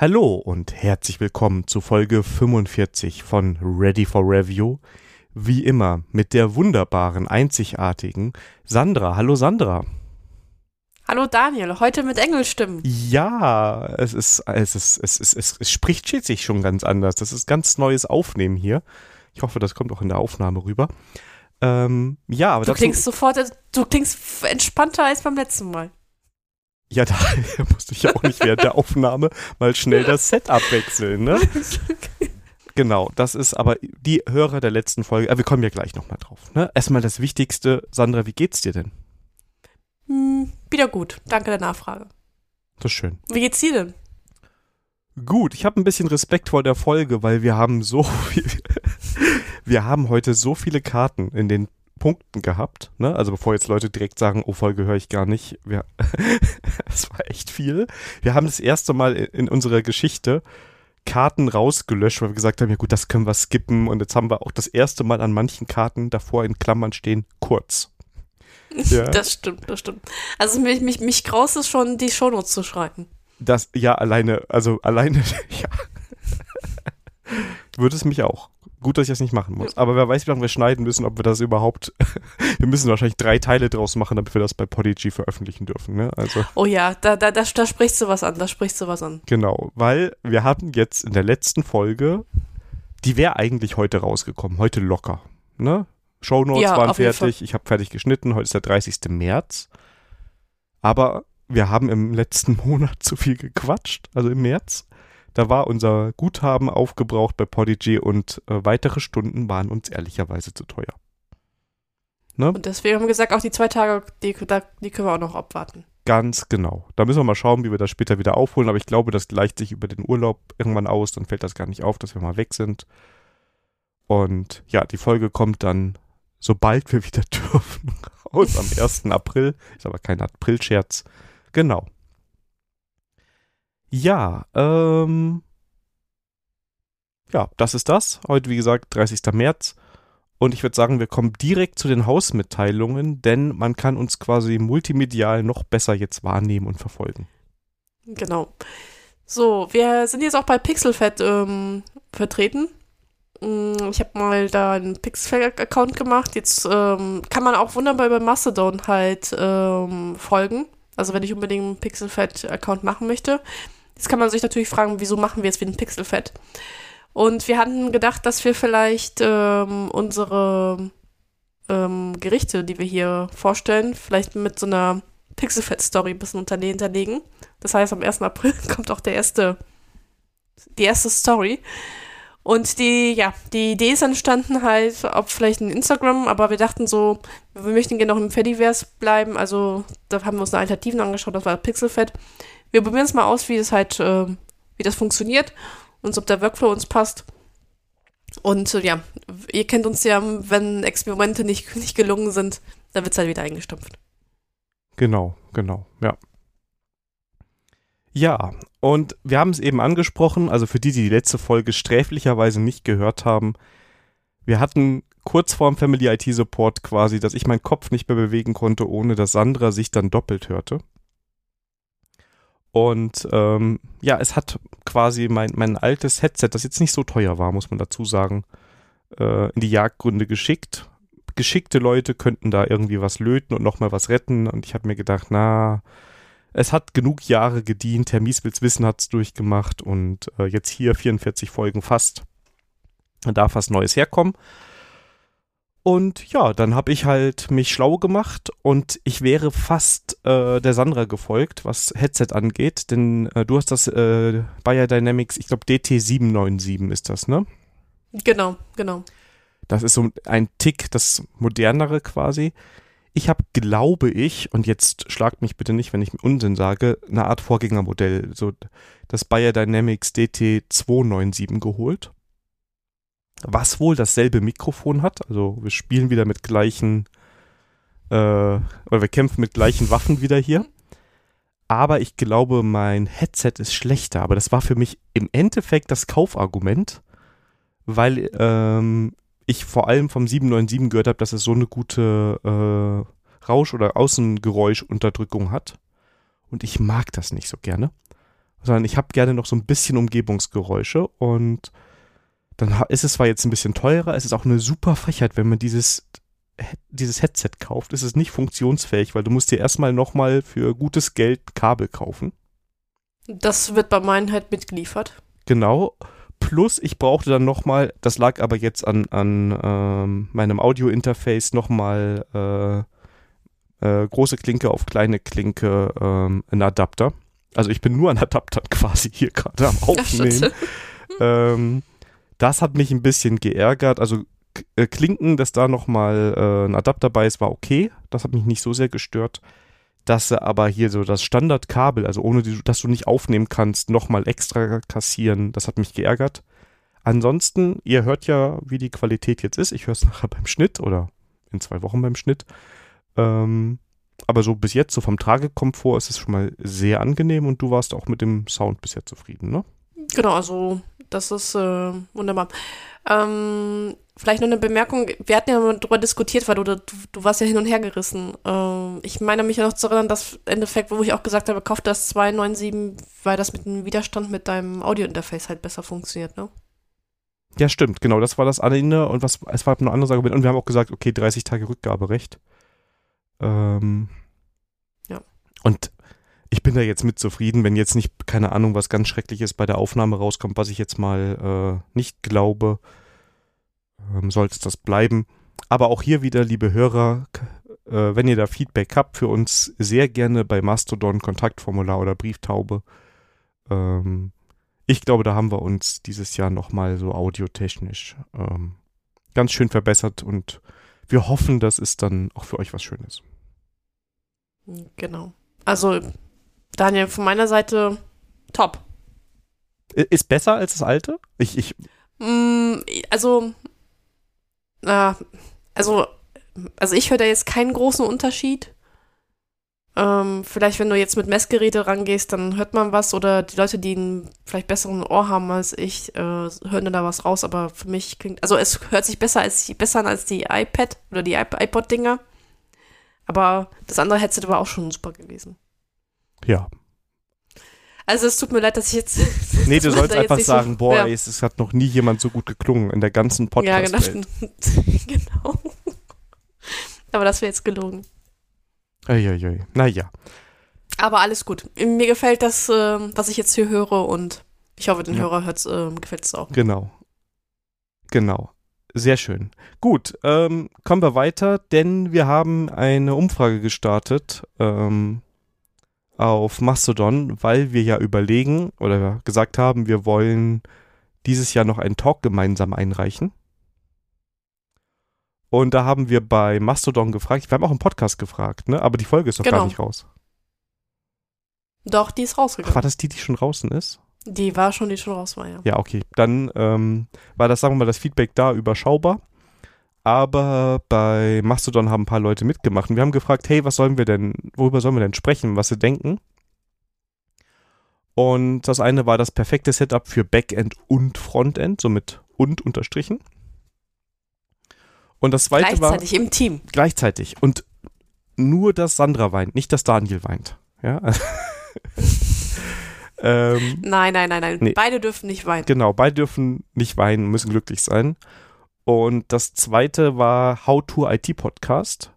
Hallo und herzlich willkommen zu Folge 45 von Ready for Review. Wie immer mit der wunderbaren, einzigartigen Sandra. Hallo Sandra. Hallo Daniel, heute mit Engelstimmen. Ja, es ist, es ist, es ist, es, es spricht sich schon ganz anders. Das ist ganz neues Aufnehmen hier. Ich hoffe, das kommt auch in der Aufnahme rüber. Ähm, ja, aber du klingst sofort, du klingst entspannter als beim letzten Mal. Ja, da musste ich ja auch nicht während der Aufnahme mal schnell das Setup wechseln, ne? Genau, das ist aber die Hörer der letzten Folge. Aber wir kommen ja gleich nochmal drauf. Ne? Erstmal das Wichtigste. Sandra, wie geht's dir denn? Hm, wieder gut. Danke der Nachfrage. Das ist schön. Wie geht's dir denn? Gut, ich habe ein bisschen Respekt vor der Folge, weil wir haben so viel. wir haben heute so viele Karten in den Punkten gehabt. Ne? Also bevor jetzt Leute direkt sagen, oh, Folge höre ich gar nicht. Es war echt viel. Wir haben das erste Mal in unserer Geschichte Karten rausgelöscht, weil wir gesagt haben, ja gut, das können wir skippen. Und jetzt haben wir auch das erste Mal an manchen Karten davor in Klammern stehen, kurz. Ja. Das stimmt, das stimmt. Also mich, mich, mich graust es schon, die Shownotes zu schreiben. Das, ja, alleine, also alleine, ja. Würde es mich auch. Gut, dass ich das nicht machen muss. Aber wer weiß, wie lange wir schneiden müssen, ob wir das überhaupt. wir müssen wahrscheinlich drei Teile draus machen, damit wir das bei Podigy veröffentlichen dürfen. Ne? Also, oh ja, da, da, da, da sprichst du was an, da sprichst du was an. Genau, weil wir hatten jetzt in der letzten Folge, die wäre eigentlich heute rausgekommen, heute locker. Ne? Shownotes ja, waren fertig, ich habe fertig geschnitten, heute ist der 30. März. Aber wir haben im letzten Monat zu viel gequatscht, also im März. Da war unser Guthaben aufgebraucht bei Podigy und äh, weitere Stunden waren uns ehrlicherweise zu teuer. Ne? Und deswegen haben wir gesagt, auch die zwei Tage, die, die können wir auch noch abwarten. Ganz genau. Da müssen wir mal schauen, wie wir das später wieder aufholen. Aber ich glaube, das gleicht sich über den Urlaub irgendwann aus. Dann fällt das gar nicht auf, dass wir mal weg sind. Und ja, die Folge kommt dann, sobald wir wieder dürfen, raus am 1. April. Ist aber kein April-Scherz. Genau. Ja, ähm, ja, das ist das. Heute, wie gesagt, 30. März. Und ich würde sagen, wir kommen direkt zu den Hausmitteilungen, denn man kann uns quasi multimedial noch besser jetzt wahrnehmen und verfolgen. Genau. So, wir sind jetzt auch bei Pixelfed ähm, vertreten. Mm, ich habe mal da einen Pixelfed-Account gemacht. Jetzt ähm, kann man auch wunderbar über Mastodon halt ähm, folgen. Also wenn ich unbedingt einen Pixelfed-Account machen möchte. Jetzt kann man sich natürlich fragen, wieso machen wir jetzt wieder ein Pixelfett? Und wir hatten gedacht, dass wir vielleicht ähm, unsere ähm, Gerichte, die wir hier vorstellen, vielleicht mit so einer Pixelfett-Story ein bisschen hinterlegen. Das heißt, am 1. April kommt auch der erste, die erste Story. Und die, ja, die Idee ist entstanden halt, ob vielleicht ein Instagram, aber wir dachten so, wir möchten gerne noch im Fediverse bleiben, also da haben wir uns eine Alternativen angeschaut, das war Pixelfett wir probieren es mal aus, wie es halt, äh, wie das funktioniert und ob der Workflow uns passt. Und äh, ja, ihr kennt uns ja, wenn Experimente nicht, nicht gelungen sind, dann wird es halt wieder eingestampft. Genau, genau, ja. Ja, und wir haben es eben angesprochen, also für die, die die letzte Folge sträflicherweise nicht gehört haben, wir hatten kurz vorm Family IT Support quasi, dass ich meinen Kopf nicht mehr bewegen konnte, ohne dass Sandra sich dann doppelt hörte. Und ähm, ja, es hat quasi mein, mein altes Headset, das jetzt nicht so teuer war, muss man dazu sagen, äh, in die Jagdgründe geschickt. Geschickte Leute könnten da irgendwie was löten und nochmal was retten. Und ich habe mir gedacht, na, es hat genug Jahre gedient. Herr Mieswils Wissen hat es durchgemacht und äh, jetzt hier 44 Folgen fast. Da darf was Neues herkommen. Und ja, dann habe ich halt mich schlau gemacht und ich wäre fast äh, der Sandra gefolgt, was Headset angeht, denn äh, du hast das äh, Bayer Dynamics, ich glaube DT797 ist das, ne? Genau, genau. Das ist so ein Tick, das modernere quasi. Ich habe, glaube ich, und jetzt schlagt mich bitte nicht, wenn ich Unsinn sage, eine Art Vorgängermodell, so das Bayer Dynamics DT297 geholt was wohl dasselbe Mikrofon hat. Also wir spielen wieder mit gleichen, äh, oder wir kämpfen mit gleichen Waffen wieder hier. Aber ich glaube, mein Headset ist schlechter. Aber das war für mich im Endeffekt das Kaufargument, weil ähm, ich vor allem vom 797 gehört habe, dass es so eine gute äh, Rausch- oder Außengeräuschunterdrückung hat. Und ich mag das nicht so gerne. sondern ich habe gerne noch so ein bisschen Umgebungsgeräusche und dann ist es zwar jetzt ein bisschen teurer, es ist auch eine super Frechheit, wenn man dieses, dieses Headset kauft. Es ist nicht funktionsfähig, weil du musst dir erstmal nochmal für gutes Geld Kabel kaufen. Das wird bei meinen halt mitgeliefert. Genau. Plus, ich brauchte dann nochmal, das lag aber jetzt an, an ähm, meinem Audio-Interface, nochmal äh, äh, große Klinke auf kleine Klinke, ähm, ein Adapter. Also ich bin nur an Adaptern quasi hier gerade am Aufnehmen. ähm, das hat mich ein bisschen geärgert. Also äh, Klinken, dass da nochmal äh, ein Adapter bei ist, war okay. Das hat mich nicht so sehr gestört. Dass sie aber hier so das Standardkabel, also ohne die, dass du nicht aufnehmen kannst, nochmal extra kassieren, das hat mich geärgert. Ansonsten, ihr hört ja, wie die Qualität jetzt ist. Ich höre es nachher beim Schnitt oder in zwei Wochen beim Schnitt. Ähm, aber so bis jetzt, so vom Tragekomfort, ist es schon mal sehr angenehm und du warst auch mit dem Sound bisher zufrieden, ne? Genau, also das ist äh, wunderbar. Ähm, vielleicht noch eine Bemerkung. Wir hatten ja mal darüber diskutiert, weil du, du, du warst ja hin und her gerissen. Ähm, ich meine mich ja noch zu erinnern, dass im Endeffekt, wo ich auch gesagt habe, kauf das 297, weil das mit dem Widerstand mit deinem Audio-Interface halt besser funktioniert, ne? Ja, stimmt, genau. Das war das eine und was, es war noch ein anderes Argument. Und wir haben auch gesagt, okay, 30 Tage Rückgaberecht. Ähm, ja. Und ich bin da jetzt mit zufrieden, wenn jetzt nicht, keine Ahnung, was ganz Schreckliches bei der Aufnahme rauskommt, was ich jetzt mal äh, nicht glaube, ähm, soll es das bleiben. Aber auch hier wieder, liebe Hörer, äh, wenn ihr da Feedback habt, für uns sehr gerne bei Mastodon, Kontaktformular oder Brieftaube. Ähm, ich glaube, da haben wir uns dieses Jahr nochmal so audiotechnisch ähm, ganz schön verbessert und wir hoffen, dass es dann auch für euch was Schönes. Genau. Also Daniel, von meiner Seite top. Ist besser als das alte? Ich, ich. Mm, also, äh, also, also ich höre da jetzt keinen großen Unterschied. Ähm, vielleicht, wenn du jetzt mit Messgeräte rangehst, dann hört man was oder die Leute, die einen vielleicht besseren Ohr haben als ich, äh, hören da was raus, aber für mich klingt, also es hört sich besser, als, besser an als die iPad oder die iPod-Dinger. Aber das andere Headset war auch schon super gewesen. Ja. Also es tut mir leid, dass ich jetzt. Nee, du sollst einfach sagen, so, boah, ja. es, es, hat noch nie jemand so gut geklungen in der ganzen podcast Ja, genau. genau. Aber das wäre jetzt gelogen. Eieiei. Naja. Aber alles gut. Mir gefällt das, äh, was ich jetzt hier höre und ich hoffe, den ja. Hörer äh, gefällt es auch. Genau. Genau. Sehr schön. Gut, ähm, kommen wir weiter, denn wir haben eine Umfrage gestartet ähm, auf Mastodon, weil wir ja überlegen oder gesagt haben, wir wollen dieses Jahr noch einen Talk gemeinsam einreichen. Und da haben wir bei Mastodon gefragt, wir haben auch im Podcast gefragt, ne? Aber die Folge ist doch genau. gar nicht raus. Doch, die ist rausgegangen. Ach, war das die, die schon draußen ist? Die war schon, die schon raus war, ja. Ja, okay. Dann ähm, war das, sagen wir mal, das Feedback da überschaubar. Aber bei Mastodon haben ein paar Leute mitgemacht und wir haben gefragt, hey, was sollen wir denn, worüber sollen wir denn sprechen, was sie denken? Und das eine war das perfekte Setup für Backend und Frontend, somit und unterstrichen. Und das zweite gleichzeitig war. Gleichzeitig im Team. Gleichzeitig. Und nur, dass Sandra weint, nicht, dass Daniel weint. Ja. ähm, nein, nein, nein, nein. Nee. Beide dürfen nicht weinen. Genau, beide dürfen nicht weinen, müssen glücklich sein. Und das zweite war How to IT Podcast.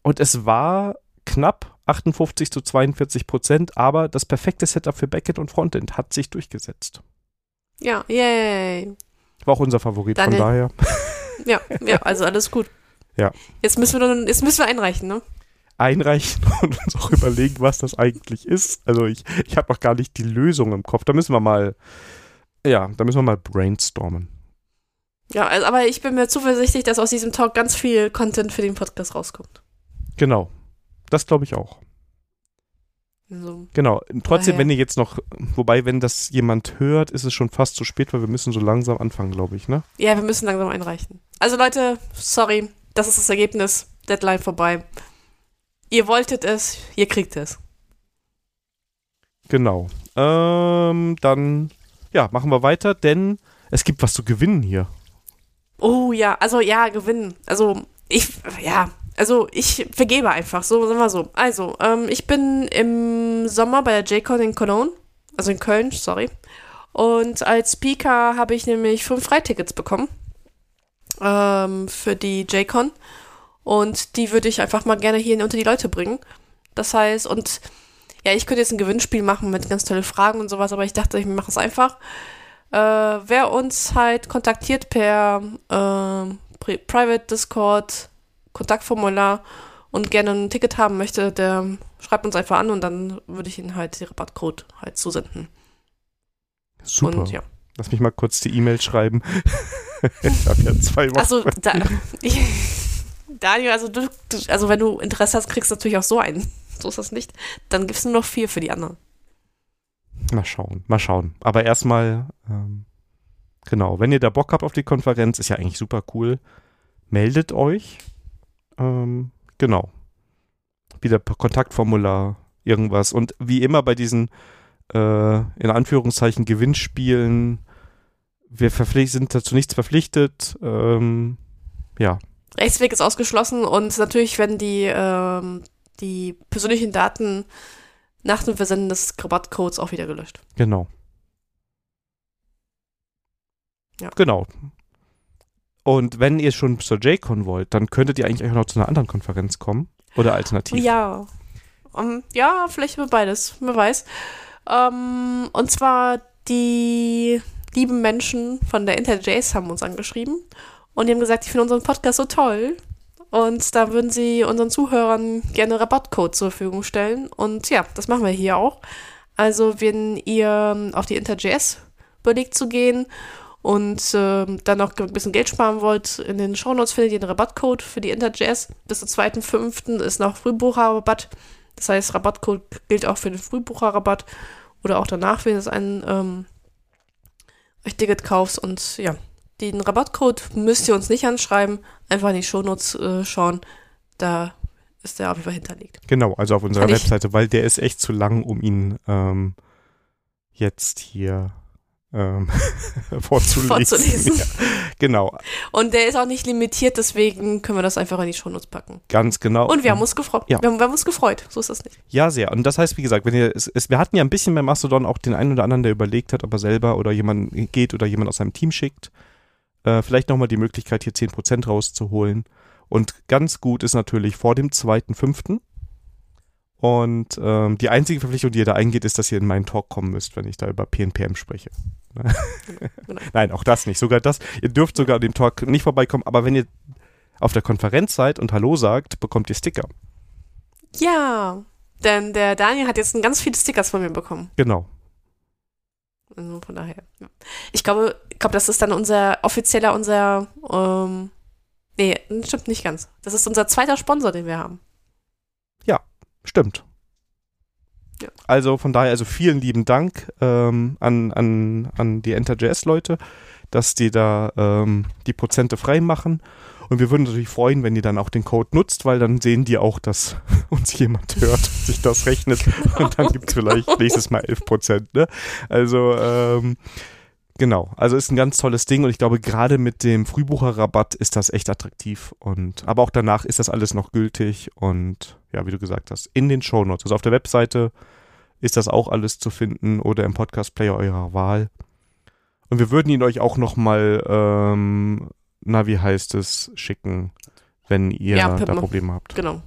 Und es war knapp 58 zu 42 Prozent, aber das perfekte Setup für Backend und Frontend hat sich durchgesetzt. Ja, yay. War auch unser Favorit, Daniel. von daher. Ja, ja, also alles gut. Ja. Jetzt müssen wir, dann, jetzt müssen wir einreichen, ne? Einreichen und uns auch überlegen, was das eigentlich ist. Also ich, ich habe noch gar nicht die Lösung im Kopf. Da müssen wir mal, ja, da müssen wir mal brainstormen. Ja, also, aber ich bin mir zuversichtlich, dass aus diesem Talk ganz viel Content für den Podcast rauskommt. Genau. Das glaube ich auch. So. Genau. Trotzdem, wenn ihr jetzt noch, wobei, wenn das jemand hört, ist es schon fast zu spät, weil wir müssen so langsam anfangen, glaube ich, ne? Ja, wir müssen langsam einreichen. Also Leute, sorry, das ist das Ergebnis. Deadline vorbei. Ihr wolltet es, ihr kriegt es. Genau. Ähm, dann, ja, machen wir weiter, denn es gibt was zu gewinnen hier. Oh ja, also ja, gewinnen. Also ich, ja, also ich vergebe einfach, so sagen wir so. Also, ähm, ich bin im Sommer bei der J-Con in Cologne Also in Köln, sorry. Und als Speaker habe ich nämlich fünf Freitickets bekommen ähm, für die JCon. Und die würde ich einfach mal gerne hier unter die Leute bringen. Das heißt, und ja, ich könnte jetzt ein Gewinnspiel machen mit ganz tolle Fragen und sowas, aber ich dachte, ich mache es einfach. Äh, wer uns halt kontaktiert per äh, Private Discord, Kontaktformular und gerne ein Ticket haben möchte, der schreibt uns einfach an und dann würde ich Ihnen halt den Rabattcode halt zusenden. Super. Und, ja. Lass mich mal kurz die E-Mail schreiben. ich habe ja zwei Wochen. Also, da, Daniel, also, du, du, also wenn du Interesse hast, kriegst du natürlich auch so einen. So ist das nicht. Dann gibt es nur noch vier für die anderen. Mal schauen, mal schauen. Aber erstmal, ähm, genau, wenn ihr da Bock habt auf die Konferenz, ist ja eigentlich super cool. Meldet euch. Ähm, genau. Wieder Kontaktformular, irgendwas. Und wie immer bei diesen, äh, in Anführungszeichen, Gewinnspielen, wir sind dazu nichts verpflichtet. Ähm, ja. Rechtsweg ist ausgeschlossen und natürlich werden die, ähm, die persönlichen Daten nach dem Versenden des Rabattcodes auch wieder gelöscht. Genau. Ja. Genau. Und wenn ihr schon zur JCon wollt, dann könntet ihr eigentlich auch noch zu einer anderen Konferenz kommen. Oder alternativ. Ja. Um, ja, vielleicht über beides. Wer weiß. Um, und zwar die lieben Menschen von der IntelJS haben uns angeschrieben und die haben gesagt, ich finde unseren Podcast so toll. Und da würden sie unseren Zuhörern gerne Rabattcode zur Verfügung stellen. Und ja, das machen wir hier auch. Also, wenn ihr auf die InterJS überlegt zu gehen und äh, dann noch ein bisschen Geld sparen wollt, in den Shownotes findet ihr einen Rabattcode für die InterJS. Bis zum 2.5. ist noch Frühbucherrabatt. Das heißt, Rabattcode gilt auch für den Frühbucherrabatt oder auch danach, wenn es ein ähm, Ticket kaufst. Und ja, den Rabattcode müsst ihr uns nicht anschreiben, einfach in die Shownotes äh, schauen. Da ist der auf jeden Fall hinterlegt. Genau, also auf unserer Kann Webseite, weil der ist echt zu lang, um ihn ähm, jetzt hier ähm, vorzulesen. vorzulesen. Ja, genau. Und der ist auch nicht limitiert, deswegen können wir das einfach in die Shownotes packen. Ganz genau. Und wir haben uns gefreut. Ja. Wir, haben, wir haben uns gefreut, so ist das nicht. Ja, sehr. Und das heißt, wie gesagt, wenn ihr, es, es, wir hatten ja ein bisschen bei Mastodon auch den einen oder anderen, der überlegt hat, ob er selber oder jemand geht oder jemand aus seinem Team schickt. Äh, vielleicht nochmal die Möglichkeit, hier 10% rauszuholen. Und ganz gut ist natürlich vor dem 2.5. Und ähm, die einzige Verpflichtung, die ihr da eingeht, ist, dass ihr in meinen Talk kommen müsst, wenn ich da über PNPM spreche. Genau. Nein, auch das nicht. Sogar das. Ihr dürft sogar an dem Talk nicht vorbeikommen, aber wenn ihr auf der Konferenz seid und Hallo sagt, bekommt ihr Sticker. Ja, denn der Daniel hat jetzt ganz viele Stickers von mir bekommen. Genau. Also von daher. Ich glaube, ich glaube, das ist dann unser offizieller, unser, ähm, nee, stimmt nicht ganz. Das ist unser zweiter Sponsor, den wir haben. Ja, stimmt. Ja. Also von daher, also vielen lieben Dank ähm, an, an, an die EnterJS-Leute, dass die da ähm, die Prozente frei machen. Und wir würden uns natürlich freuen, wenn ihr dann auch den Code nutzt, weil dann sehen die auch, dass uns jemand hört, sich das rechnet. Und dann gibt es vielleicht nächstes Mal 11 Prozent. Ne? Also, ähm, genau. Also ist ein ganz tolles Ding und ich glaube, gerade mit dem Frühbucherrabatt ist das echt attraktiv. Und, aber auch danach ist das alles noch gültig und ja, wie du gesagt hast, in den Show Notes. Also auf der Webseite ist das auch alles zu finden oder im Podcast-Player eurer Wahl. Und wir würden ihn euch auch nochmal ähm, na, wie heißt es, schicken, wenn ihr ja, da Probleme habt. Genau.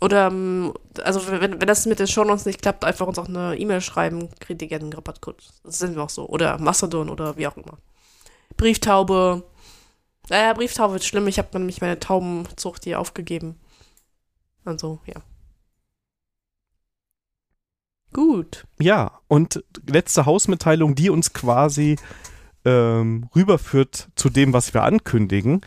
Oder, ähm, also wenn, wenn das mit den Shownotes nicht klappt, einfach uns auch eine E-Mail schreiben, kriegt ihr gerne einen Rabattcode. Das sind wir auch so. Oder Mastodon oder wie auch immer. Brieftaube. Naja, Brieftaube wird schlimm. Ich habe nämlich meine Taubenzucht hier aufgegeben. Also, ja. Gut. Ja, und letzte Hausmitteilung, die uns quasi ähm, rüberführt zu dem, was wir ankündigen.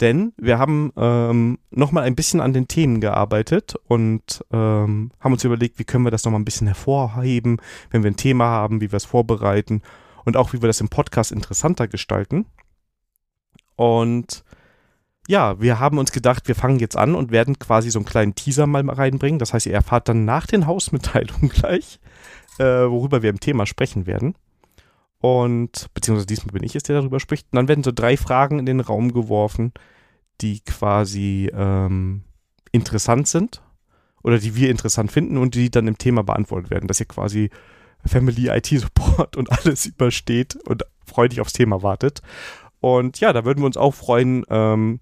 Denn wir haben ähm, nochmal ein bisschen an den Themen gearbeitet und ähm, haben uns überlegt, wie können wir das nochmal ein bisschen hervorheben, wenn wir ein Thema haben, wie wir es vorbereiten und auch wie wir das im Podcast interessanter gestalten. Und ja, wir haben uns gedacht, wir fangen jetzt an und werden quasi so einen kleinen Teaser mal reinbringen. Das heißt, ihr erfahrt dann nach den Hausmitteilungen gleich, äh, worüber wir im Thema sprechen werden. Und, beziehungsweise diesmal bin ich es, der darüber spricht. Und dann werden so drei Fragen in den Raum geworfen, die quasi ähm, interessant sind oder die wir interessant finden und die dann im Thema beantwortet werden. Dass ihr quasi Family IT Support und alles übersteht und freudig aufs Thema wartet. Und ja, da würden wir uns auch freuen, ähm,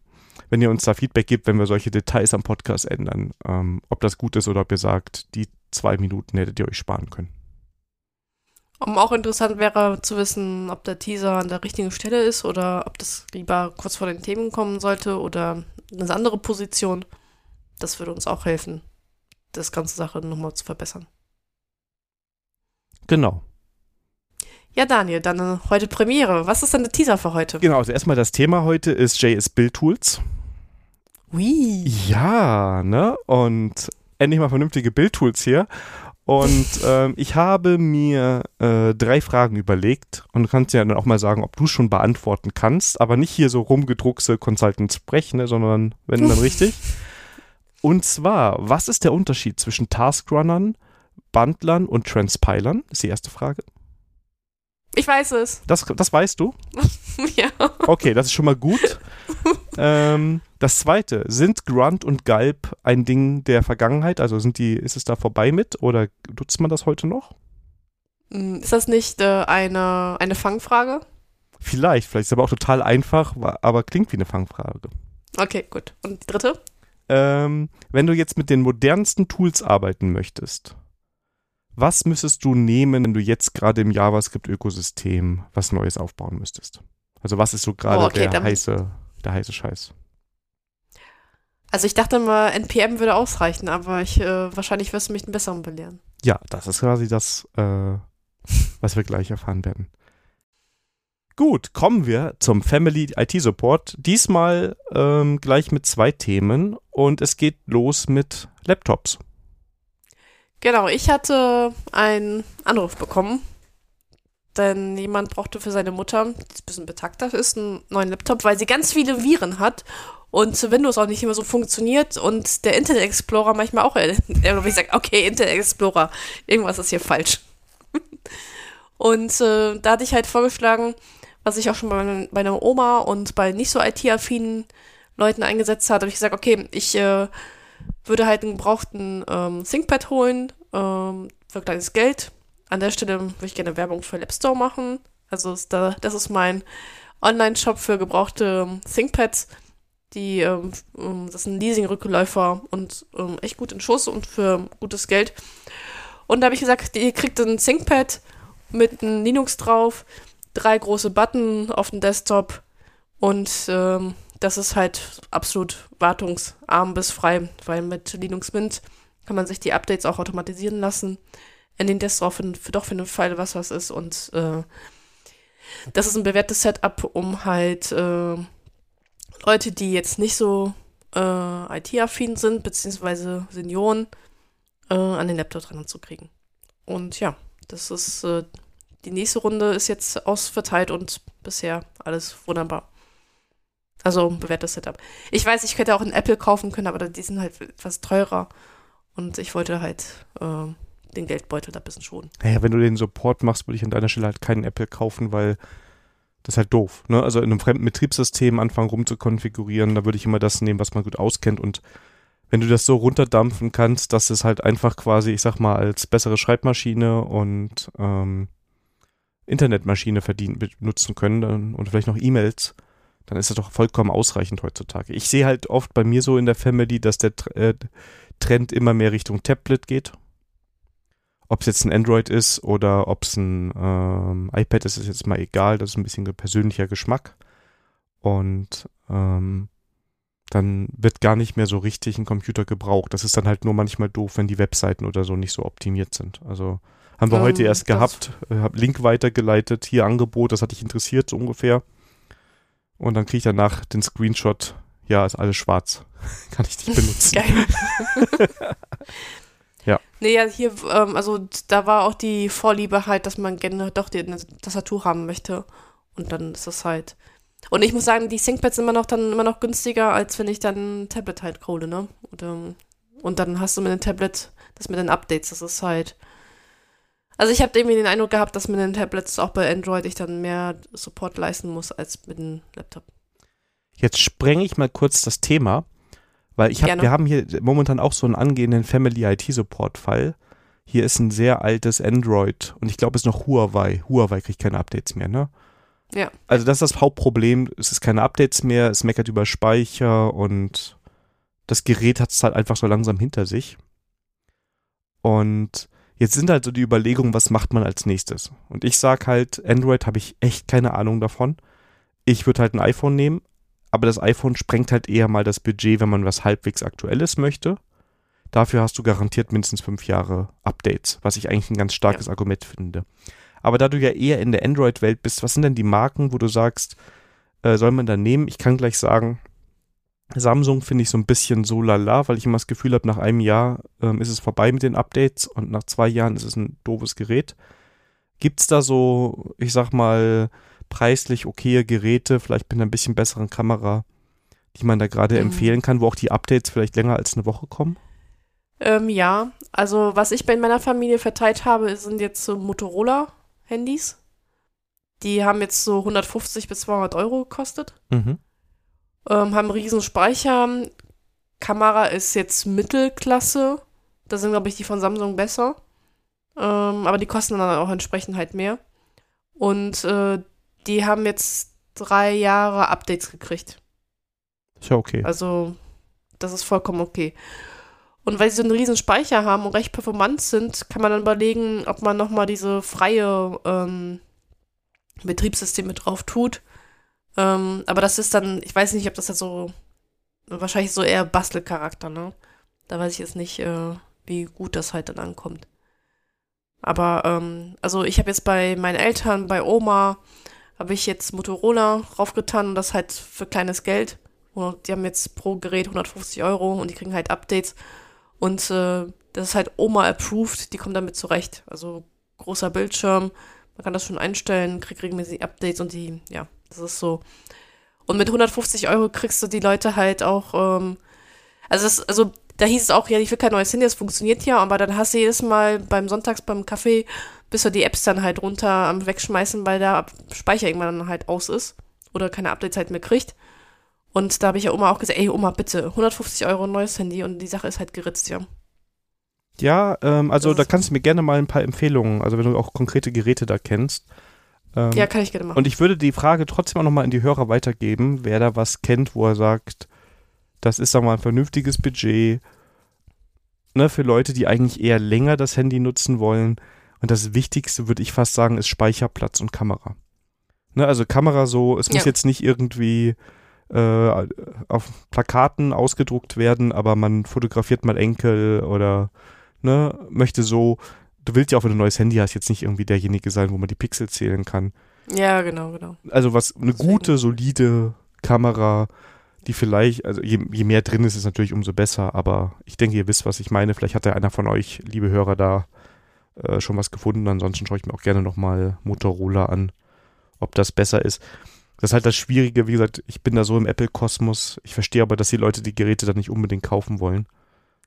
wenn ihr uns da Feedback gebt, wenn wir solche Details am Podcast ändern. Ähm, ob das gut ist oder ob ihr sagt, die zwei Minuten hättet ihr euch sparen können. Um auch interessant wäre zu wissen, ob der Teaser an der richtigen Stelle ist oder ob das lieber kurz vor den Themen kommen sollte oder eine andere Position. Das würde uns auch helfen, das ganze Sache nochmal zu verbessern. Genau. Ja, Daniel, dann äh, heute Premiere. Was ist denn der Teaser für heute? Genau, also erstmal das Thema heute ist JS Build Tools. Ui. Ja, ne? Und endlich mal vernünftige Bildtools hier. Und ähm, ich habe mir äh, drei Fragen überlegt und du kannst ja dann auch mal sagen, ob du schon beantworten kannst, aber nicht hier so rumgedruckse Consultants sprechen, ne, sondern wenn dann richtig. Und zwar, was ist der Unterschied zwischen Taskrunnern, Bundlern und Transpilern? Ist die erste Frage. Ich weiß es. Das, das weißt du? ja. Okay, das ist schon mal gut. ähm, das zweite, sind Grunt und Galb ein Ding der Vergangenheit? Also sind die, ist es da vorbei mit oder nutzt man das heute noch? Hm, ist das nicht äh, eine, eine Fangfrage? Vielleicht, vielleicht ist es aber auch total einfach, aber klingt wie eine Fangfrage. Okay, gut. Und die dritte? Ähm, wenn du jetzt mit den modernsten Tools arbeiten möchtest, was müsstest du nehmen, wenn du jetzt gerade im JavaScript-Ökosystem was Neues aufbauen müsstest? Also was ist so gerade Oh, okay, der, heiße, der heiße Scheiß? Also ich dachte mal, NPM würde ausreichen, aber ich äh, wahrscheinlich wirst du mich einen besseren belehren. Ja, das ist quasi das, äh, was wir gleich erfahren werden. Gut, kommen wir zum Family IT Support. Diesmal ähm, gleich mit zwei Themen und es geht los mit Laptops. Genau, ich hatte einen Anruf bekommen, denn jemand brauchte für seine Mutter, die ein bisschen betagter ist, einen neuen Laptop, weil sie ganz viele Viren hat und Windows auch nicht immer so funktioniert und der Internet Explorer manchmal auch, äh, ich sage, okay, Internet Explorer, irgendwas ist hier falsch. und äh, da hatte ich halt vorgeschlagen, was ich auch schon bei, meiner- Oma und bei nicht so IT-affinen Leuten eingesetzt habe, habe ich gesagt, okay, ich äh, würde halt einen gebrauchten ähm, ThinkPad holen ähm, für kleines Geld. An der Stelle würde ich gerne Werbung für Lapstore machen. Also ist da, das ist mein Online-Shop für gebrauchte ähm, ThinkPads. Die, ähm, ähm, das sind Leasing-Rückläufer und ähm, echt gut in Schuss und für gutes Geld. Und da habe ich gesagt, ihr kriegt ein ThinkPad mit einem Linux drauf, drei große Button auf dem Desktop und ähm, das ist halt absolut wartungsarm bis frei, weil mit Linux Mint kann man sich die Updates auch automatisieren lassen. In den Desktop für, doch für den Fall, was was ist. Und äh, das ist ein bewährtes Setup, um halt äh, Leute, die jetzt nicht so äh, IT-affin sind, beziehungsweise Senioren, äh, an den Laptop dran zu kriegen. Und ja, das ist äh, die nächste Runde ist jetzt ausverteilt und bisher alles wunderbar. Also bewährtes Setup. Ich weiß, ich hätte auch einen Apple kaufen können, aber die sind halt etwas teurer. Und ich wollte halt äh, den Geldbeutel da ein bisschen schonen. Naja, wenn du den Support machst, würde ich an deiner Stelle halt keinen Apple kaufen, weil das ist halt doof. Ne? Also in einem fremden Betriebssystem anfangen rumzukonfigurieren, da würde ich immer das nehmen, was man gut auskennt. Und wenn du das so runterdampfen kannst, dass es halt einfach quasi, ich sag mal, als bessere Schreibmaschine und ähm, Internetmaschine verdienen, benutzen können dann, und vielleicht noch E-Mails, dann ist das doch vollkommen ausreichend heutzutage. Ich sehe halt oft bei mir so in der Family, dass der äh, Trend immer mehr Richtung Tablet geht. Ob es jetzt ein Android ist oder ob es ein ähm, iPad ist, ist jetzt mal egal. Das ist ein bisschen persönlicher Geschmack. Und ähm, dann wird gar nicht mehr so richtig ein Computer gebraucht. Das ist dann halt nur manchmal doof, wenn die Webseiten oder so nicht so optimiert sind. Also haben wir Ähm, heute erst gehabt, äh, hab Link weitergeleitet, hier Angebot, das hat dich interessiert, so ungefähr. Und dann kriege ich danach den Screenshot, ja, ist alles schwarz. Kann ich nicht benutzen. Geil. Ja. Nee, ja, hier, ähm, also da war auch die Vorliebe halt, dass man gerne doch die eine Tastatur haben möchte. Und dann ist das halt. Und ich muss sagen, die ThinkPads sind immer noch dann immer noch günstiger, als wenn ich dann ein Tablet halt hole, ne? Und, ähm, und dann hast du mit dem Tablet das mit den Updates, das ist halt. Also ich habe irgendwie den Eindruck gehabt, dass mit den Tablets auch bei Android ich dann mehr Support leisten muss als mit dem Laptop. Jetzt sprenge ich mal kurz das Thema, weil ich hab, Gerne. wir haben hier momentan auch so einen angehenden Family IT Support Fall. hier ist ein sehr altes Android und ich glaube, es ist noch Huawei. Huawei kriegt keine Updates mehr, ne? Ja. Also das ist das Hauptproblem. Es ist keine Updates mehr, es meckert über Speicher und das Gerät hat es halt einfach so langsam hinter sich. Und jetzt sind halt so die Überlegungen, was macht man als nächstes? Und ich sag halt, Android habe ich echt keine Ahnung davon. Ich würde halt ein iPhone nehmen, aber das iPhone sprengt halt eher mal das Budget, wenn man was halbwegs Aktuelles möchte. Dafür hast du garantiert mindestens fünf Jahre Updates, was ich eigentlich ein ganz starkes ja. Argument finde. Aber da du ja eher in der Android-Welt bist, was sind denn die Marken, wo du sagst, äh, soll man da nehmen? Ich kann gleich sagen, Samsung finde ich so ein bisschen so lala, weil ich immer das Gefühl habe, nach einem Jahr ähm, ist es vorbei mit den Updates und nach zwei Jahren ist es ein doofes Gerät. Gibt es da so, ich sag mal, preislich okaye Geräte, vielleicht mit einer ein bisschen besseren Kamera, die man da gerade mhm. empfehlen kann, wo auch die Updates vielleicht länger als eine Woche kommen? Ähm, ja, also was ich bei meiner Familie verteilt habe, sind jetzt so Motorola-Handys. Die haben jetzt so 150 bis 200 Euro gekostet. Mhm. Ähm, haben riesen Speicher. Kamera ist jetzt Mittelklasse. Da sind, glaube ich, die von Samsung besser. Ähm, aber die kosten dann auch entsprechend halt mehr. Und äh, die haben jetzt drei Jahre Updates gekriegt. Ist ja okay. Also, das ist vollkommen okay. Und weil sie so einen riesen Speicher haben und recht performant sind, kann man dann überlegen, ob man nochmal diese freie ähm, Betriebssysteme drauf tut. Ähm, aber das ist dann, ich weiß nicht, ob das jetzt so, wahrscheinlich so eher Bastelcharakter, ne? Da weiß ich jetzt nicht, äh, wie gut das halt dann ankommt. Aber, ähm, also ich habe jetzt bei meinen Eltern, bei Oma, habe ich jetzt Motorola raufgetan und das halt für kleines Geld. Und die haben jetzt pro Gerät 150 Euro und die kriegen halt Updates. Und äh, das ist halt Oma approved, die kommen damit zurecht. Also großer Bildschirm, man kann das schon einstellen, kriegt regelmäßig Updates und die, ja, das ist so. Und mit 150 Euro kriegst du die Leute halt auch, ähm, also das, also da hieß es auch, ja, ich will kein neues Handy, das funktioniert ja, aber dann hast du jedes Mal beim Sonntags beim Kaffee, bis du die Apps dann halt runter am Wegschmeißen, weil der Speicher irgendwann dann halt aus ist oder keine Updates halt mehr kriegt. Und da habe ich ja Oma auch gesagt, ey Oma, bitte, 150 Euro ein neues Handy und die Sache ist halt geritzt, ja. Ja, ähm, also das da kannst du mir gerne mal ein paar Empfehlungen, also wenn du auch konkrete Geräte da kennst. Ähm, ja, kann ich gerne machen. Und ich würde die Frage trotzdem auch nochmal in die Hörer weitergeben, wer da was kennt, wo er sagt, das ist doch mal ein vernünftiges Budget, ne, für Leute, die eigentlich eher länger das Handy nutzen wollen. Und das Wichtigste, würde ich fast sagen, ist Speicherplatz und Kamera. Ne, also Kamera so, es muss jetzt nicht irgendwie äh, auf Plakaten ausgedruckt werden, aber man fotografiert mal Enkel oder ne, möchte so, du willst ja auch, wenn du ein neues Handy hast, jetzt nicht irgendwie derjenige sein, wo man die Pixel zählen kann. Ja, genau, genau. Also was, eine Deswegen. gute, solide Kamera, die vielleicht, also je, je, mehr drin ist, ist natürlich umso besser, aber ich denke, ihr wisst, was ich meine. Vielleicht hat ja einer von euch, liebe Hörer, da äh, schon was gefunden. Ansonsten schaue ich mir auch gerne nochmal Motorola an, ob das besser ist. Das ist halt das Schwierige, wie gesagt, ich bin da so im Apple-Kosmos. Ich verstehe aber, dass die Leute die Geräte dann nicht unbedingt kaufen wollen.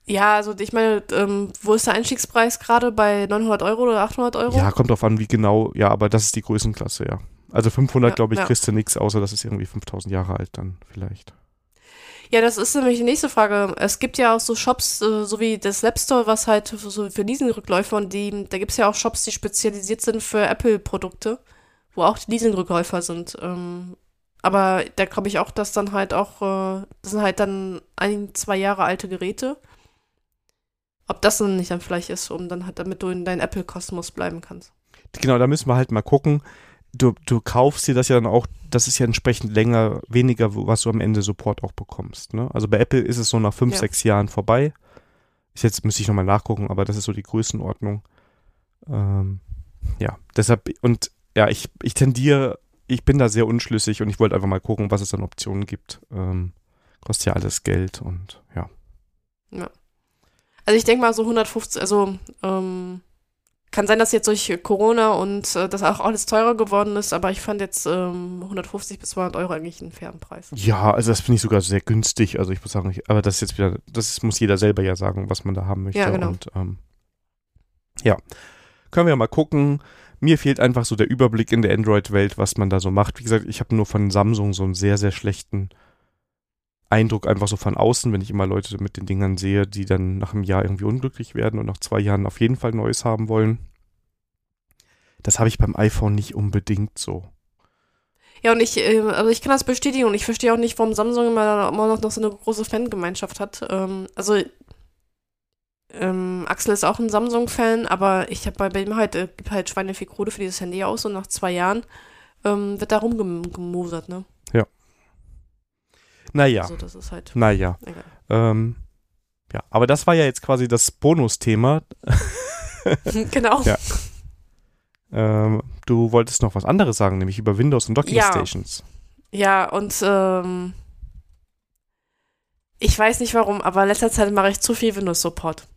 Ja, also ich meine, ähm, wo ist der Einstiegspreis gerade? Bei 900 Euro oder 800 Euro? Ja, kommt drauf an, wie genau. Ja, aber das ist die Größenklasse, ja. Also 500, ja, glaube ich, ja. kriegst du nichts, außer das ist irgendwie 5000 Jahre alt dann vielleicht. Ja, das ist nämlich die nächste Frage. Es gibt ja auch so Shops, äh, so wie das App Store, was halt so für Leasingrückläufer und die, da gibt es ja auch Shops, die spezialisiert sind für Apple-Produkte, wo auch die Leasingrückläufer sind. Ähm, aber da glaube ich auch, dass dann halt auch, äh, das sind halt dann ein, zwei Jahre alte Geräte. Ob das dann nicht dann vielleicht ist, um dann halt, damit du in deinem Apple-Kosmos bleiben kannst. Genau, da müssen wir halt mal gucken du, du kaufst dir das ja dann auch, das ist ja entsprechend länger, weniger, was du am Ende Support auch bekommst. Ne? Also bei Apple ist es so nach fünf, ja. sechs Jahren vorbei. Ist jetzt müsste ich nochmal nachgucken, aber das ist so die Größenordnung. Ähm, ja, deshalb, und ja, ich, ich tendiere, ich bin da sehr unschlüssig und ich wollte einfach mal gucken, was es an Optionen gibt. Ähm, kostet ja alles Geld und ja. Ja. Also ich denke mal so 150, also ähm, kann sein, dass jetzt durch Corona und äh, das auch alles teurer geworden ist, aber ich fand jetzt ähm, 150 bis 200 Euro eigentlich einen fairen Preis. Ja, also das finde ich sogar sehr günstig. Also ich muss sagen, ich, aber das ist jetzt wieder, das muss jeder selber ja sagen, was man da haben möchte. Ja, genau. Und ähm, ja, können wir ja mal gucken. Mir fehlt einfach so der Überblick in der Android-Welt, was man da so macht. Wie gesagt, ich habe nur von Samsung so einen sehr, sehr schlechten Eindruck einfach so von außen, wenn ich immer Leute mit den Dingern sehe, die dann nach einem Jahr irgendwie unglücklich werden und nach zwei Jahren auf jeden Fall Neues haben wollen. Das habe ich beim iPhone nicht unbedingt so. Ja, und ich, äh, also ich kann das bestätigen und ich verstehe auch nicht, warum Samsung immer, noch, noch so eine große Fangemeinschaft hat. Ähm, also ähm, Axel ist auch ein Samsung-Fan, aber ich habe bei ihm halt, äh, gibt halt Schweine viel Kohle für dieses Handy aus und nach zwei Jahren ähm, wird da rumgemosert, ne? Ja. Naja. Also das ist halt. Naja. Egal. Ähm, ja, aber das war ja jetzt quasi das Bonusthema. genau. Ja. Ähm, du wolltest noch was anderes sagen, nämlich über Windows und Docking Ja. Stations. Ja, und ähm, ich weiß nicht warum, aber in letzter Zeit mache ich zu viel Windows-Support.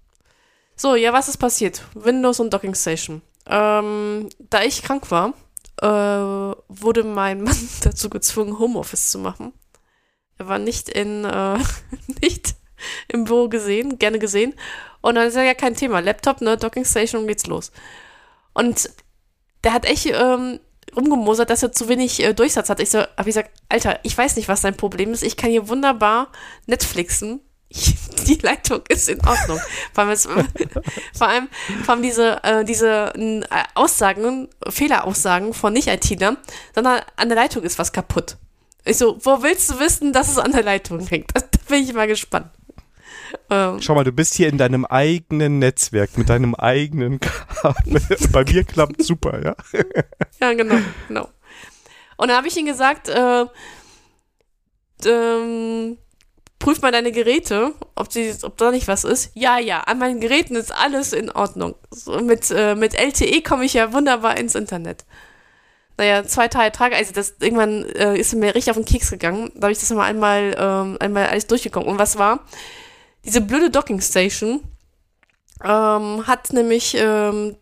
So, ja, was ist passiert? Windows und Docking Station. Ähm, da ich krank war, äh, wurde mein Mann dazu gezwungen, Homeoffice zu machen. Er war nicht in, äh, nicht im Büro gesehen, gerne gesehen. Und dann ist ja kein Thema. Laptop, ne, Docking Station und geht's los. Und der hat echt ähm, rumgemosert, dass er zu wenig äh, Durchsatz hat. Ich so, hab ich gesagt, Alter, ich weiß nicht, was dein Problem ist. Ich kann hier wunderbar Netflixen. Ich, die Leitung ist in Ordnung. vor allem, es, vor allem, vor allem diese, äh, diese äh, Aussagen, Fehleraussagen von Nicht-ITlern, sondern an der Leitung ist was kaputt. Ich so, wo willst du wissen, dass es an der Leitung hängt? Da bin ich mal gespannt. Ähm, Schau mal, du bist hier in deinem eigenen Netzwerk mit deinem eigenen Kabel. Bei mir klappt super, ja. Ja, genau, genau. Und dann habe ich ihm gesagt, äh, ähm, prüf mal deine Geräte, ob, sie, ob da nicht was ist. Ja, ja, an meinen Geräten ist alles in Ordnung. So, mit, äh, mit LTE komme ich ja wunderbar ins Internet. Naja, zwei drei Tage, also das irgendwann äh, ist mir richtig auf den Keks gegangen. Da habe ich das mal einmal, ähm, einmal alles durchgekommen. Und was war? Diese blöde Docking Station ähm, hat nämlich ähm,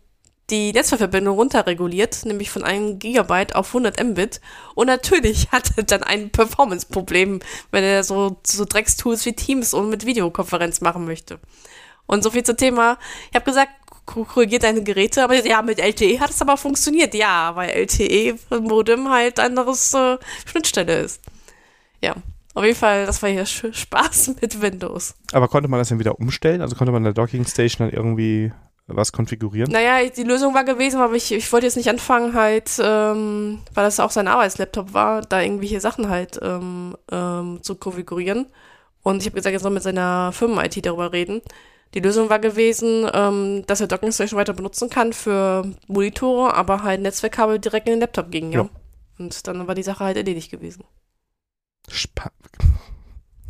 die Netzwerkverbindung runterreguliert, nämlich von 1 Gigabyte auf 100 Mbit. Und natürlich hat er dann ein Performance-Problem, wenn er so, so Dreckstools wie Teams und mit Videokonferenz machen möchte. Und so viel zum Thema. Ich habe gesagt, korrigiert deine Geräte, aber ja, mit LTE hat es aber funktioniert. Ja, weil LTE-Modem halt anderes äh, Schnittstelle ist. Ja, auf jeden Fall, das war hier Spaß mit Windows. Aber konnte man das dann wieder umstellen? Also konnte man in der Docking Station dann irgendwie was konfigurieren? Naja, die Lösung war gewesen, aber ich, ich wollte jetzt nicht anfangen, halt, ähm, weil das auch sein Arbeitslaptop war, da irgendwelche Sachen halt ähm, ähm, zu konfigurieren. Und ich habe gesagt, er soll mit seiner Firmen-IT darüber reden. Die Lösung war gewesen, ähm, dass er Docking Station weiter benutzen kann für Monitore, aber halt Netzwerkkabel direkt in den Laptop ging, ja. Ja. Und dann war die Sache halt erledigt gewesen. Spa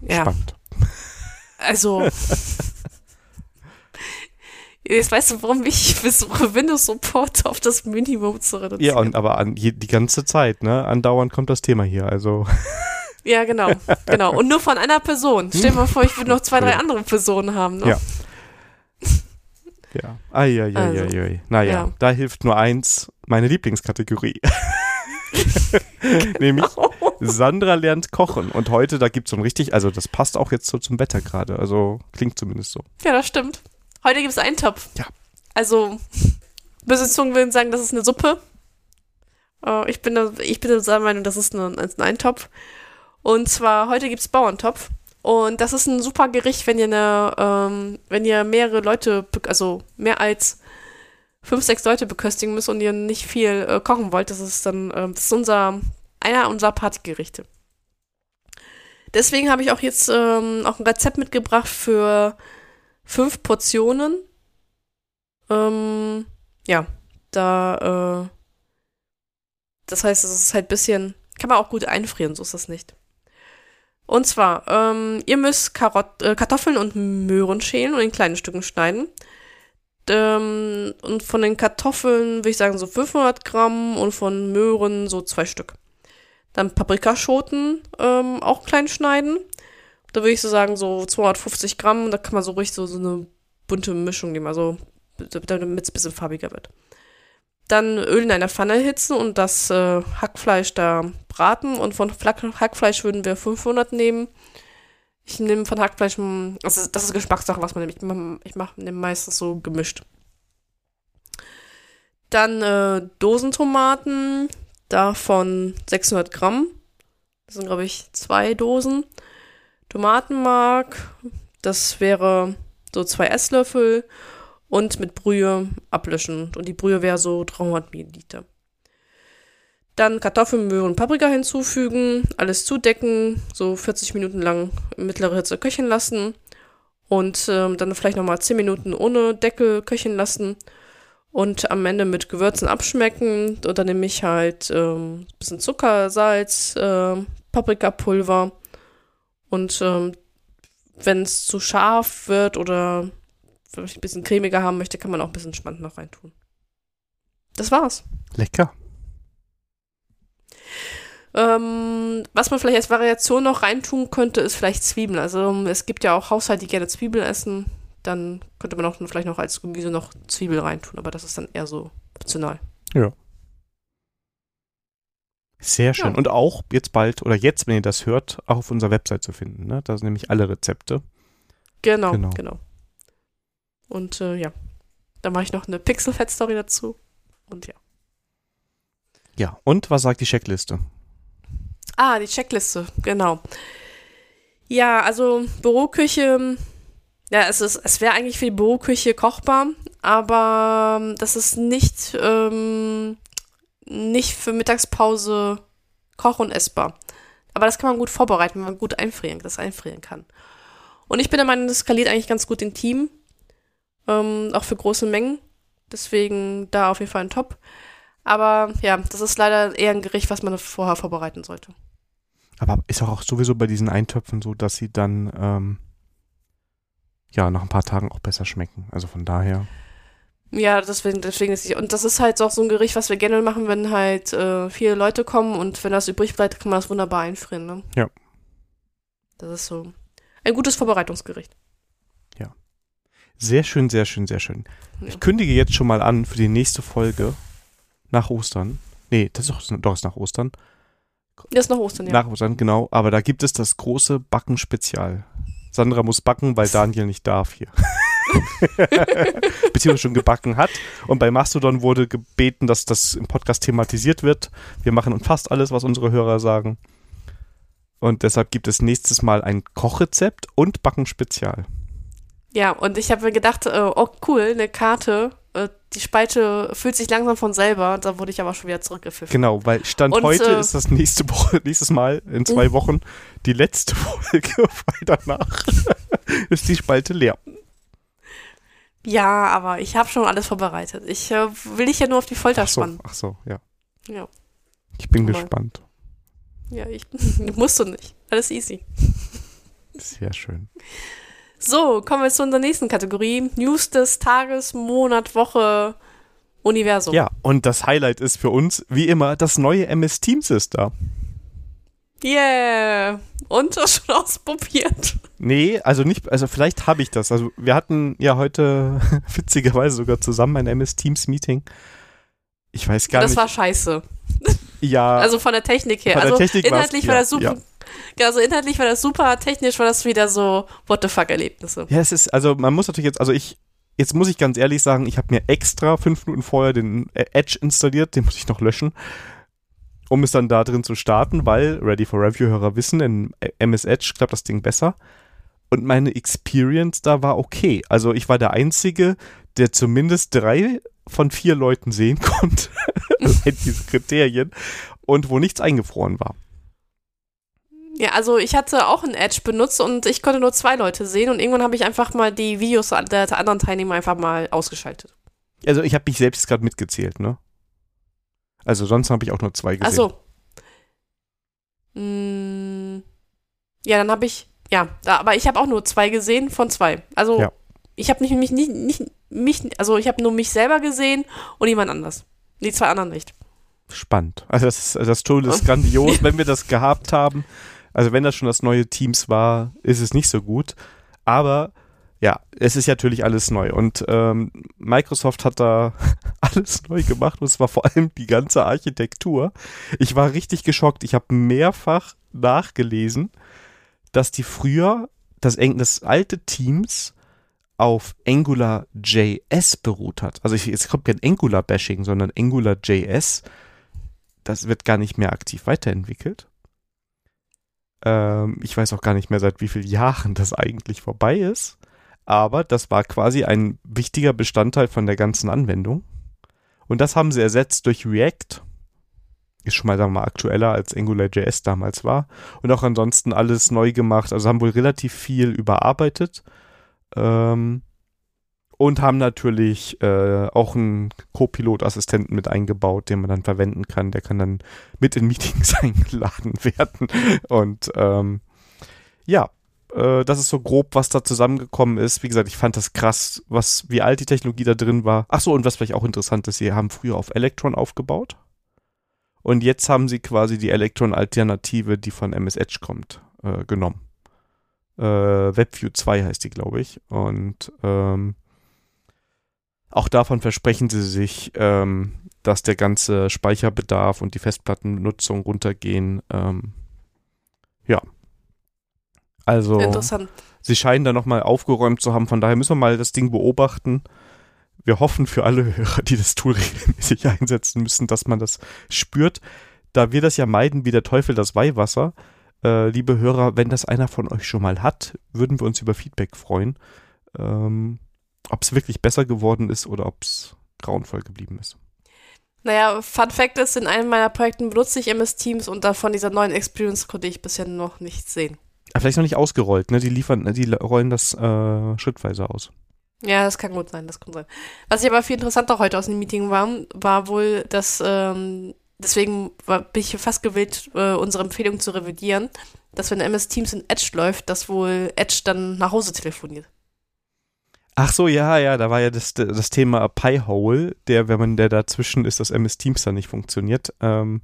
Ja, Spannend. also. Jetzt weißt du, warum ich versuche, Windows Support auf das Minimum zu reduzieren. Ja, und aber an, die ganze Zeit, ne? Andauernd kommt das Thema hier. Also Ja, genau, genau. Und nur von einer Person. Stell dir mal vor, ich würde noch zwei, drei andere Personen haben. Ne? Ja. Ja. Eieieiei. Also, naja, ja. da hilft nur eins, meine Lieblingskategorie. Nämlich Sandra lernt kochen. Und heute, da gibt es so ein richtig, also das passt auch jetzt so zum Wetter gerade. Also klingt zumindest so. Ja, das stimmt. Heute gibt es einen Topf. Ja. Also, böse Zungen würden sagen, das ist eine Suppe. Äh, ich, bin, da- ich bin der Meinung, das ist ein, ein Eintopf. Und zwar, heute gibt es Bauerntopf. Und das ist ein super Gericht, wenn ihr eine, ähm, wenn ihr mehrere Leute, also mehr als fünf, sechs Leute beköstigen müsst und ihr nicht viel äh, kochen wollt. Das ist dann, ähm, das ist unser, einer unserer Partygerichte. Deswegen habe ich auch jetzt ähm, auch ein Rezept mitgebracht für fünf Portionen. Ähm, ja, da, äh, das heißt, es ist halt ein bisschen, kann man auch gut einfrieren, so ist das nicht. Und zwar, ähm, ihr müsst Karot äh, Kartoffeln und Möhren schälen und in kleinen Stücken schneiden. Ähm, und von den Kartoffeln würde ich sagen so 500 Gramm und von Möhren so zwei Stück. Dann Paprikaschoten ähm, auch klein schneiden. Da würde ich so sagen, so 250 Gramm. Da kann man so ruhig so, so eine bunte Mischung nehmen, also damit es ein bisschen farbiger wird. Dann Öl in einer Pfanne erhitzen und das äh, Hackfleisch da braten. Und von Hackfleisch würden wir 500 nehmen. Ich nehme von Hackfleisch, mm, das ist, Geschmackssache, was man nimmt. Ich mache ich mach, nehme meistens so gemischt. Dann äh, Dosentomaten, davon 600 Gramm. Das sind, glaube ich, zwei Dosen. Tomatenmark, das wäre so zwei Esslöffel und mit Brühe ablöschen. Und die Brühe wäre so 300 Milliliter. Dann Kartoffeln, Möhren und Paprika hinzufügen, alles zudecken, so 40 Minuten lang mittlere Hitze köcheln lassen und ähm, dann vielleicht nochmal 10 Minuten ohne Deckel köcheln lassen und am Ende mit Gewürzen abschmecken. Und dann nehme ich halt ähm, bisschen Zucker, Salz, äh, Paprikapulver und ähm, wenn es zu scharf wird oder wenn ich ein bisschen cremiger haben möchte, kann man auch ein bisschen Spand noch reintun. Das war's. Lecker. Ähm, was man vielleicht als Variation noch reintun könnte, ist vielleicht Zwiebeln. Also es gibt ja auch Haushalte, die gerne Zwiebeln essen. Dann könnte man auch vielleicht noch als Gemüse noch Zwiebel reintun, aber das ist dann eher so optional. Ja. Sehr schön. Ja. Und auch jetzt bald, oder jetzt, wenn ihr das hört, auch auf unserer Website zu finden. Ne? Da sind nämlich alle Rezepte. Genau, Genau. genau. Und äh, ja, dann mache ich noch eine Pixel-Fett-Story dazu. Und ja. Ja. Und was sagt die Checkliste? Ah, die Checkliste, genau. Ja, also Büroküche, ja, es ist, es wäre eigentlich für die Büroküche kochbar, aber ähm, das ist nicht, ähm, nicht für Mittagspause koch- und essbar. Aber das kann man gut vorbereiten, wenn man gut einfrieren, das einfrieren kann. Und ich bin der Meinung, das skaliert eigentlich ganz gut im Team. Ähm, auch für große Mengen. Deswegen da auf jeden Fall ein Top. Aber ja, das ist leider eher ein Gericht, was man vorher vorbereiten sollte. Aber ist auch sowieso bei diesen Eintöpfen so, dass sie dann ähm, ja nach ein paar Tagen auch besser schmecken. Also von daher. Ja, deswegen, deswegen ist ich. Und das ist halt auch so ein Gericht, was wir gerne machen, wenn halt äh, viele Leute kommen und wenn das übrig bleibt, kann man das wunderbar einfrieren. Ne? Ja. Das ist so ein gutes Vorbereitungsgericht. Sehr schön, sehr schön, sehr schön. Ja. Ich kündige jetzt schon mal an für die nächste Folge nach Ostern. Nee, das ist doch, doch ist nach Ostern. Das ist noch Ostern, ja. Nach Ostern, genau. Aber da gibt es das große Backen-Spezial. Sandra muss backen, weil Daniel nicht darf hier. Beziehungsweise schon gebacken hat. Und bei Mastodon wurde gebeten, dass das im Podcast thematisiert wird. Wir machen fast alles, was unsere Hörer sagen. Und deshalb gibt es nächstes Mal ein Kochrezept und Backen-Spezial. Ja, und ich habe mir gedacht, äh, oh cool, eine Karte. Äh, die Spalte füllt sich langsam von selber. Da wurde ich aber schon wieder zurückgepfiffen. Genau, weil Stand Und, heute äh, ist das nächste Woche, nächstes Mal in zwei Wochen die letzte Folge, weil danach ist die Spalte leer. Ja, aber ich habe schon alles vorbereitet. Ich äh, will dich ja nur auf die Folter Ach so, spannen. ach so, ja. Ja. Ich bin Mal. gespannt. Ja, ich musst du nicht. Alles easy. Sehr schön. So, kommen wir zu unserer nächsten Kategorie. News des Tages, Monat, Woche, Universum. Ja, und das Highlight ist für uns, wie immer, das neue MS Teams ist da. Yeah. Und das schon ausprobiert. Nee, also nicht, also vielleicht habe ich das. Also wir hatten ja heute witzigerweise sogar zusammen ein MS Teams Meeting. Ich weiß gar das nicht. war scheiße. ja, Also von der Technik her. Von der also Technik inhaltlich war das super. ja. Also inhaltlich war das super, technisch war das wieder so What the fuck Erlebnisse. Ja, es ist, also man muss natürlich jetzt, also ich, jetzt muss ich ganz ehrlich sagen, ich habe mir extra fünf Minuten vorher den äh, Edge installiert, den muss ich noch löschen, um es dann da drin zu starten, weil Ready for Review-Hörer wissen, in äh, MS Edge klappt das Ding besser. Und meine Experience da war okay. Also ich war der Einzige, der zumindest drei von vier Leuten sehen konnte, diese Kriterien, und wo nichts eingefroren war. Ja, also ich hatte auch ein Edge benutzt und ich konnte nur zwei Leute sehen und irgendwann habe ich einfach mal die Videos der anderen Teilnehmer einfach mal ausgeschaltet. Also ich habe mich selbst gerade mitgezählt, ne? Also sonst habe ich auch nur zwei gesehen. Ach so. Mm, ja, dann habe ich, ja, aber ich habe auch nur zwei gesehen von zwei. Also Ja. ich habe nicht, mich nicht, nicht, mich, also ich habe nur mich selber gesehen und jemand anders. Die zwei anderen nicht. Spannend. Also das, ist, also das Tool ist grandios, wenn wir das gehabt haben. Also wenn das schon das neue Teams war, ist es nicht so gut. Aber ja, es ist natürlich alles neu. Und ähm, Microsoft hat da alles neu gemacht und zwar vor allem die ganze Architektur. Ich war richtig geschockt. Ich habe mehrfach nachgelesen, dass die früher das, das alte Teams auf Angular JS beruht hat. Also ich, jetzt kommt kein Angular-Bashing, sondern Angular JS. Das wird gar nicht mehr aktiv weiterentwickelt. Ähm, ich weiß auch gar nicht mehr, seit wie vielen Jahren das eigentlich vorbei ist. Aber das war quasi ein wichtiger Bestandteil von der ganzen Anwendung. Und das haben sie ersetzt durch React. Ist schon mal, sagen wir mal, aktueller als AngularJS damals war. Und auch ansonsten alles neu gemacht. Also haben wohl relativ viel überarbeitet. Ähm, und haben natürlich äh, auch einen Co-Pilot-Assistenten mit eingebaut, den man dann verwenden kann. Der kann dann mit in Meetings eingeladen werden. Und ähm, ja, äh, das ist so grob, was da zusammengekommen ist. Wie gesagt, ich fand das krass, was, wie alt die Technologie da drin war. Ach so, und was vielleicht auch interessant ist, sie haben früher auf Electron aufgebaut. Und jetzt haben sie quasi die Electron-Alternative, die von MS Edge kommt, äh, genommen. Äh, WebView 2 heißt die, glaube ich. Und ähm, auch davon versprechen sie sich, ähm, dass der ganze Speicherbedarf und die Festplattennutzung runtergehen. Ähm, ja, also Interessant. sie scheinen da nochmal aufgeräumt zu haben. Von daher müssen wir mal das Ding beobachten. Wir hoffen für alle Hörer, die das Tool regelmäßig einsetzen müssen, dass man das spürt. Da wir das ja meiden wie der Teufel das Weihwasser, äh, liebe Hörer, wenn das einer von euch schon mal hat, würden wir uns über Feedback freuen. Ähm, ob es wirklich besser geworden ist oder ob es grauenvoll geblieben ist. Naja, Fun Fact ist, in einem meiner Projekten benutze ich MS Teams und davon dieser neuen Experience konnte ich bisher noch nichts sehen. Ah, vielleicht noch nicht ausgerollt, ne? Die liefern, die rollen das äh, schrittweise aus. Ja, das kann gut sein, das kann sein. Was ich aber viel interessanter heute aus dem Meeting war, war wohl, dass, ähm, deswegen war, bin ich fast gewillt, äh, unsere Empfehlung zu revidieren, dass wenn MS Teams in Edge läuft, dass wohl Edge dann nach Hause telefoniert. Ach so, ja, ja, da war ja das, das Thema Pi-Hole, der, wenn man der dazwischen ist, dass MS Teams dann nicht funktioniert. Ähm,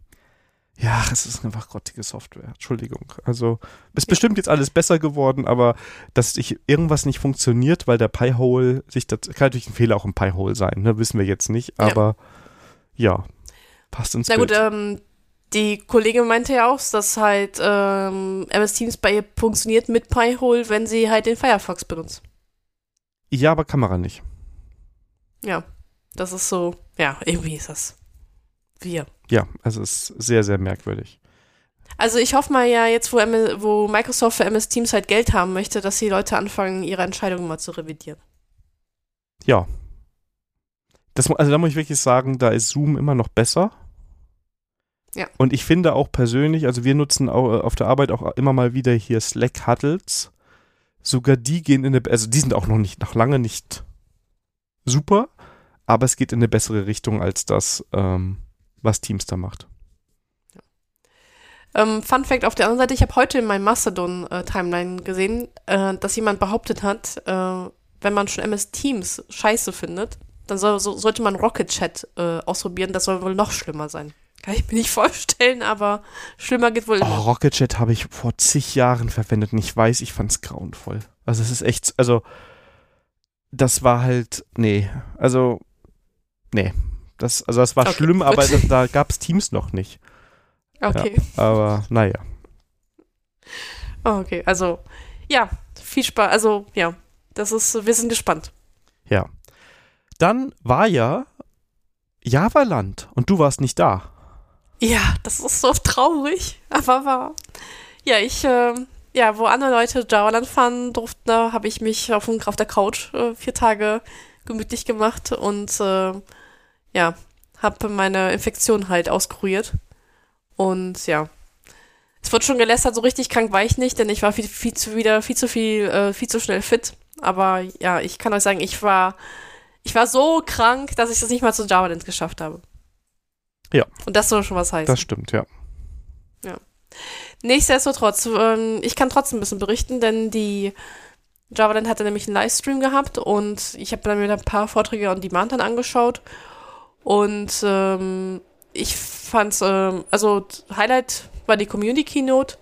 ja, es ist einfach grottige Software. Entschuldigung. Also, ist ja. bestimmt jetzt alles besser geworden, aber dass ich irgendwas nicht funktioniert, weil der Pi-Hole sich das, kann natürlich ein Fehler auch im Pi-Hole sein, ne? Wissen wir jetzt nicht, aber ja, ja passt ins Na Bild. gut, ähm, die Kollegin meinte ja auch, dass halt ähm, MS Teams bei ihr funktioniert mit Pi-Hole, wenn sie halt den Firefox benutzt. Ja, aber Kamera nicht. Ja, das ist so, ja, irgendwie ist das wir. Ja, also es ist sehr, sehr merkwürdig. Also ich hoffe mal ja jetzt, wo, wo Microsoft für MS Teams halt Geld haben möchte, dass die Leute anfangen, ihre Entscheidungen mal zu revidieren. Ja. Das, also da muss ich wirklich sagen, da ist Zoom immer noch besser. Ja. Und ich finde auch persönlich, also wir nutzen auch auf der Arbeit auch immer mal wieder hier Slack Huddles. Sogar die gehen in eine, also die sind auch noch nicht, noch lange nicht super, aber es geht in eine bessere Richtung als das, ähm, was Teams da macht. Ähm, Fun Fact auf der anderen Seite, ich habe heute in meinem Mastodon-Timeline gesehen, äh, dass jemand behauptet hat, äh, wenn man schon MS Teams scheiße findet, dann soll, so, sollte man Rocket Chat äh, ausprobieren. Das soll wohl noch schlimmer sein. Kann ich mir nicht vorstellen, aber schlimmer geht wohl. Oh, Rocket Chat habe ich vor zig Jahren verwendet und ich weiß, ich fand es grauenvoll. Also es ist echt, also das war halt, nee, also, nee, das, also das war okay, schlimm, aber das, da gab es Teams noch nicht. Okay. Ja, aber naja. Oh, okay, also ja, viel Spaß. Also ja, das ist, wir sind gespannt. Ja. Dann war ja Javaland und du warst nicht da. Ja, das ist so traurig, aber war. Ja, ich, äh, ja, wo andere Leute Javaland fahren durften, da habe ich mich auf, auf der Couch äh, vier Tage gemütlich gemacht und äh, ja, habe meine Infektion halt auskuriert. Und ja, es wird schon gelästert, so richtig krank war ich nicht, denn ich war viel, viel zu wieder viel zu viel, äh, viel zu schnell fit. Aber ja, ich kann euch sagen, ich war, ich war so krank, dass ich das nicht mal zu Java Dance geschafft habe. Ja. Und das soll schon was heißen. Das stimmt, ja. Ja. Nichtsdestotrotz, ähm, ich kann trotzdem ein bisschen berichten, denn die Java Dance hatte nämlich einen Livestream gehabt und ich habe dann mir ein paar Vorträge on Demand dann angeschaut und ähm, ich fand's, ähm, also Highlight war die Community Keynote.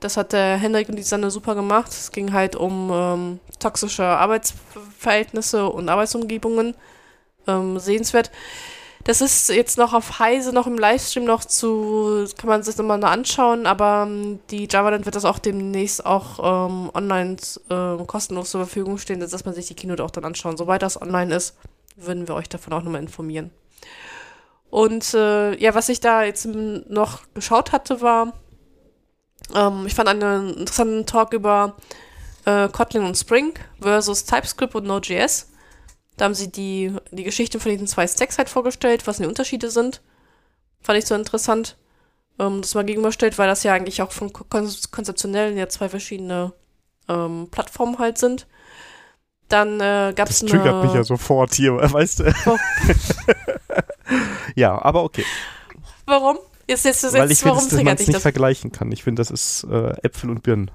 Das hat der Henrik und die Sanne super gemacht. Es ging halt um ähm, toxische Arbeitsverhältnisse und Arbeitsumgebungen. Ähm, sehenswert. Das ist jetzt noch auf Heise, noch im Livestream noch zu, kann man sich nochmal anschauen, aber ähm, die JavaLand wird das auch demnächst auch ähm, online äh, kostenlos zur Verfügung stehen, dass man sich die Keynote auch dann anschauen. Sobald das online ist, würden wir euch davon auch nochmal informieren. Und äh, ja, was ich da jetzt noch geschaut hatte, war Ähm, ich fand einen interessanten Talk über äh, Kotlin und Spring versus TypeScript und Node.js. Da haben sie die, die Geschichte von diesen zwei Stacks halt vorgestellt, was die Unterschiede sind. Fand ich so interessant, ähm, das mal gegenüberstellt, weil das ja eigentlich auch von kon konzeptionell ja zwei verschiedene ähm, Plattformen halt sind. Dann äh, gab es eine... Das triggert mich ja sofort hier, weißt du. Oh. ja, aber okay. Warum? Jetzt, jetzt, jetzt, Weil ich finde, dass man es nicht das? vergleichen kann. Ich finde, das ist äh, Äpfel und Birnen.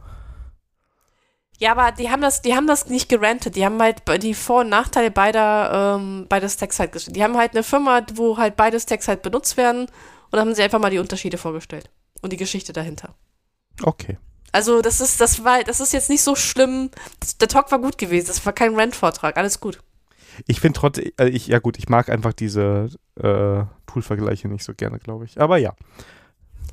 Ja, aber die haben das, die haben das nicht gerantet. Die haben halt die Vor- und Nachteile beider, ähm, beider Stacks halt gestellt. Die haben halt eine Firma, wo halt beide Stacks halt benutzt werden und haben sie einfach mal die Unterschiede vorgestellt und die Geschichte dahinter. Okay. Also das ist, das war, das ist jetzt nicht so schlimm. Der Talk war gut gewesen. Das war kein Rant-Vortrag. Alles gut. Ich finde trotzdem, äh, ich, ja gut, ich mag einfach diese äh, Tool-Vergleiche nicht so gerne, glaube ich. Aber ja.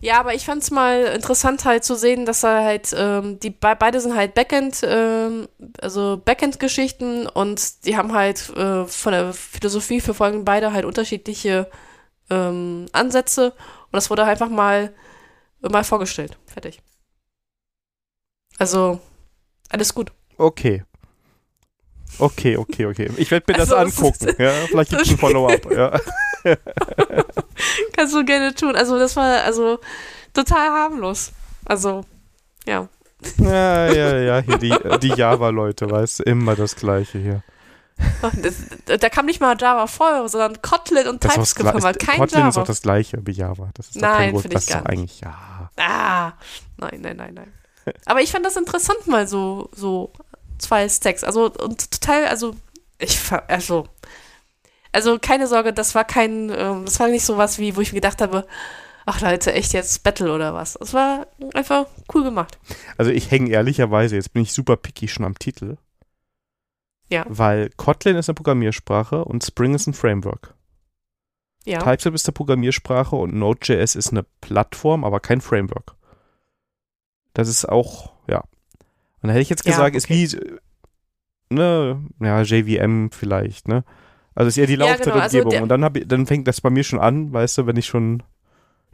Ja, aber ich fand es mal interessant halt zu sehen, dass er halt, ähm, die be beide sind halt Backend, ähm, also Backend-Geschichten und die haben halt äh, von der Philosophie verfolgen beide halt unterschiedliche ähm, Ansätze und das wurde einfach mal, mal vorgestellt. Fertig. Also, alles gut. Okay. Okay, okay, okay. Ich werde mir also, das angucken. Ja, vielleicht gibt es ein Follow-up. Ja. Kannst du gerne tun. Also, das war also total harmlos. Also, ja. Ja, ja, ja. Hier die, die Java-Leute, weißt du, immer das Gleiche hier. Das, da kam nicht mal Java vor, sondern Kotlin und das TypeScript haben halt kein Kotlin Java. ist auch das gleiche wie Java. Das ist nein, finde ich gar nicht. eigentlich ja. Ah, nein, nein, nein, nein. Aber ich fand das interessant mal so, so zwei Stacks. Also und total, also ich also also keine Sorge, das war kein, ähm, das war nicht so was wie, wo ich mir gedacht habe, ach Leute, echt jetzt Battle oder was. Es war einfach cool gemacht. Also ich hänge ehrlicherweise, jetzt bin ich super picky schon am Titel. Ja. Weil Kotlin ist eine Programmiersprache und Spring ist ein Framework. Ja. TypeScript ist eine Programmiersprache und Node.js ist eine Plattform, aber kein Framework. Das ist auch, ja. Und da hätte ich jetzt gesagt, ja, okay. ist wie, ne, ja, JVM vielleicht, ne? Also ist eher die laufende ja, genau. also und dann, hab, dann fängt das bei mir schon an, weißt du, wenn ich schon,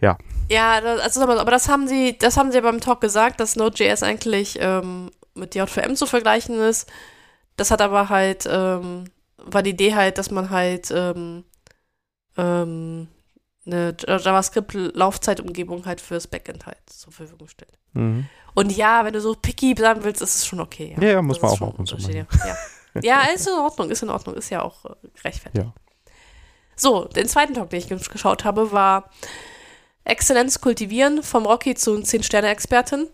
ja. Ja, also, aber das haben sie, das haben sie ja beim Talk gesagt, dass Node.js eigentlich ähm, mit JVM zu vergleichen ist. Das hat aber halt, ähm, war die Idee halt, dass man halt ähm, ähm, eine JavaScript-Laufzeitumgebung halt fürs Backend halt zur Verfügung stellt. Mhm. Und ja, wenn du so picky bleiben willst, ist es schon okay. Ja, ja muss man auch ab und zu machen. Ja. Ja, ist in Ordnung, ist in Ordnung, ist ja auch äh, gerechtfertigt. Ja. So, den zweiten Talk, den ich geschaut habe, war Exzellenz kultivieren vom Rocky zu 10-Sterne-Expertin.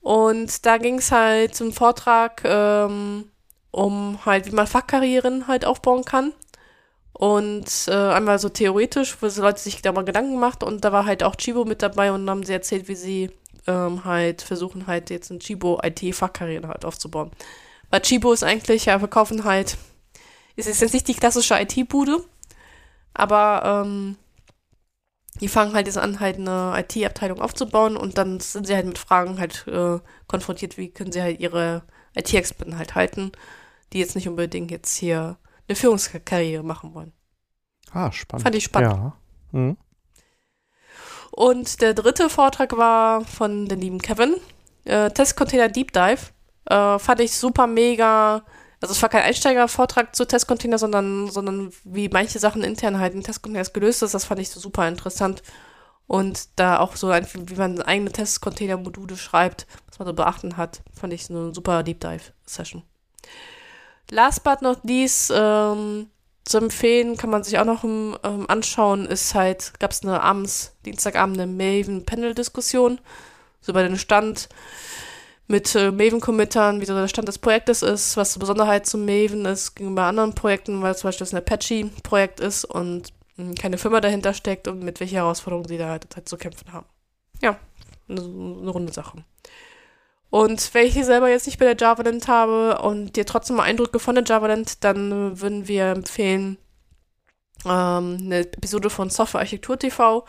Und da ging es halt zum Vortrag ähm, um halt, wie man Fachkarrieren halt aufbauen kann. Und äh, einmal so theoretisch, wo Leute sich da mal Gedanken gemacht und da war halt auch Chibo mit dabei und haben sie erzählt, wie sie ähm, halt versuchen halt jetzt ein Chibo IT-Fachkarriere halt aufzubauen. Weil Chibo ist eigentlich, ja, verkaufen halt, ist jetzt nicht die klassische IT-Bude, aber ähm, die fangen halt jetzt an, halt eine IT-Abteilung aufzubauen und dann sind sie halt mit Fragen halt äh, konfrontiert, wie können sie halt ihre IT-Experten halt halten, die jetzt nicht unbedingt jetzt hier eine Führungskarriere machen wollen. Ah, spannend. Fand ich spannend. Ja. Mhm. Und der dritte Vortrag war von dem lieben Kevin. Äh, Testcontainer Deep Dive. Äh, fand ich super mega. Also es war kein Einsteiger-Vortrag zu Testcontainer, sondern, sondern wie manche Sachen intern halt in Testcontainers gelöst ist. Das fand ich so super interessant. Und da auch so, wie man eigene Testcontainer-Module schreibt, was man da beachten hat, fand ich so eine super Deep Dive-Session. Last but not least, ähm, zu empfehlen, kann man sich auch noch ähm, anschauen, ist halt, gab es eine abends, Dienstagabend eine Maven-Panel-Diskussion, so über den Stand mit äh, Maven-Committern, wie so der Stand des Projektes ist, was die Besonderheit zum Maven ist gegenüber anderen Projekten, weil zum Beispiel das ein Apache-Projekt ist und mh, hm, keine Firma dahinter steckt und mit welchen Herausforderungen sie da halt, halt zu kämpfen haben. Ja, eine, eine runde Sache. Und wenn ich hier selber jetzt nicht bei der JavaLand habe und dir trotzdem mal Eindrücke von der JavaLand, dann würden wir empfehlen ähm, eine Episode von Software Architektur TV.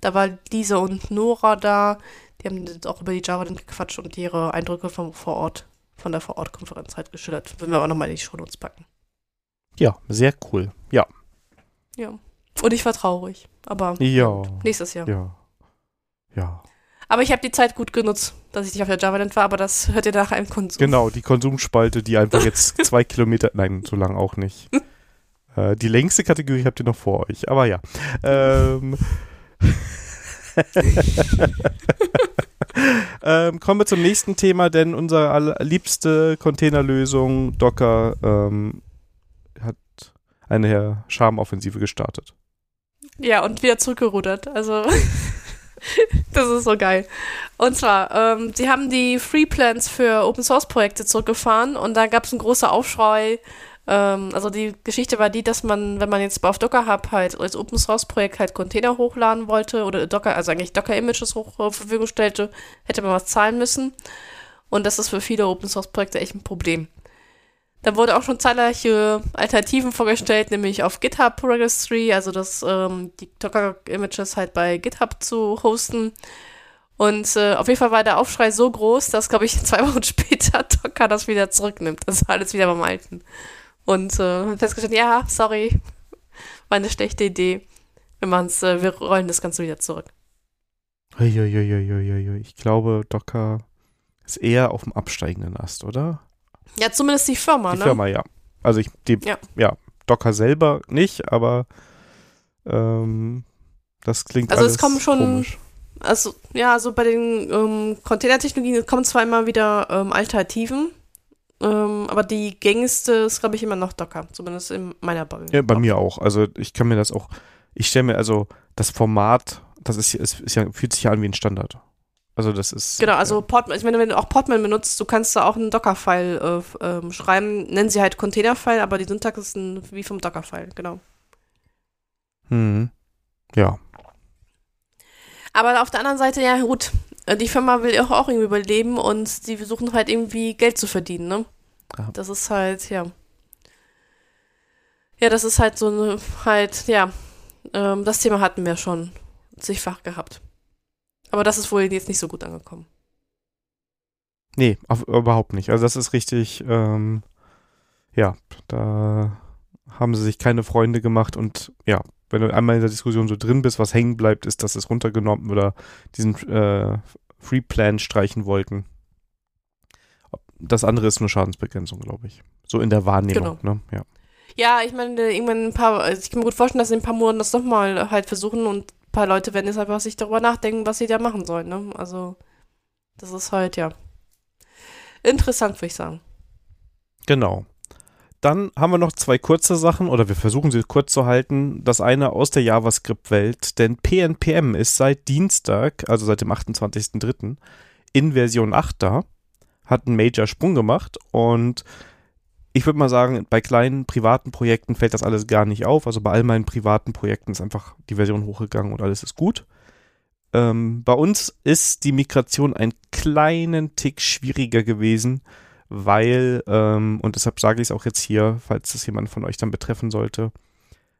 Da war Lisa und Nora da. Die haben auch über die JavaLand gequatscht und ihre Eindrücke vom vor Ort, von der Vor-Ort-Konferenz halt geschildert. Würden wir aber nochmal in die Show Notes packen. Ja, sehr cool. Ja. Ja. Und ich war traurig. Aber ja. nächstes Jahr. Ja. Ja. Aber ich habe die Zeit gut genutzt, dass ich nicht auf der JavaLand war, aber das hört ihr nach einem Konsum. Genau, die Konsumspalte, die einfach jetzt zwei Kilometer, nein, so lang auch nicht. äh, die längste Kategorie habt ihr noch vor euch, aber ja. Ähm, ähm, kommen wir zum nächsten Thema, denn unsere liebste Containerlösung Docker ähm, hat eine Charmoffensive gestartet. Ja, und wieder zurückgerudert. Also, das ist so geil. Und zwar, ähm, sie haben die Free Plans für Open Source Projekte zurückgefahren und da gab es einen großen Aufschrei. Ähm, also die Geschichte war die, dass man, wenn man jetzt auf Docker Hub halt als Open Source Projekt halt Container hochladen wollte oder Docker, also eigentlich Docker Images hoch zur Verfügung stellte, hätte man was zahlen müssen. Und das ist für viele Open Source Projekte echt ein Problem. Da wurde auch schon zahlreiche Alternativen vorgestellt, nämlich auf GitHub Registry, also das, ähm, die Docker-Images halt bei GitHub zu hosten. Und äh, auf jeden Fall war der Aufschrei so groß, dass, glaube ich, zwei Wochen später Docker das wieder zurücknimmt. Das war alles wieder beim Alten. Und äh, festgestellt, ja, sorry, war eine schlechte Idee. Wir machen's, äh, wir rollen das Ganze wieder zurück. Uiuiuiuiui. Ich glaube, Docker ist eher auf dem absteigenden Ast, oder? Ja, zumindest die Firma, die ne? Firma, ja. Also ich, die, Ja. ja, Docker selber nicht, aber ähm, das klingt Also es kommen schon- komisch. Also, ja, also bei den ähm, Containertechnologien kommen zwar immer wieder ähm, Alternativen, ähm, aber die gängigste ist, glaube ich, immer noch Docker, zumindest in meiner Bubble. Ja, bei mir auch. Also ich kann mir das auch, ich stelle mir, also das Format, das ist, ist, ist ja, fühlt sich ja an wie ein Standard. Also das ist. Genau, also Portman, ich meine, wenn du auch Portman benutzt, du kannst da auch einen Docker-File äh, ähm, schreiben, nennen sie halt Container-File, aber die Syntax ist ein, wie vom Docker-File, genau. Mhm. Ja. Aber auf der anderen Seite, ja gut, die Firma will auch, auch irgendwie überleben und die versuchen halt irgendwie Geld zu verdienen, ne? Ja. Das ist halt, ja. Ja, das ist halt so eine, halt, ja, ähm, das Thema hatten wir schon zigfach gehabt. Aber das ist wohl jetzt nicht so gut angekommen. Nee, auf, überhaupt nicht. Also das ist richtig, ähm, ja, da haben sie sich keine Freunde gemacht und ja, wenn du einmal in der Diskussion so drin bist, was hängen bleibt, ist, dass es runtergenommen oder diesen äh, Free Plan streichen wollten. Das andere ist nur Schadensbegrenzung, glaube ich. So in der Wahrnehmung, ne? Ja. Ja, ich meine, irgendwann ein paar, also ich kann mir gut vorstellen, dass in ein paar Monaten das nochmal halt versuchen und ein paar Leute werden jetzt einfach sich darüber nachdenken, was sie da machen sollen, ne? Also, das ist halt, ja. Interessant, würde ich sagen. Genau. Dann haben wir noch zwei kurze Sachen, oder wir versuchen sie kurz zu halten. Das eine aus der JavaScript-Welt, denn PNPM ist seit Dienstag, also seit dem 28.03., in Version 8 da, hat einen Major-Sprung gemacht und ich würde mal sagen, bei kleinen privaten Projekten fällt das alles gar nicht auf. Also bei all meinen privaten Projekten ist einfach die Version hochgegangen und alles ist gut. Ähm, bei uns ist die Migration einen kleinen Tick schwieriger gewesen, weil, ähm, und deshalb sage ich es auch jetzt hier, falls das jemand von euch dann betreffen sollte,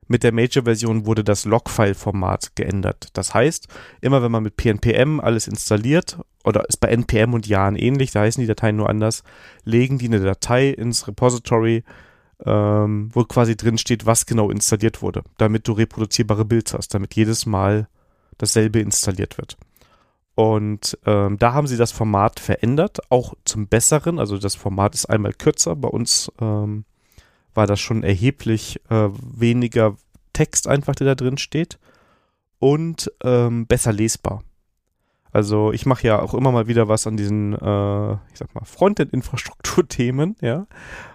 mit der Major-Version wurde das Logfile-Format geändert. Das heißt, immer wenn man mit PNPM alles installiert, oder ist bei NPM und Jan ähnlich, da heißen die Dateien nur anders, legen die eine Datei ins Repository, ähm, wo quasi drin steht, was genau installiert wurde, damit du reproduzierbare Builds hast, damit jedes Mal dasselbe installiert wird. Und ähm, da haben sie das Format verändert, auch zum Besseren. Also das Format ist einmal kürzer. Bei uns ähm, war das schon erheblich äh, weniger Text einfach, der da drin steht. Und ähm, besser lesbar. Also ich mache ja auch immer mal wieder was an diesen, äh, ich sag mal, Frontend-Infrastruktur-Themen, ja.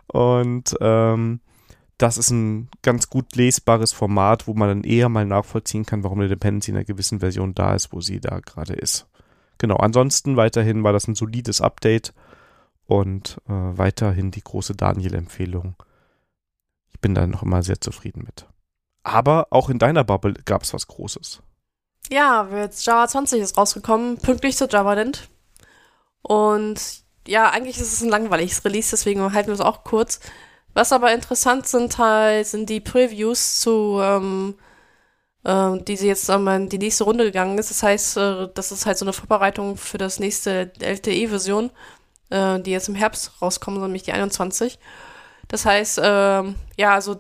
Und ähm, das ist ein ganz gut lesbares Format, wo man dann eher mal nachvollziehen kann, warum eine Dependency in einer gewissen Version da ist, wo sie da gerade ist. Genau, ansonsten weiterhin war das ein solides Update und äh, weiterhin die große Daniel-Empfehlung. Ich bin da noch immer sehr zufrieden mit. Aber auch in deiner Bubble gab es was Großes. Ja, jetzt Java 20 ist rausgekommen, pünktlich zur JavaLint. Und ja, eigentlich ist es ein langweiliges Release, deswegen halten wir es auch kurz. Was aber interessant sind halt, sind die Previews zu, ähm, äh, die sie jetzt einmal in die nächste Runde gegangen ist. Das heißt, äh, das ist halt so eine Vorbereitung für das nächste LTE-Version, äh, die jetzt im Herbst rauskommt, nämlich die 21. Das heißt, ähm, ja, also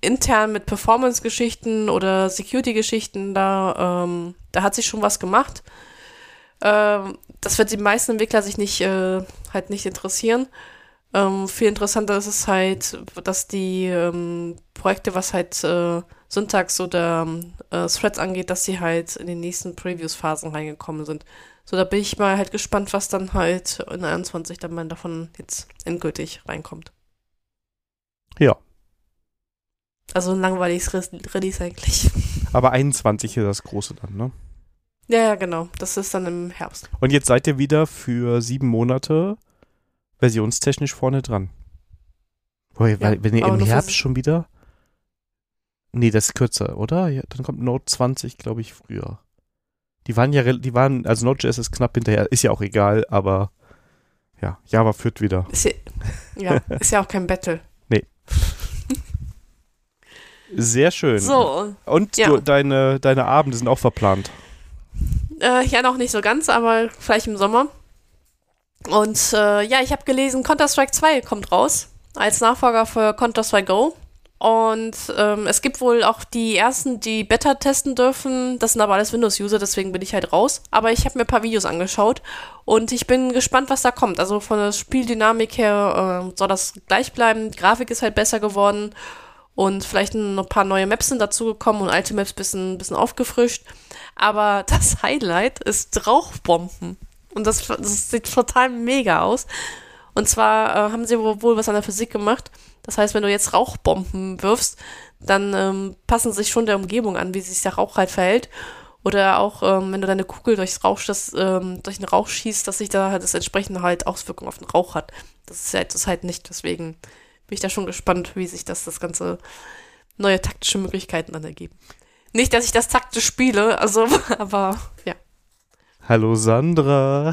intern mit Performance-Geschichten oder Security-Geschichten, da, ähm, da hat sich schon was gemacht. Ähm, das wird die meisten Entwickler sich nicht, äh, halt nicht interessieren. Ähm, viel interessanter ist es halt, dass die ähm, Projekte, was halt äh, Syntax oder äh, Threads angeht, dass sie halt in den nächsten Previews-Phasen reingekommen sind. So, da bin ich mal halt gespannt, was dann halt in 21 dann mal davon jetzt endgültig reinkommt. Ja. Also ein langweiliges Release eigentlich. Aber 21 ist das große dann, ne? Ja, ja, genau. Das ist dann im Herbst. Und jetzt seid ihr wieder für sieben Monate versionstechnisch vorne dran. Boah, ja, wenn ihr im Herbst schon wieder. Nee, das ist kürzer, oder? Ja, dann kommt Node 20, glaube ich, früher. Die waren ja, die waren, also Node.js ist knapp hinterher, ist ja auch egal, aber ja, Java führt wieder. Ist ja, ja, ist ja auch kein Battle. Nee. Sehr schön. So. Und ja. du, deine, deine Abende sind auch verplant. Äh, ja, noch nicht so ganz, aber vielleicht im Sommer. Und äh, ja, ich habe gelesen, Counter-Strike 2 kommt raus als Nachfolger für Counter-Strike Go. Und ähm, es gibt wohl auch die ersten, die Beta testen dürfen. Das sind aber alles Windows-User, deswegen bin ich halt raus. Aber ich habe mir ein paar Videos angeschaut und ich bin gespannt, was da kommt. Also von der Spieldynamik her äh, soll das gleich bleiben. Die Grafik ist halt besser geworden und vielleicht ein paar neue Maps sind dazugekommen und alte Maps ein bisschen, bisschen aufgefrischt. Aber das Highlight ist Rauchbomben. Und das, das sieht total mega aus. Und zwar äh, haben sie wohl was an der Physik gemacht. Das heißt, wenn du jetzt Rauchbomben wirfst, dann ähm, passen sie sich schon der Umgebung an, wie sich der Rauch halt verhält. Oder auch, ähm, wenn du deine Kugel durchs Rauch, das, ähm, durch den Rauch schießt, dass sich da halt das entsprechende halt Auswirkungen auf den Rauch hat. Das ist halt, das halt nicht. Deswegen bin ich da schon gespannt, wie sich das, das ganze neue taktische Möglichkeiten dann ergeben. Nicht, dass ich das taktisch spiele, also, aber ja. Hallo Sandra.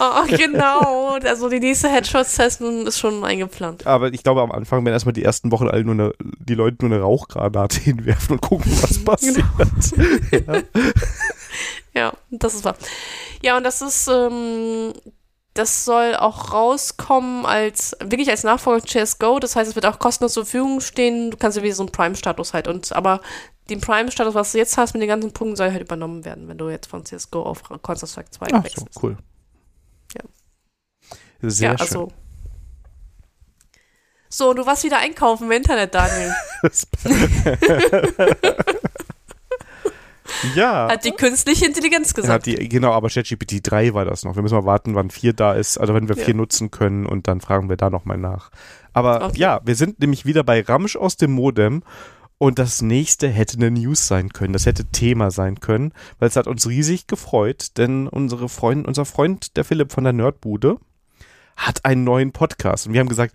Oh, genau. Also die nächste Headshot-Session ist schon eingeplant. Aber ich glaube, am Anfang werden erstmal die ersten Wochen alle nur eine, die Leute nur eine Rauchgranate hinwerfen und gucken, was passiert. Genau. ja. ja, das ist wahr. Ja, und das ist, ähm, das soll auch rauskommen als, wirklich als Nachfolger CSGO. Das heißt, es wird auch kostenlos zur Verfügung stehen. Du kannst ja wie so einen Prime-Status halt. Und, aber den Prime-Status, was du jetzt hast mit den ganzen Punkten, soll halt übernommen werden, wenn du jetzt von CSGO auf Counter-Strike 2 Ach wechselst. So, cool. Ja. Sehr ja, also, schön. So, du warst wieder einkaufen im Internet, Daniel. ja. Hat die künstliche Intelligenz gesagt. Ja, die, genau, aber ChatGPT 3 war das noch. Wir müssen mal warten, wann 4 da ist, also wenn wir 4 ja. nutzen können und dann fragen wir da nochmal nach. Aber okay. ja, wir sind nämlich wieder bei Ramsch aus dem Modem und das nächste hätte eine News sein können. Das hätte Thema sein können, weil es hat uns riesig gefreut, denn unsere Freund, unser Freund, der Philipp von der Nerdbude, hat einen neuen Podcast. Und wir haben gesagt,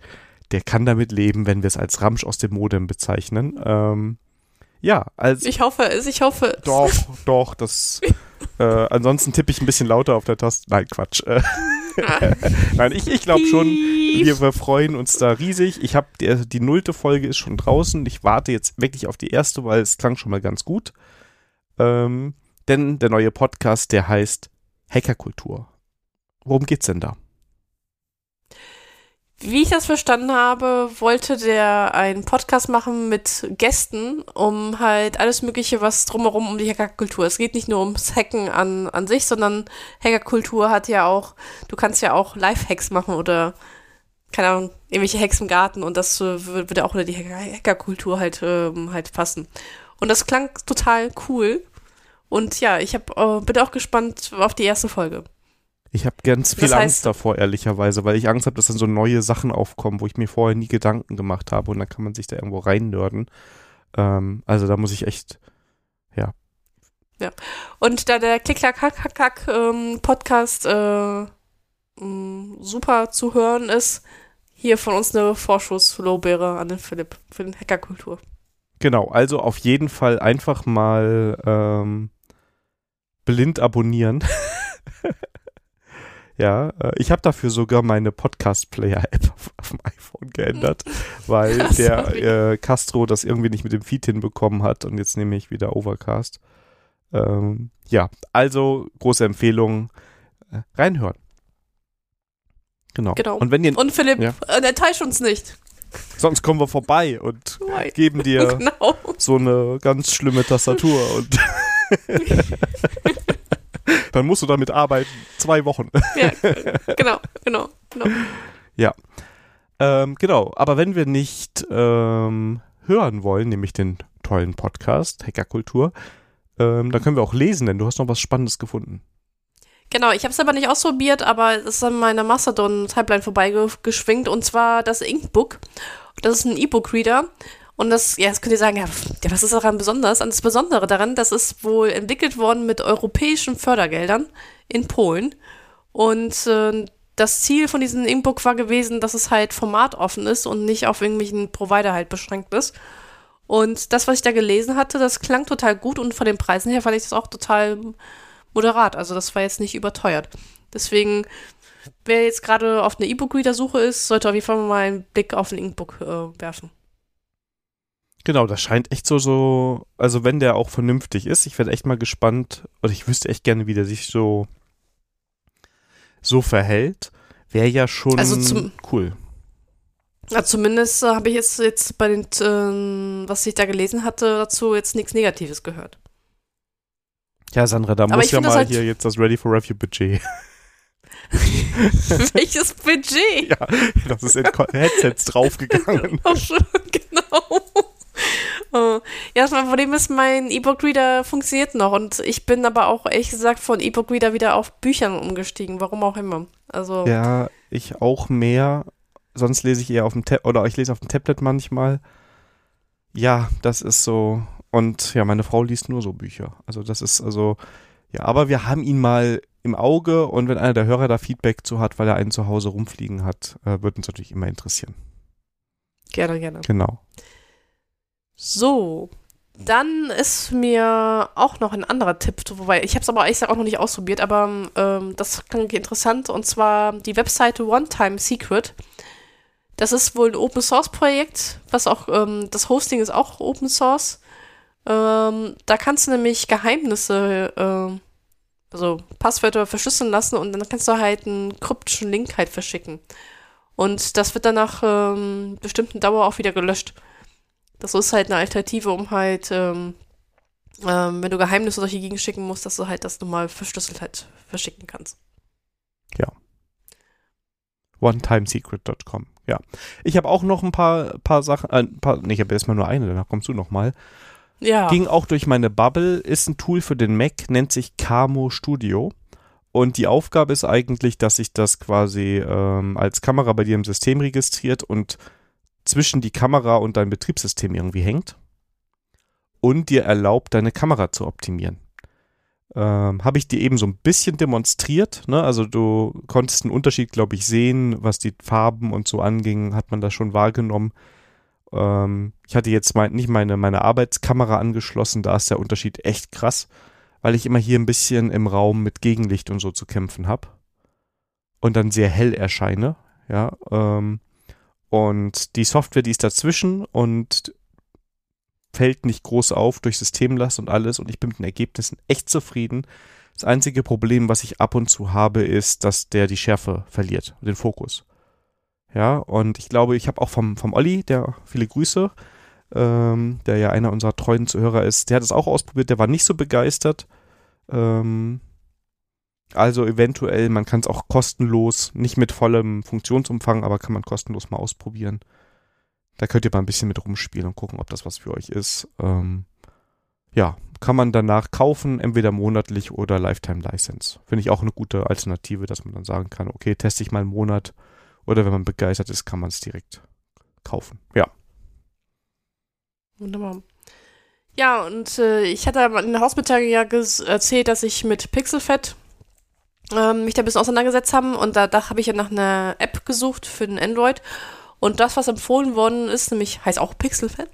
der kann damit leben, wenn wir es als Ramsch aus dem Modem bezeichnen. Ähm, ja, also. Ich hoffe es, ich hoffe es. Doch, doch, das. äh, ansonsten tippe ich ein bisschen lauter auf der Taste. Nein, Quatsch. Äh, Nein, ich, ich glaube schon, wir, wir, freuen uns da riesig. Ich habe die, die nullte Folge ist schon draußen. Ich warte jetzt wirklich auf die erste, weil es klang schon mal ganz gut. Ähm, denn der neue Podcast, der heißt Hackerkultur. Worum geht's denn da? Wie ich das verstanden habe, wollte der einen Podcast machen mit Gästen, um halt alles Mögliche, was drumherum um die Hackerkultur. Es geht nicht nur ums Hacken an, an sich, sondern Hackerkultur hat ja auch, du kannst ja auch Live-Hacks machen oder, keine Ahnung, irgendwelche Hacks im Garten und das äh, würde auch unter die Hackerkultur halt, ähm, halt passen. Und das klang total cool. Und ja, ich hab, äh, bin auch gespannt auf die erste Folge. Ich habe ganz viel das heißt, Angst davor, ehrlicherweise, weil ich Angst habe, dass dann so neue Sachen aufkommen, wo ich mir vorher nie Gedanken gemacht habe und dann kann man sich da irgendwo reinnörden. Ähm, also da muss ich echt, ja. Ja. Und da der Klick-Klack-Hack-Hack ähm, Podcast äh, super zu hören ist, hier von uns eine Vorschusslowbeere an den Philipp für den Hackerkultur. Genau, also auf jeden Fall einfach mal ähm, blind abonnieren. Ja, äh, ich habe dafür sogar meine Podcast-Player-App auf, auf, dem iPhone geändert, weil der äh, Castro das irgendwie nicht mit dem Feed hinbekommen hat und jetzt nehme ich wieder Overcast. Ähm, ja, also große Empfehlung, äh, reinhören. Genau. genau. Und, wenn ihr, und Philipp, ja. äh, enttäusch uns nicht. Sonst kommen wir vorbei und geben dir genau. so eine ganz schlimme Tastatur und Dann musst du damit arbeiten. Zwei Wochen. Ja, genau, genau, genau. Ja. Ähm, genau, aber wenn wir nicht ähm, hören wollen, nämlich den tollen Podcast Hackerkultur, ähm, dann können wir auch lesen, denn du hast noch was Spannendes gefunden. Genau, ich habe es aber nicht ausprobiert, aber es ist an meiner Mastodon-Timeline vorbeigeschwingt und zwar das Inkbook. Das ist ein E-Book-Reader. Und das, ja, das könnt ihr sagen, ja, ja, was ist daran besonders? Und das Besondere daran, das ist wohl entwickelt worden mit europäischen Fördergeldern in Polen. Und äh, das Ziel von diesem Inkbook war gewesen, dass es halt formatoffen ist und nicht auf irgendwelchen Provider halt beschränkt ist. Und das, was ich da gelesen hatte, das klang total gut und von den Preisen her fand ich das auch total moderat. Also das war jetzt nicht überteuert. Deswegen, wer jetzt gerade auf eine E-Book-Reader-Suche ist, sollte auf jeden Fall mal einen Blick auf ein Inkbook äh, werfen. Genau, das scheint echt so, so, also wenn der auch vernünftig ist, ich werde echt mal gespannt, oder ich wüsste echt gerne, wie der sich so, so verhält, wäre ja schon also zum, cool. Ja, zumindest äh, habe ich jetzt, jetzt bei den, äh, was ich da gelesen hatte, dazu jetzt nichts Negatives gehört. Ja, Sandra, da Aber muss ja mal halt- hier jetzt das Ready for Review Budget. Welches Budget? ja, das ist in Headsets draufgegangen. Ach so, genau. Äh, Ja, das Problem ist, mein E-Book-Reader funktioniert noch und ich bin aber auch ehrlich gesagt von E-Book-Reader wieder auf Büchern umgestiegen, warum auch immer. Also, Ja, ich auch mehr. Sonst lese ich eher auf dem Tablet oder ich lese auf dem Tablet manchmal. Ja, das ist so. Und ja, meine Frau liest nur so Bücher. Also das ist also, ja, aber wir haben ihn mal im Auge und wenn einer der Hörer da Feedback zu hat, weil er einen zu Hause rumfliegen hat, äh, wird uns natürlich immer interessieren. gerne, gerne. Genau. So, dann ist mir auch noch ein anderer Tipp, wobei ich habe es aber ehrlich gesagt auch noch nicht ausprobiert, aber ähm, das klingt interessant und zwar die Webseite One Time Secret. Das ist wohl ein Open Source Projekt, was auch ähm, das Hosting ist auch Open Source. Ähm, da kannst du nämlich Geheimnisse, äh, also Passwörter verschlüsseln lassen und dann kannst du halt einen kryptischen Link halt verschicken. Und das wird dann nach ähm, bestimmten Dauer auch wieder gelöscht. Das ist halt eine Alternative, um halt, ähm, ähm, wenn du Geheimnisse die Gegend schicken musst, dass du halt das normal verschlüsselt halt verschicken kannst. OneTimeSecret.com. Ja. Ich habe auch noch ein paar, paar Sachen, äh, ein paar, nee, ich habe erstmal nur eine, danach kommst du noch mal. Ja. Ging auch durch meine Bubble, ist ein Tool für den Mac, nennt sich Camo Studio. Und die Aufgabe ist eigentlich, dass sich das quasi ähm, als Kamera bei dir im System registriert und zwischen die Kamera und dein Betriebssystem irgendwie hängt und dir erlaubt, deine Kamera zu optimieren. Ähm, Habe ich dir eben so ein bisschen demonstriert. Ne? Also du konntest einen Unterschied, glaube ich, sehen, was die Farben und so anging, hat man das schon wahrgenommen. Ähm, ich hatte jetzt mein, nicht meine, meine Arbeitskamera angeschlossen, da ist der Unterschied echt krass, weil ich immer hier ein bisschen im Raum mit Gegenlicht und so zu kämpfen habe und dann sehr hell erscheine. Ja, ähm, und die Software, die ist dazwischen und fällt nicht groß auf durch Systemlast und alles und ich bin mit den Ergebnissen echt zufrieden. Das einzige Problem, was ich ab und zu habe, ist, dass der die Schärfe verliert, den Fokus. Ja, und ich glaube, ich habe auch vom, vom Olli, der viele Grüße, ähm, der ja einer unserer treuen Zuhörer ist, der hat es auch ausprobiert, der war nicht so begeistert. Ähm, also eventuell, man kann es auch kostenlos, nicht mit vollem Funktionsumfang, aber kann man kostenlos mal ausprobieren. Da könnt ihr mal ein bisschen mit rumspielen und gucken, ob das was für euch ist. Ähm, ja, kann man danach kaufen, entweder monatlich oder Lifetime License. Finde ich auch eine gute Alternative, dass man dann sagen kann, okay, teste ich mal einen Monat oder wenn man begeistert ist, kann man es direkt kaufen. Ja. Wunderbar. Ja, und äh, ich hatte in der Hausmitteilung ja erzählt, dass ich mit Pixelfed ähm, mich da ein bisschen auseinandergesetzt habe und da, da habe ich ja nach einer App gesucht für den Android und das, was empfohlen worden ist, nämlich heißt auch Pixelfed,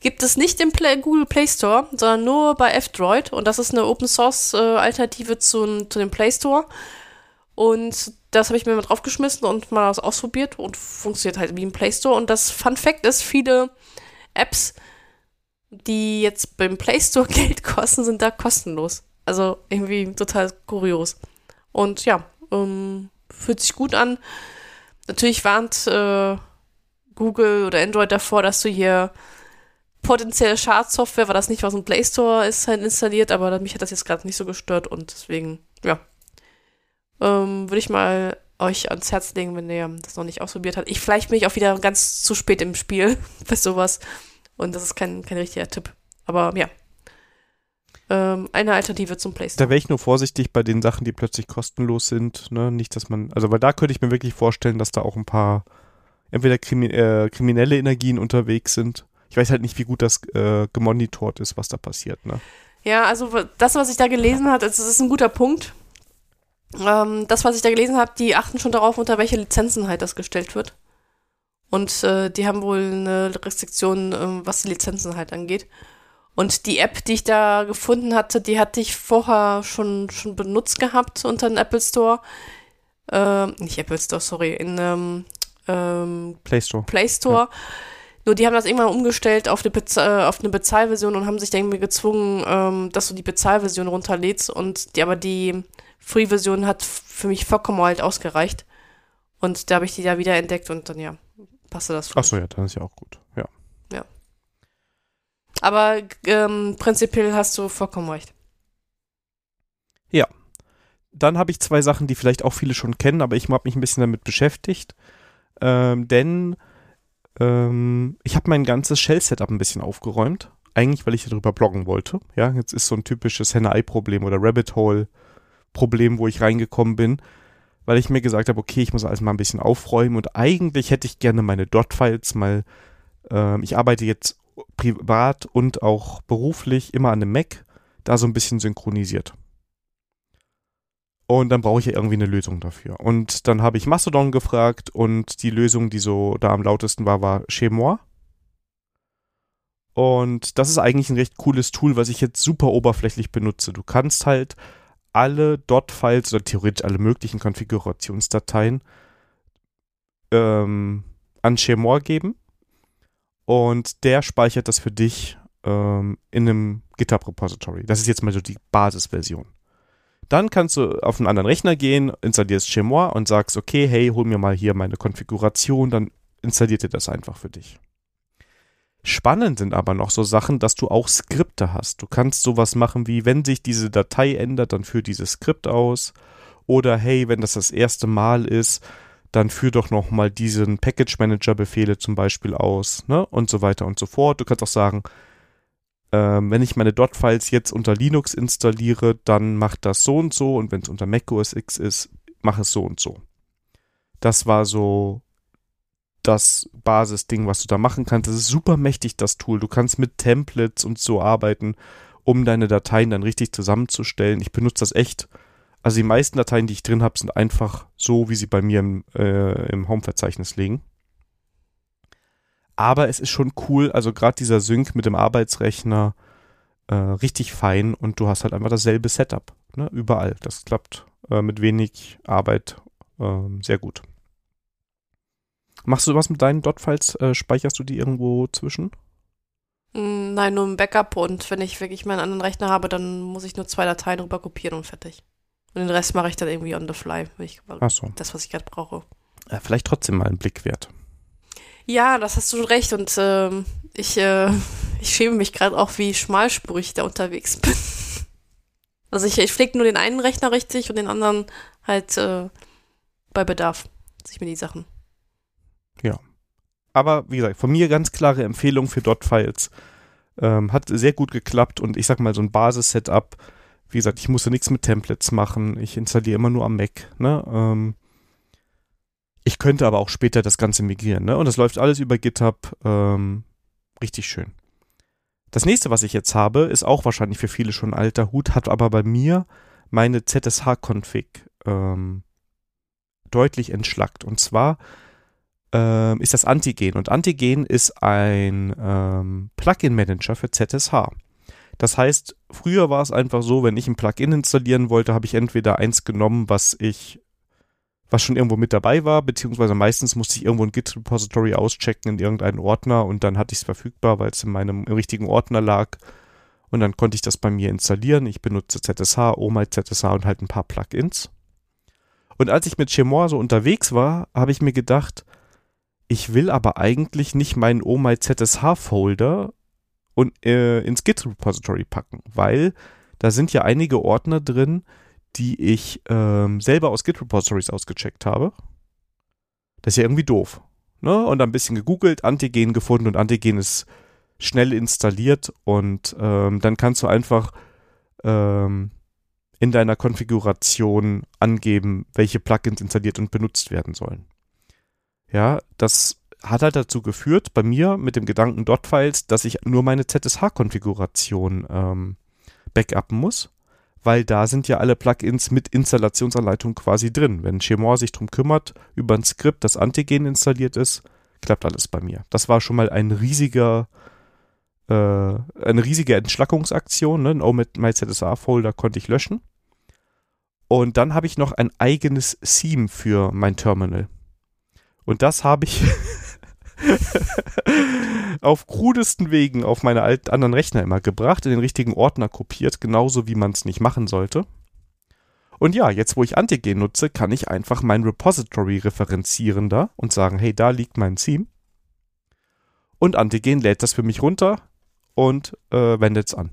gibt es nicht im Play Google Play Store, sondern nur bei F-Droid und das ist eine Open Source äh, Alternative zu, zu dem Play Store und das habe ich mir mal draufgeschmissen und mal ausprobiert und funktioniert halt wie im Play Store und das Fun Fact ist, viele Apps, die jetzt beim Play Store Geld kosten, sind da kostenlos. Also irgendwie total kurios. Und ja, ähm, fühlt sich gut an. Natürlich warnt äh, Google oder Android davor, dass du hier potenzielle Schadsoftware, weil das nicht aus dem Play Store ist halt installiert, aber mich hat das jetzt gerade nicht so gestört und deswegen, ja. Ähm, Würde ich mal euch ans Herz legen, wenn ihr das noch nicht ausprobiert habt. Ich, vielleicht bin ich auch wieder ganz zu spät im Spiel bei sowas. Und das ist kein, kein richtiger Tipp. Aber ja. Ähm, eine Alternative zum Play Store. Da wäre ich nur vorsichtig bei den Sachen, die plötzlich kostenlos sind. Ne? Nicht, dass man, also weil da könnte ich mir wirklich vorstellen, dass da auch ein paar entweder krimi äh, kriminelle Energien unterwegs sind. Ich weiß halt nicht, wie gut das äh, gemonitort ist, was da passiert. Ne? Ja, also das, was ich da gelesen habe, das ist ein guter Punkt. Ähm, das, was ich da gelesen habe, die achten schon darauf, unter welche Lizenzen halt das gestellt wird. Und äh, die haben wohl eine Restriktion, äh, was die Lizenzen halt angeht. Und die App, die ich da gefunden hatte, die hatte ich vorher schon, schon benutzt gehabt unter den Apple Store. Äh, nicht Apple Store, sorry, in ähm, ähm, Play Store. Play Store. Ja. Nur die haben das irgendwann umgestellt auf eine, Bezahl äh, auf eine Bezahlversion und haben sich dann irgendwie gezwungen, ähm, dass du die Bezahlversion runterlädst. Und die, aber die Free-Version hat für mich vollkommen halt ausgereicht. Und da habe ich die da wieder entdeckt und dann ja, passte das. Achso, ja, dann ist ja auch gut. Ja. Aber ähm, prinzipiell hast du vollkommen recht. Ja. Dann habe ich zwei Sachen, die vielleicht auch viele schon kennen, aber ich habe mich ein bisschen damit beschäftigt. Ähm, denn ähm, ich habe mein ganzes Shell-Setup ein bisschen aufgeräumt. Eigentlich, weil ich darüber bloggen wollte. Ja, jetzt ist so ein typisches Henne-Ei-Problem oder Rabbit-Hole-Problem, wo ich reingekommen bin weil ich mir gesagt habe, okay, ich muss alles mal ein bisschen aufräumen und eigentlich hätte ich gerne meine Dot-Files mal, äh, ich arbeite jetzt privat und auch beruflich immer an einem Mac, da so ein bisschen synchronisiert. Und dann brauche ich ja irgendwie eine Lösung dafür. Und dann habe ich Mastodon gefragt und die Lösung, die so da am lautesten war, war Chemois. Und das ist eigentlich ein recht cooles Tool, was ich jetzt super oberflächlich benutze. Du kannst halt alle Dot-Files oder theoretisch alle möglichen Konfigurationsdateien ähm, an Shemore geben und der speichert das für dich ähm, in einem GitHub-Repository. Das ist jetzt mal so die Basisversion. Dann kannst du auf einen anderen Rechner gehen, installierst Chemois und sagst, okay, hey, hol mir mal hier meine Konfiguration, dann installiert er das einfach für dich. Spannend sind aber noch so Sachen, dass du auch Skripte hast. Du kannst sowas machen wie, wenn sich diese Datei ändert, dann führ dieses Skript aus. Oder hey, wenn das das erste Mal ist, dann führ doch nochmal diesen Package Manager Befehle zum Beispiel aus, ne? Und so weiter und so fort. Du kannst auch sagen, ähm, wenn ich meine Dot-Files jetzt unter Linux installiere, dann macht das so und so und wenn es unter Mac OS X ist, mach es so und so. Das war so das Basisding, was du da machen kannst. Das ist super mächtig, das Tool. Du kannst mit Templates und so arbeiten, um deine Dateien dann richtig zusammenzustellen. Ich benutze das echt. Also die meisten Dateien, die ich drin habe, sind einfach so, wie sie bei mir im, äh, im Home-Verzeichnis liegen. Aber es ist schon cool, also gerade dieser Sync mit dem Arbeitsrechner, äh, richtig fein und du hast halt einfach dasselbe Setup, ne, überall. Das klappt äh, mit wenig Arbeit ähm, sehr gut. Machst du was mit deinen Dot-Files? Äh, speicherst du die irgendwo zwischen? Mm, nein, nur im Backup und wenn ich wirklich meinen anderen Rechner habe, dann muss ich nur zwei Dateien rüber kopieren und fertig. Und den Rest mache ich dann irgendwie on the fly, ich, Ach so. das, was ich gerade brauche. Ja, vielleicht trotzdem mal einen Blick wert. Ja, das hast du schon recht und ähm, ich, äh, ich schäme mich gerade auch, wie schmalspurig ich da unterwegs bin. Also ich, ich pflege nur den einen Rechner richtig und den anderen halt äh, bei Bedarf. Sich mir die Sachen ja. Aber wie gesagt, von mir ganz klare Empfehlung für Dot-Files. Ähm, hat sehr gut geklappt und ich sag mal so ein Basis-Setup. Wie gesagt, ich musste nichts mit Templates machen. Ich installiere immer nur am Mac. Ne? Ähm, ich könnte aber auch später das Ganze migrieren. Ne? Und das läuft alles über GitHub. Ähm, richtig schön. Das nächste, was ich jetzt habe, ist auch wahrscheinlich für viele schon alter Hut, hat aber bei mir meine ZSH-Config ähm, deutlich entschlackt. Und zwar ähm, ist das Antigen. Und Antigen ist ein ähm, Plugin-Manager für ZSH. Das heißt, früher war es einfach so, wenn ich ein Plugin installieren wollte, habe ich entweder eins genommen, was ich, was schon irgendwo mit dabei war, beziehungsweise meistens musste ich irgendwo ein Git-Repository auschecken in irgendeinen Ordner und dann hatte ich es verfügbar, weil es in meinem richtigen Ordner lag. Und dann konnte ich das bei mir installieren. Ich benutze ZSH, OMI ZSH und halt ein paar Plugins. Und als ich mit Chemois so unterwegs war, habe ich mir gedacht, ich will aber eigentlich nicht meinen Oh My ZSH Folder und äh, ins Git Repository packen, weil da sind ja einige Ordner drin, die ich ähm, selber aus Git Repositories ausgecheckt habe. Das ist ja irgendwie doof. Ne? Und ein bisschen gegoogelt, Antigen gefunden und Antigen ist schnell installiert und ähm, dann kannst du einfach ähm, in deiner Konfiguration angeben, welche Plugins installiert und benutzt werden sollen. Ja, das hat halt dazu geführt, bei mir mit dem Gedanken Dot-Files, dass ich nur meine ZSH-Konfiguration ähm, backuppen muss, weil da sind ja alle Plugins mit Installationsanleitung quasi drin. Wenn Chemor sich darum kümmert, über ein Skript, das Antigen installiert ist, klappt alles bei mir. Das war schon mal ein riesiger, äh, eine riesige Entschlackungsaktion. Ne? Oh, mit MyZSA-Folder konnte ich löschen. Und dann habe ich noch ein eigenes Theme für mein Terminal. Und das habe ich auf krudesten Wegen auf meine alten anderen Rechner immer gebracht, in den richtigen Ordner kopiert, genauso wie man es nicht machen sollte. Und ja, jetzt wo ich Antigen nutze, kann ich einfach mein Repository referenzieren da und sagen, hey, da liegt mein Theme. Und Antigen lädt das für mich runter und äh, wendet es an.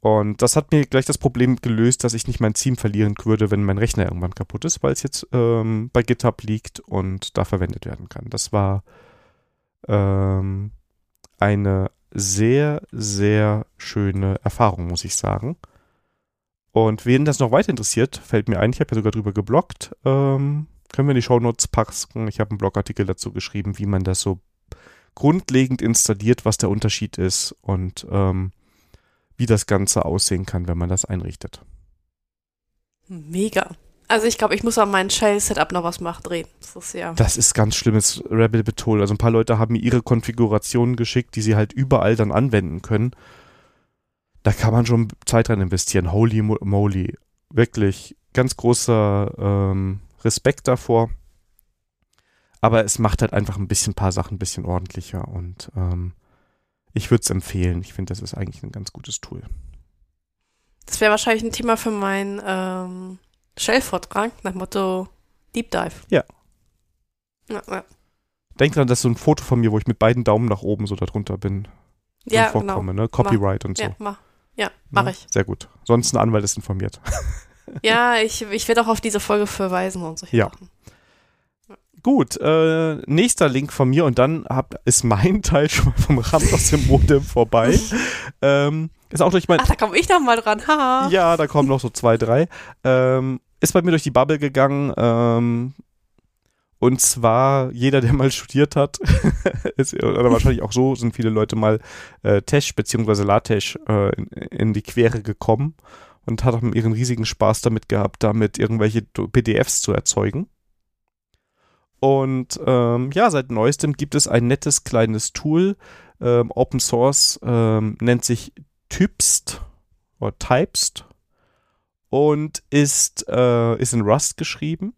Und das hat mir gleich das Problem gelöst, dass ich nicht mein Theme verlieren würde, wenn mein Rechner irgendwann kaputt ist, weil es jetzt ähm, bei GitHub liegt und da verwendet werden kann. Das war ähm, eine sehr, sehr schöne Erfahrung, muss ich sagen. Und wen das noch weiter interessiert, fällt mir ein, ich habe ja sogar drüber geblockt, ähm, können wir in die Shownotes packen. Ich habe einen Blogartikel dazu geschrieben, wie man das so grundlegend installiert, was der Unterschied ist und ähm, wie das Ganze aussehen kann, wenn man das einrichtet. Mega. Also ich glaube, ich muss an meinem Shell-Setup noch was machen, drehen. Das ist ja. Das ist ganz schlimmes Rebel Tool. Also ein paar Leute haben mir ihre Konfigurationen geschickt, die sie halt überall dann anwenden können. Da kann man schon Zeit rein investieren. Holy moly. Wirklich ganz großer ähm, Respekt davor. Aber es macht halt einfach ein bisschen ein paar Sachen ein bisschen ordentlicher und ähm, ich würde es empfehlen. Ich finde, das ist eigentlich ein ganz gutes Tool. Das wäre wahrscheinlich ein Thema für meinen ähm, Shell-Vortrag nach Motto Deep Dive. Ja. ja, ja. Denk dran, das ist so ein Foto von mir, wo ich mit beiden Daumen nach oben so darunter bin. Ja, vorkomme, genau. ne? Copyright mach. und so. Ja, mach. Ja, mach ja, ich. Sehr gut. Sonst ein Anwalt ist informiert. ja, ich, ich werde auch auf diese Folge verweisen und so. Ja. Sachen. Gut, äh, nächster Link von mir und dann hab, ist mein Teil schon mal vom Rand aus dem Modem vorbei. ähm, ist auch durch mein. Ach, da komme ich noch mal dran, ha. Ja, da kommen noch so zwei, drei. Ähm, ist bei mir durch die Bubble gegangen. Ähm, und zwar, jeder, der mal studiert hat, ist, oder wahrscheinlich auch so, sind viele Leute mal äh, Tesch bzw. LaTeX äh, in, in, die Quere gekommen und hat auch ihren riesigen Spaß damit gehabt, damit irgendwelche PDFs zu erzeugen. Und ähm, ja, seit neuestem gibt es ein nettes kleines Tool, ähm, Open Source, ähm, nennt sich Typst oder Typest und ist, äh, ist in Rust geschrieben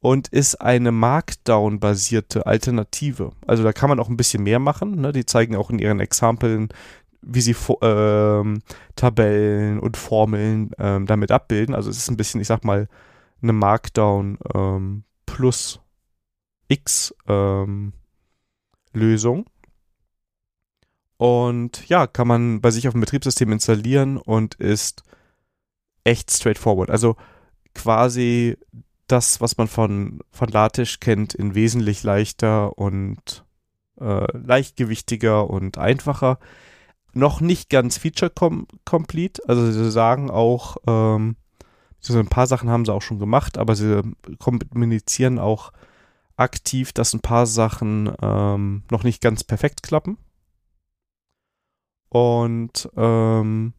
und ist eine Markdown-basierte Alternative. Also da kann man auch ein bisschen mehr machen. Ne? Die zeigen auch in ihren Exempeln, wie sie ähm, Tabellen und Formeln ähm, damit abbilden. Also es ist ein bisschen, ich sag mal, eine Markdown ähm, plus X-Lösung. Ähm, und ja, kann man bei sich auf dem Betriebssystem installieren und ist echt straightforward. Also quasi das, was man von, von LaTeX kennt, in wesentlich leichter und äh, leichtgewichtiger und einfacher. Noch nicht ganz feature-complete. Also sie sagen auch, ähm, ein paar Sachen haben sie auch schon gemacht, aber sie kommunizieren auch aktiv, dass ein paar Sachen ähm, noch nicht ganz perfekt klappen. Und ähm,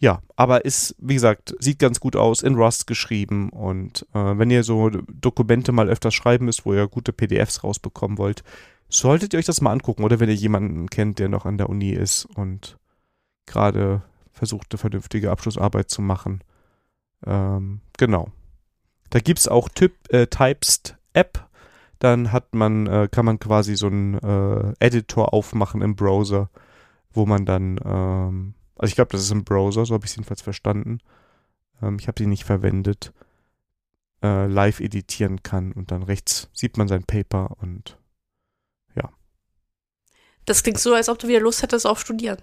ja, aber ist, wie gesagt, sieht ganz gut aus, in Rust geschrieben. Und äh, wenn ihr so Dokumente mal öfters schreiben müsst, wo ihr gute PDFs rausbekommen wollt, solltet ihr euch das mal angucken. Oder wenn ihr jemanden kennt, der noch an der Uni ist und gerade versucht, eine vernünftige Abschlussarbeit zu machen. Ähm, genau. Da gibt es auch Typ, äh, Typest App, dann hat man, äh, kann man quasi so einen äh, Editor aufmachen im Browser, wo man dann, ähm, also ich glaube, das ist im Browser, so habe ich es jedenfalls verstanden. Ähm, ich habe sie nicht verwendet, äh, live editieren kann und dann rechts sieht man sein Paper und ja. Das klingt so, als ob du wieder Lust hättest auf Studieren.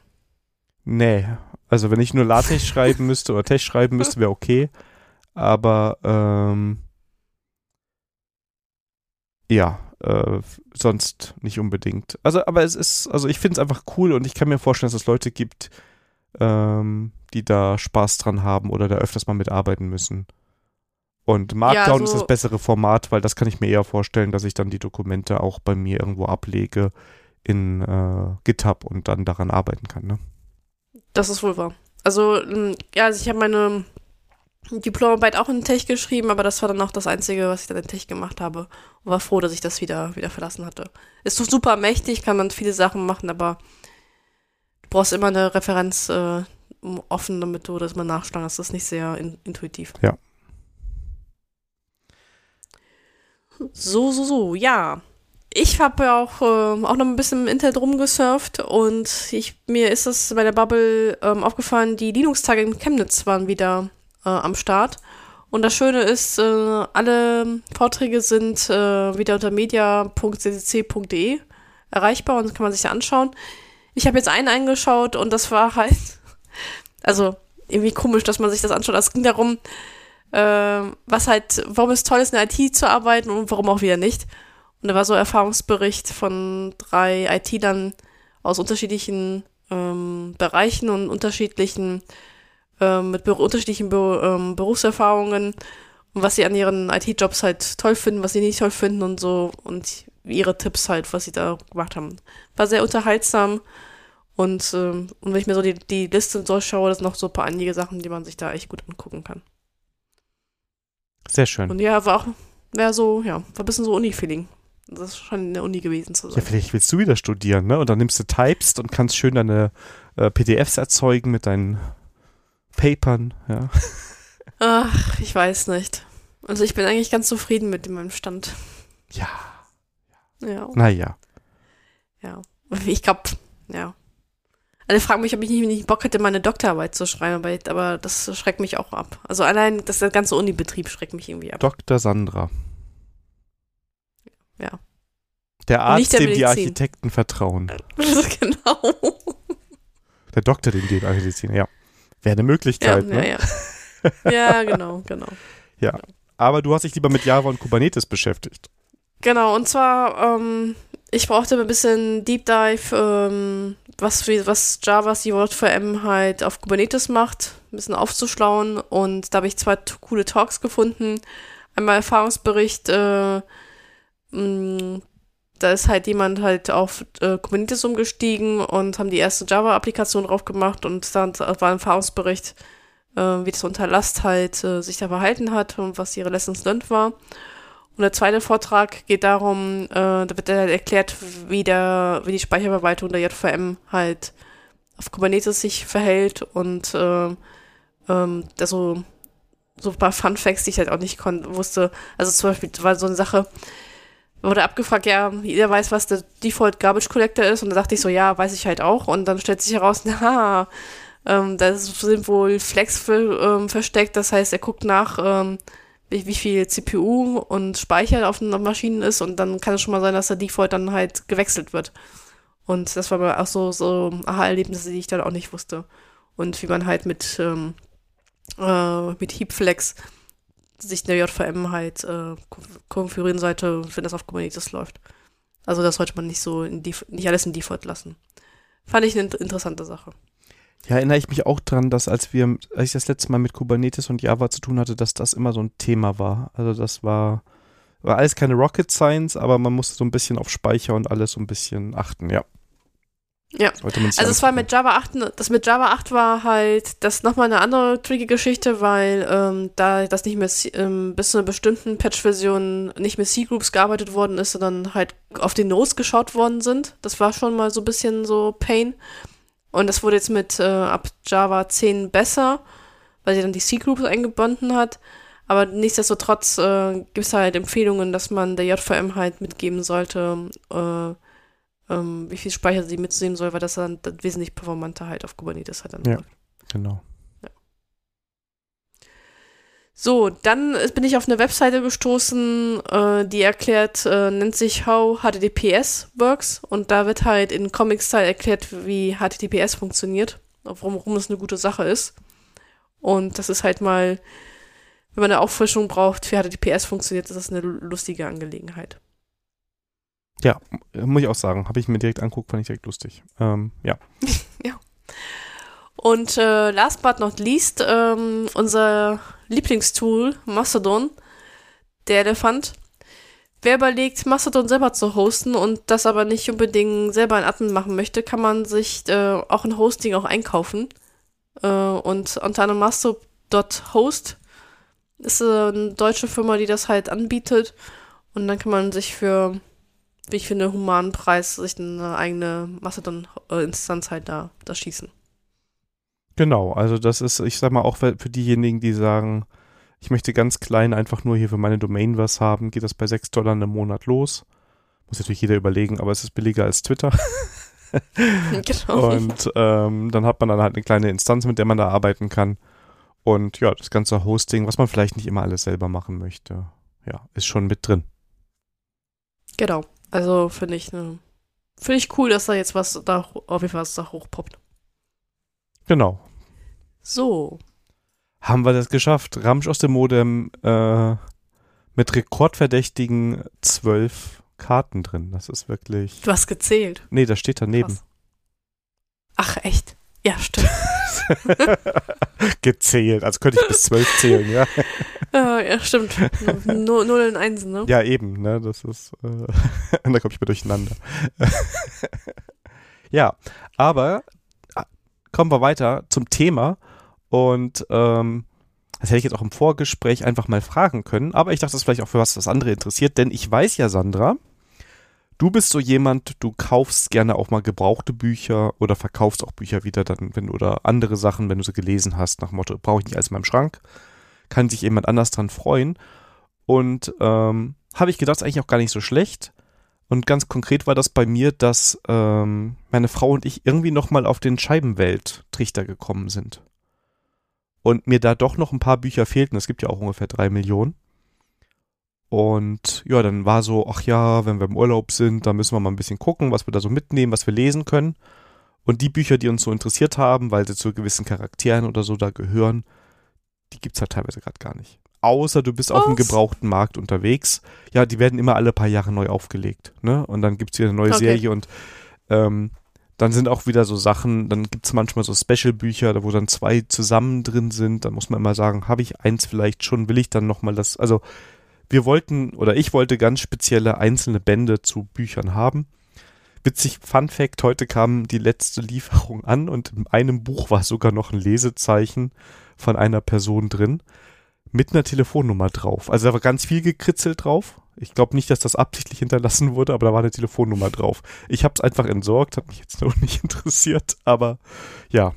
Nee, also wenn ich nur LaTeX schreiben müsste oder Test schreiben müsste, wäre okay. Aber ähm, ja, äh, sonst nicht unbedingt. Also, aber es ist, also ich finde es einfach cool und ich kann mir vorstellen, dass es Leute gibt, ähm, die da Spaß dran haben oder da öfters mal mitarbeiten müssen. Und Markdown Ja, ist so- das bessere Format, weil das kann ich mir eher vorstellen, dass ich dann die Dokumente auch bei mir irgendwo ablege in äh, GitHub und dann daran arbeiten kann. Ne? Das ist wohl wahr. Also, ja, also ich habe meine Diplomarbeit auch in Tech geschrieben, aber das war dann auch das Einzige, was ich dann in Tech gemacht habe. Und war froh, dass ich das wieder, wieder verlassen hatte. Ist doch super mächtig, kann man viele Sachen machen, aber du brauchst immer eine Referenz äh, offen, damit du das mal nachschlagen. Das ist nicht sehr in, intuitiv. Ja. So, so, so, ja. Ich habe ja auch, ähm, auch noch ein bisschen im Internet rumgesurft und ich, mir ist es bei der Bubble ähm, aufgefallen, die Linux-Tage in Chemnitz waren wieder äh, am Start. Und das Schöne ist, äh, alle Vorträge sind äh, wieder unter media.ccc.de erreichbar und kann man sich da anschauen. Ich habe jetzt einen eingeschaut und das war halt, also irgendwie komisch, dass man sich das anschaut. Es ging darum, äh, was halt, warum es toll ist, in der IT zu arbeiten und warum auch wieder nicht. Und da war so ein Erfahrungsbericht von drei IT-Lern aus unterschiedlichen ähm, Bereichen und unterschiedlichen, ähm, mit unterschiedlichen Be ähm, Berufserfahrungen und was sie an ihren IT-Jobs halt toll finden, was sie nicht toll finden und so und ihre Tipps halt, was sie da gemacht haben. War sehr unterhaltsam und, ähm, und wenn ich mir so die, die Liste durchschaue, das sind noch so ein paar einige Sachen, die man sich da echt gut angucken kann. Sehr schön. Und ja, war auch, wäre so, ja, war ein bisschen so Uni-Feeling. Das scheint in der Uni gewesen zu Ja, sein. vielleicht willst du wieder studieren, ne? Und dann nimmst du Typest und kannst schön deine äh, PDFs erzeugen mit deinen Papern, ja. Ach, ich weiß nicht. Also ich bin eigentlich ganz zufrieden mit meinem Stand. Ja, Ja, naja. ja. Ich glaube, ja. Alle fragen mich, ob ich nicht, nicht Bock hätte, meine Doktorarbeit zu schreiben, aber, aber das schreckt mich auch ab. Also allein das der ganze Unibetrieb schreckt mich irgendwie ab. Dr. Sandra. Ja. Der Arzt, der dem die. Architekten vertrauen. genau. Der Doktor, dem die Architekten, ja. Wäre eine Ja, Möglichkeit, ja, ne? ja. Ja, genau, genau. Aber du hast dich lieber mit Java und Kubernetes beschäftigt. Genau, und zwar, ähm, ich brauchte ein bisschen Deep Dive, ähm, was, was Javas die JVM halt auf Kubernetes macht, ein bisschen aufzuschlauen. Und da habe ich zwei coole Talks gefunden. Einmal Erfahrungsbericht, äh, mh, da ist halt jemand halt auf äh, Kubernetes umgestiegen und haben die erste Java-Applikation drauf gemacht und dann war ein Erfahrungsbericht, äh, wie das unter Last halt äh, sich da verhalten hat und was ihre Lessons learned war. Und der zweite Vortrag geht darum, äh, da wird halt erklärt, wie, der, wie die Speicherverwaltung der JVM halt auf Kubernetes sich verhält und äh, ähm, da so, so ein paar Fun Facts, die ich halt auch nicht wusste. Also zum Beispiel war so eine Sache, wurde abgefragt, ja, jeder weiß, was der Default Garbage Collector ist und da dachte ich so, ja, weiß ich halt auch und dann stellt sich heraus, na, ähm, da sind wohl Flex für, ähm, versteckt, das heißt, er guckt nach, ähm, wie, wie viel CPU und Speicher auf den Maschinen ist und dann kann es schon mal sein, dass der Default dann halt gewechselt wird. Und das war aber auch so, so Aha-Erlebnisse, die ich dann auch nicht wusste. Und wie man halt mit, ähm, äh, mit Heapflex sich der JVM halt äh, konf- konfigurieren sollte, wenn das auf Kubernetes läuft. Also das sollte man nicht so nicht alles in Default lassen. Fand ich eine int- interessante Sache. Ja, erinnere ich mich auch dran, dass als wir, als ich das letzte Mal mit Kubernetes und Java zu tun hatte, dass das immer so ein Thema war. Also das war, war alles keine Rocket Science, aber man musste so ein bisschen auf Speicher und alles so ein bisschen achten, ja. Ja. Also es war mit Java 8, das mit Java 8 war halt, das nochmal eine andere tricky Geschichte, weil ähm, da das nicht mehr ähm, bis zu einer bestimmten Patch-Version nicht mit C-Groups gearbeitet worden ist, sondern halt auf den Nodes geschaut worden sind. Das war schon mal so ein bisschen so Pain. Und das wurde jetzt mit äh, ab Java 10 besser, weil sie dann die C-Groups eingebunden hat. Aber nichtsdestotrotz äh, gibt es halt Empfehlungen, dass man der JVM halt mitgeben sollte, äh, ähm, wie viel Speicher sie mitnehmen soll, weil das dann, wesentlich performanter halt auf Kubernetes halt dann Ja. läuft. Genau. So, dann bin ich auf eine Webseite gestoßen, äh, die erklärt, äh, nennt sich How HTTPS Works und da wird halt in Comic-Style erklärt, wie HTTPS funktioniert, warum, warum es eine gute Sache ist. Und das ist halt mal, wenn man eine Auffrischung braucht, wie HTTPS funktioniert, ist das eine lustige Angelegenheit. Ja, muss ich auch sagen, habe ich mir direkt anguckt, fand ich direkt lustig. Ähm, ja. ja. Und äh, last but not least, ähm, unser Lieblingstool, Mastodon, der Elefant. Wer überlegt, Mastodon selber zu hosten und das aber nicht unbedingt selber ein Admin machen möchte, kann man sich äh, auch ein Hosting auch einkaufen. Äh, und unter anderem Masto.host ist äh, eine deutsche Firma, die das halt anbietet. Und dann kann man sich für, wie ich finde, humanen Preis sich eine eigene Mastodon-Instanz halt da, da schießen. Genau, also das ist, ich sag mal, auch für diejenigen, die sagen, ich möchte ganz klein einfach nur hier für meine Domain was haben, geht das bei 6 Dollar im Monat los. Muss natürlich jeder überlegen, aber es ist billiger als Twitter. genau. Und ähm, dann hat man dann halt eine kleine Instanz, mit der man da arbeiten kann. Und ja, das ganze Hosting, was man vielleicht nicht immer alles selber machen möchte, ja, ist schon mit drin. Genau. Also finde ich, ne, finde ich cool, dass da jetzt was da auf jeden Fall was da hochpoppt. Genau. So. Haben wir das geschafft? Ramsch aus dem Modem äh, mit rekordverdächtigen zwölf Karten drin. Das ist wirklich. Du hast gezählt. Nee, das steht daneben. Krass. Ach, echt? Ja, stimmt. Gezählt, als könnte ich bis zwölf zählen, ja. Ja, stimmt. Null, Null und Einsen, ne? Ja, eben, ne? Das ist. Äh, da komme ich mir durcheinander. ja, aber kommen wir weiter zum Thema. Und ähm, das hätte ich jetzt auch im Vorgespräch einfach mal fragen können. Aber ich dachte, das ist vielleicht auch für was das andere interessiert. Denn ich weiß ja, Sandra, du bist so jemand, du kaufst gerne auch mal gebrauchte Bücher oder verkaufst auch Bücher wieder dann, wenn oder andere Sachen, wenn du sie gelesen hast, nach Motto, brauche ich nicht alles in meinem Schrank. Kann sich jemand anders dran freuen. Und ähm, habe ich gedacht, ist eigentlich auch gar nicht so schlecht. Und ganz konkret war das bei mir, dass ähm, meine Frau und ich irgendwie nochmal auf den Scheibenwelt-Trichter gekommen sind. Und mir da doch noch ein paar Bücher fehlten. Es gibt ja auch ungefähr drei Millionen. Und ja, dann war so, ach ja, wenn wir im Urlaub sind, dann müssen wir mal ein bisschen gucken, was wir da so mitnehmen, was wir lesen können. Und die Bücher, die uns so interessiert haben, weil sie zu gewissen Charakteren oder so da gehören, die gibt's halt teilweise gerade gar nicht außer du bist Was? auf dem gebrauchten Markt unterwegs. Ja, die werden immer alle paar Jahre neu aufgelegt. Ne? Und dann gibt es wieder eine neue okay. Serie und ähm, dann sind auch wieder so Sachen, dann gibt es manchmal so Special-Bücher, wo dann zwei zusammen drin sind. Dann muss man immer sagen, habe ich eins vielleicht schon, will ich dann nochmal das. Also wir wollten oder ich wollte ganz spezielle einzelne Bände zu Büchern haben. Witzig, Fun Fact, heute kam die letzte Lieferung an und in einem Buch war sogar noch ein Lesezeichen von einer Person drin mit einer Telefonnummer drauf. Also da war ganz viel gekritzelt drauf. Ich glaube nicht, dass das absichtlich hinterlassen wurde, aber da war eine Telefonnummer drauf. Ich habe es einfach entsorgt, hat mich jetzt noch nicht interessiert, aber ja.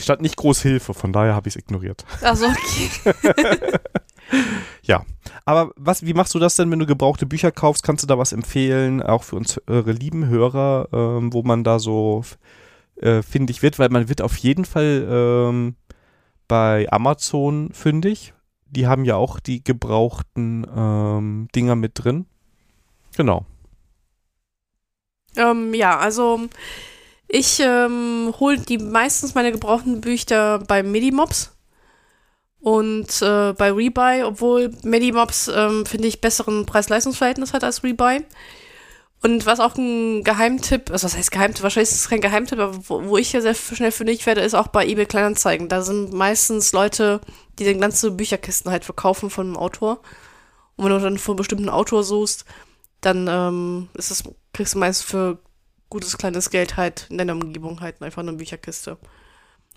Stand nicht groß Hilfe, von daher habe ich es ignoriert. Also okay. ja, aber was, wie machst du das denn, wenn du gebrauchte Bücher kaufst? Kannst du da was empfehlen, auch für uns eure lieben Hörer, ähm, wo man da so äh, findig wird? Weil man wird auf jeden Fall ähm, bei Amazon fündig. Die haben ja auch die gebrauchten ähm, Dinger mit drin. Genau. Ähm, ja, also ich ähm, hole die meistens meine gebrauchten Bücher bei Medimobs und äh, bei Rebuy, obwohl Medimobs ähm, finde ich besseren Preis-Leistungs-Verhältnis hat als Rebuy. Und was auch ein Geheimtipp, also was heißt Geheimtipp, wahrscheinlich ist es kein Geheimtipp, aber wo, wo ich ja sehr schnell fündig werde, ist auch bei eBay Kleinanzeigen. Da sind meistens Leute, die den ganzen Bücherkisten halt verkaufen von einem Autor. Und wenn du dann von einem bestimmten Autor suchst, dann ähm, ist es, kriegst du meist für gutes kleines Geld halt in deiner Umgebung halt einfach eine Bücherkiste.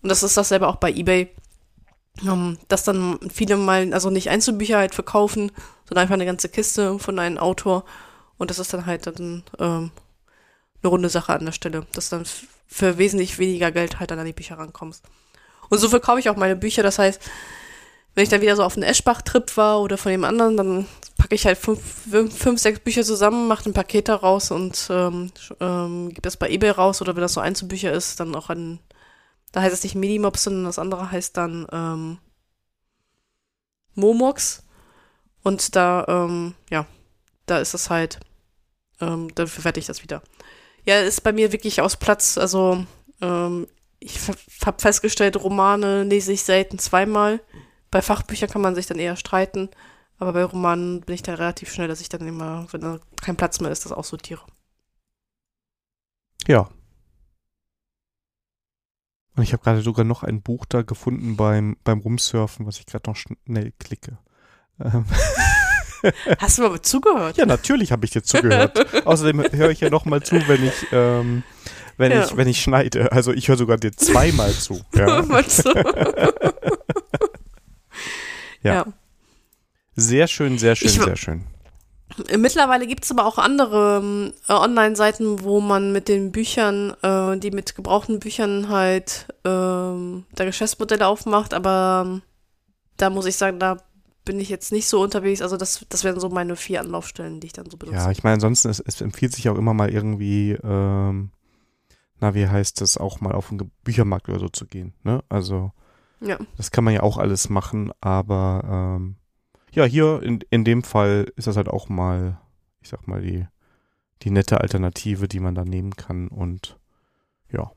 Und das ist dasselbe auch bei eBay. Um, dass dann viele mal, also nicht Einzelbücher halt verkaufen, sondern einfach eine ganze Kiste von einem Autor und das ist dann halt dann ähm, eine runde Sache an der Stelle, dass dann für wesentlich weniger Geld halt dann an die Bücher rankommst. Und so verkaufe ich auch meine Bücher. Das heißt, wenn ich dann wieder so auf einen Eschbach-Trip war oder von dem anderen, dann packe ich halt fünf, fünf, sechs Bücher zusammen, mache ein Paket daraus und ähm, ähm, gebe das bei eBay raus oder wenn das so Einzelbücher ist, dann auch an, da heißt es nicht Minimobs, sondern das andere heißt dann, ähm, Momox. Und da, ähm, ja, da ist es halt, ähm, dafür werde ich das wieder. Ja, ist bei mir wirklich aus Platz, also ähm, ich habe festgestellt, Romane lese ich selten zweimal. Bei Fachbüchern kann man sich dann eher streiten, aber bei Romanen bin ich da relativ schnell, dass ich dann immer, wenn da kein Platz mehr ist, das aussortiere. Ja. Und ich habe gerade sogar noch ein Buch da gefunden beim, beim Rumsurfen, was ich gerade noch schnell klicke. Ähm. Hast du aber zugehört? Ja, natürlich habe ich dir zugehört. Außerdem höre ich ja noch mal zu, wenn ich, ähm, wenn ja. ich, wenn ich schneide. Also ich höre sogar dir zweimal zu. Ja. ja. ja. Sehr schön, sehr schön, ich, sehr schön. Mittlerweile gibt es aber auch andere äh, Online-Seiten, wo man mit den Büchern, äh, die mit gebrauchten Büchern halt äh, da Geschäftsmodelle aufmacht, aber ähm, da muss ich sagen, da bin ich jetzt nicht so unterwegs. Also das, das wären so meine vier Anlaufstellen, die ich dann so benutze. Ja, ich meine, ansonsten, es, es empfiehlt sich auch immer mal irgendwie, ähm, na, wie heißt das, auch mal auf den Büchermarkt oder so zu gehen. Ne? Also ja. das kann man ja auch alles machen, aber ähm, ja, hier in, in dem Fall ist das halt auch mal, ich sag mal, die, die nette Alternative, die man da nehmen kann und ja.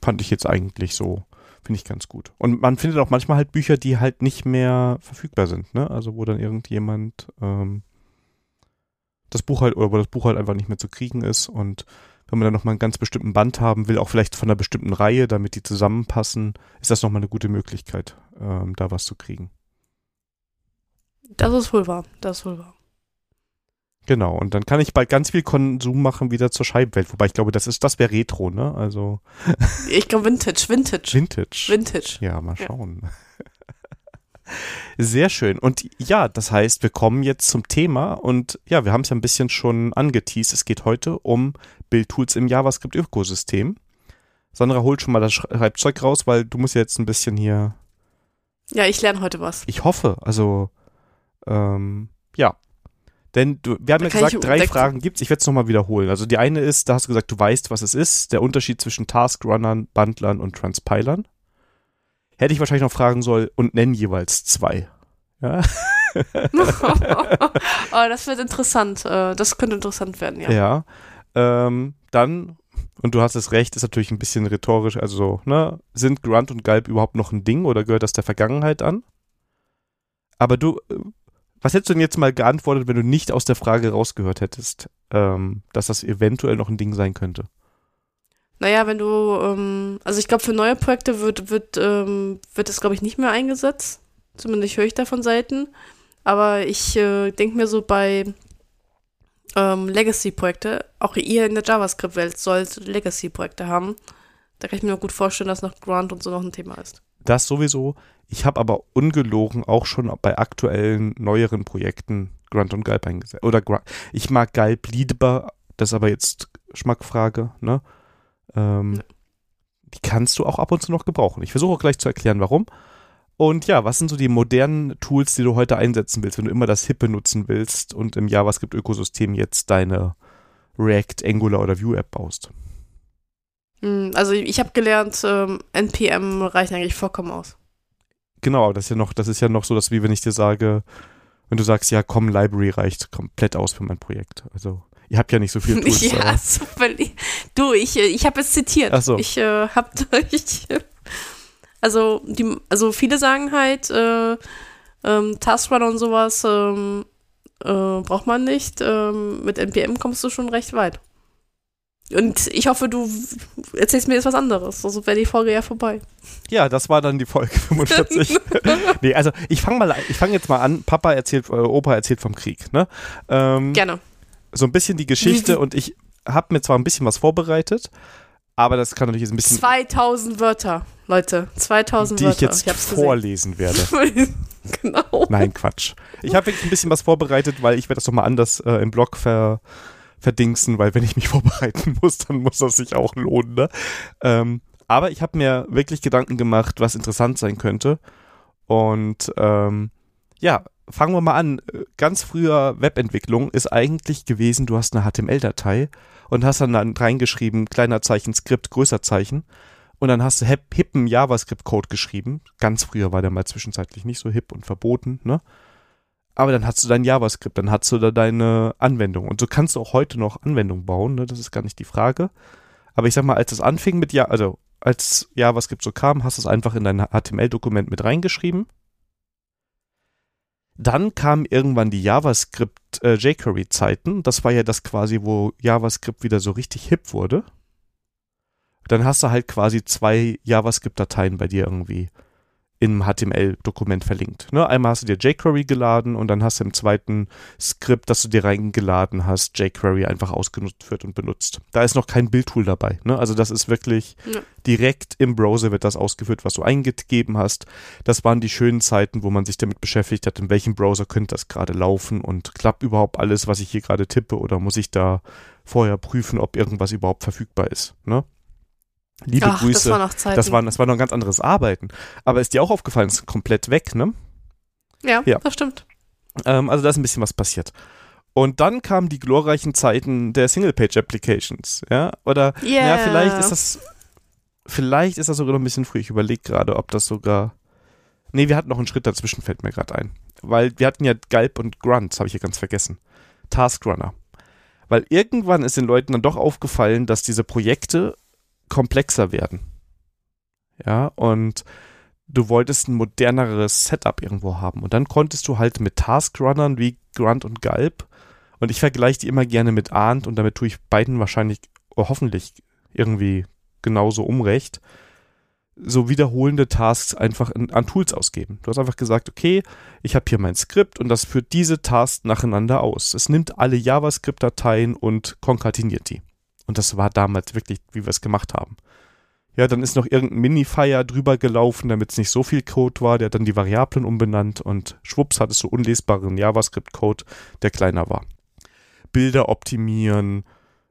Fand ich jetzt eigentlich so Finde ich ganz gut. Und man findet auch manchmal halt Bücher, die halt nicht mehr verfügbar sind, ne? Also wo dann irgendjemand ähm, das Buch halt, oder wo das Buch halt einfach nicht mehr zu kriegen ist und wenn man dann nochmal einen ganz bestimmten Band haben will, auch vielleicht von einer bestimmten Reihe, damit die zusammenpassen, ist das nochmal eine gute Möglichkeit, ähm, da was zu kriegen. Das ist wohl wahr, das ist wohl wahr. Genau, und dann kann ich bald ganz viel Konsum machen wieder zur Scheibenwelt, wobei ich glaube, das ist, das wäre Retro, ne? Also. Ich glaube Vintage, Vintage. Vintage. Vintage. Ja, mal schauen. Ja. Sehr schön. Und ja, das heißt, wir kommen jetzt zum Thema und ja, wir haben es ja ein bisschen schon angeteased. Es geht heute um Bildtools im JavaScript-Ökosystem. Sandra holt schon mal das Schreibzeug raus, weil du musst jetzt ein bisschen hier. Ja, ich lerne heute was. Ich hoffe. Also, ähm, ja, denn du, wir haben da ja gesagt, drei Fragen gibt's. Ich werde es nochmal wiederholen. Also die eine ist, da hast du gesagt, du weißt, was es ist. Der Unterschied zwischen Taskrunnern, Bundlern und Transpilern. Hätte ich wahrscheinlich noch fragen sollen und nennen jeweils zwei. Ja. oh, das wird interessant. Äh, das könnte interessant werden, ja. Ja. Ähm, dann, und du hast es recht, ist natürlich ein bisschen rhetorisch, also, ne, sind Grunt und Galb überhaupt noch ein Ding oder gehört das der Vergangenheit an? Aber du, äh, was hättest du denn jetzt mal geantwortet, wenn du nicht aus der Frage rausgehört hättest, ähm, dass das eventuell noch ein Ding sein könnte? Naja, wenn du, ähm, also ich glaube, für neue Projekte wird, wird, ähm, wird das, glaube ich, nicht mehr eingesetzt. Zumindest höre ich davon Seiten. Aber ich äh, denke mir so bei ähm, Legacy-Projekte, auch ihr in der JavaScript-Welt sollt Legacy-Projekte haben. Da kann ich mir gut vorstellen, dass noch Grunt und so noch ein Thema ist. Das sowieso. Ich habe aber ungelogen auch schon bei aktuellen, neueren Projekten Grunt und Galb eingesetzt. Oder Grunt. Ich mag Galb lieber, das ist aber jetzt Schmackfrage, ne? Ähm, ja. Die kannst du auch ab und zu noch gebrauchen. Ich versuche auch gleich zu erklären, warum. Und ja, was sind so die modernen Tools, die du heute einsetzen willst, wenn du immer das Hippe nutzen willst und im JavaScript-Ökosystem jetzt deine React, Angular oder Vue-App baust? Hm, also ich habe gelernt, ähm, NPM reicht eigentlich vollkommen aus. Genau, das ist ja noch, das ist ja noch so, dass wie wenn ich dir sage, wenn du sagst, ja, komm, Library reicht komplett aus für mein Projekt. Also ihr habt ja nicht so viel Tools. ja, super. Du, ich, äh, ich habe es zitiert. Ach so. Ich äh, habe ich, also die, also viele sagen halt, äh, ähm, Taskrunner und sowas ähm, äh, braucht man nicht. Ähm, mit NPM kommst du schon recht weit. Und ich hoffe, du erzählst mir jetzt was anderes. Also wäre die Folge ja vorbei. Ja, das war dann die Folge 45. nee, also ich fange mal, ich fange jetzt mal an. Papa erzählt, äh, Opa erzählt vom Krieg. Ne? Ähm, Gerne. So ein bisschen die Geschichte und ich habe mir zwar ein bisschen was vorbereitet, aber das kann natürlich jetzt ein bisschen. 2000 Wörter, Leute. 2000 die Wörter. Die ich jetzt ich vorlesen werde. genau. Nein, Quatsch. Ich habe wirklich ein bisschen was vorbereitet, weil ich werde das nochmal anders äh, im Blog ver verdingsen, weil wenn ich mich vorbereiten muss, dann muss das sich auch lohnen. Ne? Ähm, aber ich habe mir wirklich Gedanken gemacht, was interessant sein könnte. Und ähm, ja, fangen wir mal an. Ganz früher Webentwicklung ist eigentlich gewesen, du hast eine HTML-Datei und hast dann, dann reingeschrieben, kleiner Zeichen, Skript, größer Zeichen. und dann hast du hip, hippen JavaScript-Code geschrieben. Ganz früher war der mal zwischenzeitlich nicht so hip und verboten, ne? Aber dann hast du dein JavaScript, dann hast du da deine Anwendung. Und so kannst du auch heute noch Anwendungen bauen, ne? Das ist gar nicht die Frage. Aber ich sag mal, als das anfing mit ja, also als JavaScript so kam, hast du es einfach in dein HTML-Dokument mit reingeschrieben. Dann kamen irgendwann die JavaScript äh. Das war ja das quasi, wo JavaScript wieder so richtig hip wurde dann hast du halt quasi zwei JavaScript-Dateien bei dir irgendwie im HTML-Dokument verlinkt. Ne? Einmal hast du dir jQuery geladen und dann hast du im zweiten Skript, das du dir reingeladen hast, jQuery einfach ausgenutzt wird und benutzt. Da ist noch kein Bildtool dabei. Ne? Also das ist wirklich ja. direkt im Browser wird das ausgeführt, was du eingegeben hast. Das waren die schönen Zeiten, wo man sich damit beschäftigt hat, in welchem Browser könnte das gerade laufen und klappt überhaupt alles, was ich hier gerade tippe oder muss ich da vorher prüfen, ob irgendwas überhaupt verfügbar ist. Ne? Liebe Ach, Grüße. Das war noch Zeiten. Das war, das war noch ein ganz anderes Arbeiten. Aber ist dir auch aufgefallen, ist komplett weg, ne? Ja, ja. das stimmt. Ähm, also da ist ein bisschen was passiert. Und dann kamen die glorreichen Zeiten der Single-Page-Applications, ja? Oder, yeah. ja, vielleicht ist das, vielleicht ist das sogar noch ein bisschen früh. Ich überlege gerade, ob das sogar, nee, wir hatten noch einen Schritt dazwischen, fällt mir gerade ein. Weil wir hatten ja Galb und Grunt, habe ich hier ganz vergessen. Taskrunner. Weil irgendwann ist den Leuten dann doch aufgefallen, dass diese Projekte komplexer werden. Ja, und du wolltest ein moderneres Setup irgendwo haben. Und dann konntest du halt mit Taskrunnern wie Grunt und Galb, und ich vergleiche die immer gerne mit Arndt, und damit tue ich beiden wahrscheinlich, oh, hoffentlich irgendwie genauso umrecht, so wiederholende Tasks einfach in, an Tools ausgeben. Du hast einfach gesagt, okay, ich habe hier mein Skript und das führt diese Tasks nacheinander aus. Es nimmt alle JavaScript-Dateien und konkateniert die. Und das war damals wirklich, wie wir es gemacht haben. Ja, dann ist noch irgendein Minifier drüber gelaufen, damit es nicht so viel Code war. Der hat dann die Variablen umbenannt und schwupps hat es so unlesbaren JavaScript-Code, der kleiner war. Bilder optimieren.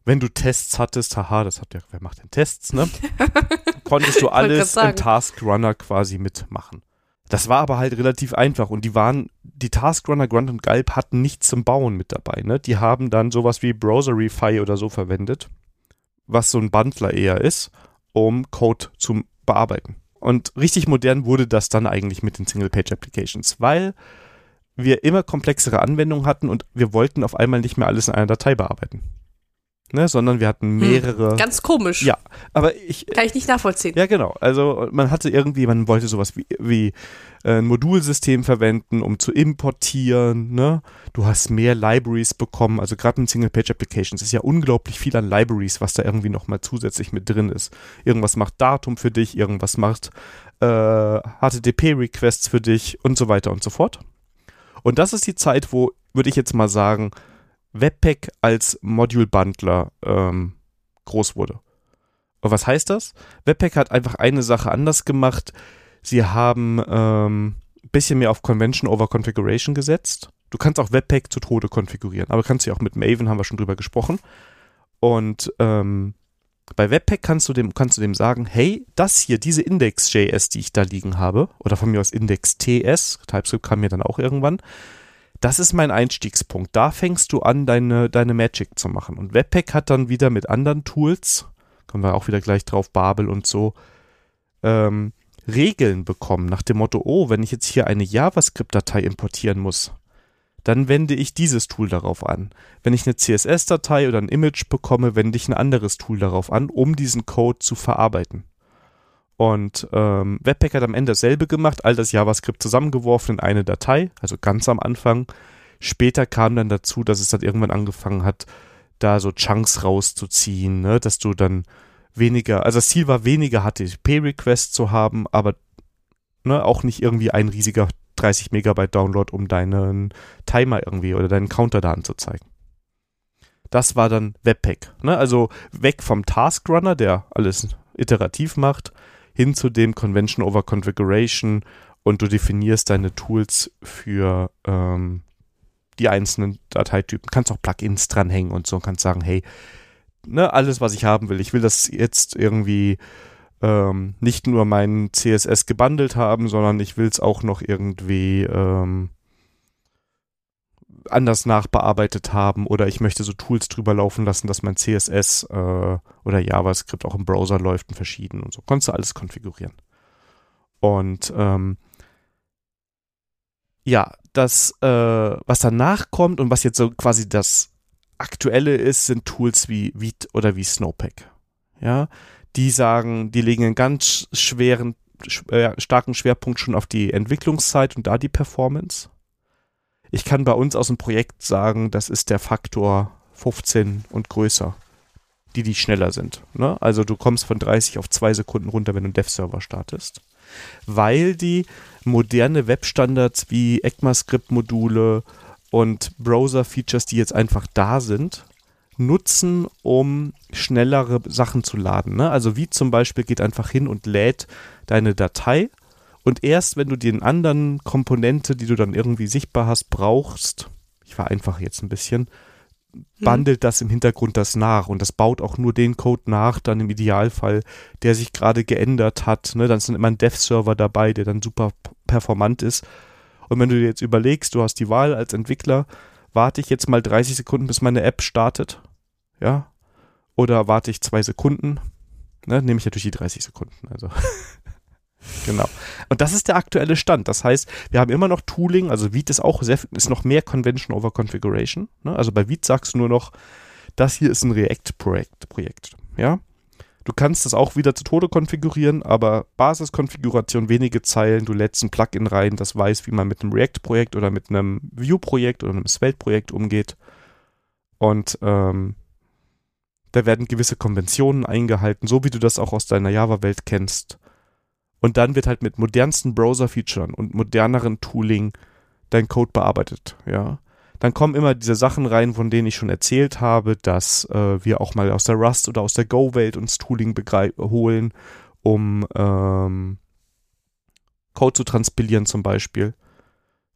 Wenn du Tests hattest, haha, das hat ja, wer macht denn Tests, ne? Konntest du alles im Task Runner quasi mitmachen. Das war aber halt relativ einfach und die waren, die Taskrunner, Grunt und Galb hatten nichts zum Bauen mit dabei, ne? Die haben dann sowas wie Browserify oder so verwendet was so ein Bundler eher ist, um Code zu bearbeiten. Und richtig modern wurde das dann eigentlich mit den Single-Page-Applications, weil wir immer komplexere Anwendungen hatten und wir wollten auf einmal nicht mehr alles in einer Datei bearbeiten. Ne, sondern wir hatten hm, mehrere. Hm, ganz komisch. Ja, aber ich. Kann ich nicht nachvollziehen. Ja, genau. Also man hatte irgendwie, man wollte sowas wie, wie äh, ein Modulsystem verwenden, um zu importieren. Ne? Du hast mehr Libraries bekommen. Also gerade in Single-Page-Applications ist ja unglaublich viel an Libraries, was da irgendwie nochmal zusätzlich mit drin ist. Irgendwas macht Datum für dich, irgendwas macht äh, HTTP-Requests für dich und so weiter und so fort. Und das ist die Zeit, wo, würde ich jetzt mal sagen, Webpack als Module-Bundler ähm, groß wurde. Und was heißt das? Webpack hat einfach eine Sache anders gemacht. Sie haben ähm, ein bisschen mehr auf Convention over Configuration gesetzt. Du kannst auch Webpack zu Tode konfigurieren, aber kannst du auch mit Maven, haben wir schon drüber gesprochen. Und ähm, bei Webpack kannst du dem, kannst du dem sagen, hey, das hier, diese Index.js, die ich da liegen habe, oder von mir aus Index.ts, TypeScript kam mir dann auch irgendwann, das ist mein Einstiegspunkt. Da fängst du an, deine, deine Magic zu machen. Und Webpack hat dann wieder mit anderen Tools, kommen wir auch wieder gleich drauf, Babel und so, ähm, Regeln bekommen, nach dem Motto, oh, wenn ich jetzt hier eine JavaScript-Datei importieren muss, dann wende ich dieses Tool darauf an. Wenn ich eine CSS-Datei oder ein Image bekomme, wende ich ein anderes Tool darauf an, um diesen Code zu verarbeiten. Und ähm, Webpack hat am Ende dasselbe gemacht, all das JavaScript zusammengeworfen in eine Datei, also ganz am Anfang. Später kam dann dazu, dass es dann irgendwann angefangen hat, da so Chunks rauszuziehen, ne? dass du dann weniger, also das Ziel war weniger HTTP-Requests zu haben, aber ne, auch nicht irgendwie ein riesiger 30 Megabyte Download, um deinen Timer irgendwie oder deinen Counter da anzuzeigen. Das war dann Webpack. Ne? Also weg vom Taskrunner, der alles iterativ macht, hin zu dem Convention over Configuration und du definierst deine Tools für ähm, die einzelnen Dateitypen. Kannst auch Plugins dranhängen und so und kannst sagen, hey, ne, alles, was ich haben will. Ich will das jetzt irgendwie ähm, nicht nur mein CSS gebundelt haben, sondern ich will es auch noch irgendwie ähm, anders nachbearbeitet haben oder ich möchte so Tools drüber laufen lassen, dass mein CSS äh, oder JavaScript auch im Browser läuft in verschiedenen und so. Konntest du alles konfigurieren. Und ähm, ja, das, äh, was danach kommt und was jetzt so quasi das Aktuelle ist, sind Tools wie Vite oder wie Snowpack. Ja, die sagen, die legen einen ganz schweren, äh, starken Schwerpunkt schon auf die Entwicklungszeit und da die Performance. Ich kann bei uns aus dem Projekt sagen, das ist der Faktor 15 und größer, die die schneller sind. Ne? Also du kommst von 30 auf 2 Sekunden runter, wenn du einen Dev-Server startest. Weil die moderne Webstandards wie ECMAScript-Module und Browser-Features, die jetzt einfach da sind, nutzen, um schnellere Sachen zu laden. Ne? Also wie zum Beispiel geht einfach hin und lädt deine Datei und erst wenn du den anderen Komponente, die du dann irgendwie sichtbar hast, brauchst, ich vereinfache jetzt ein bisschen, hm. bandelt das im Hintergrund das nach und das baut auch nur den Code nach, dann im Idealfall, der sich gerade geändert hat. Ne? Dann ist dann immer ein Dev-Server dabei, der dann super performant ist. Und wenn du dir jetzt überlegst, du hast die Wahl als Entwickler, warte ich jetzt mal 30 Sekunden, bis meine App startet, ja, oder warte ich zwei Sekunden, ne? nehme ich natürlich die 30 Sekunden. Also Genau. Und das ist der aktuelle Stand. Das heißt, wir haben immer noch Tooling, also Vite ist auch sehr, ist noch mehr Convention over Configuration. Ne? Also bei Vite sagst du nur noch, das hier ist ein React-Projekt. Projekt, ja. Du kannst das auch wieder zu Tode konfigurieren, aber Basiskonfiguration, wenige Zeilen, du lädst ein Plugin rein, das weiß, wie man mit einem React-Projekt oder mit einem Vue-Projekt oder einem Svelte-Projekt umgeht. Und ähm, da werden gewisse Konventionen eingehalten, so wie du das auch aus deiner Java-Welt kennst. Und dann wird halt mit modernsten Browser-Features und moderneren Tooling dein Code bearbeitet, ja. Dann kommen immer diese Sachen rein, von denen ich schon erzählt habe, dass äh, wir auch mal aus der Rust oder aus der Go-Welt uns Tooling holen, um ähm, Code zu transpilieren zum Beispiel.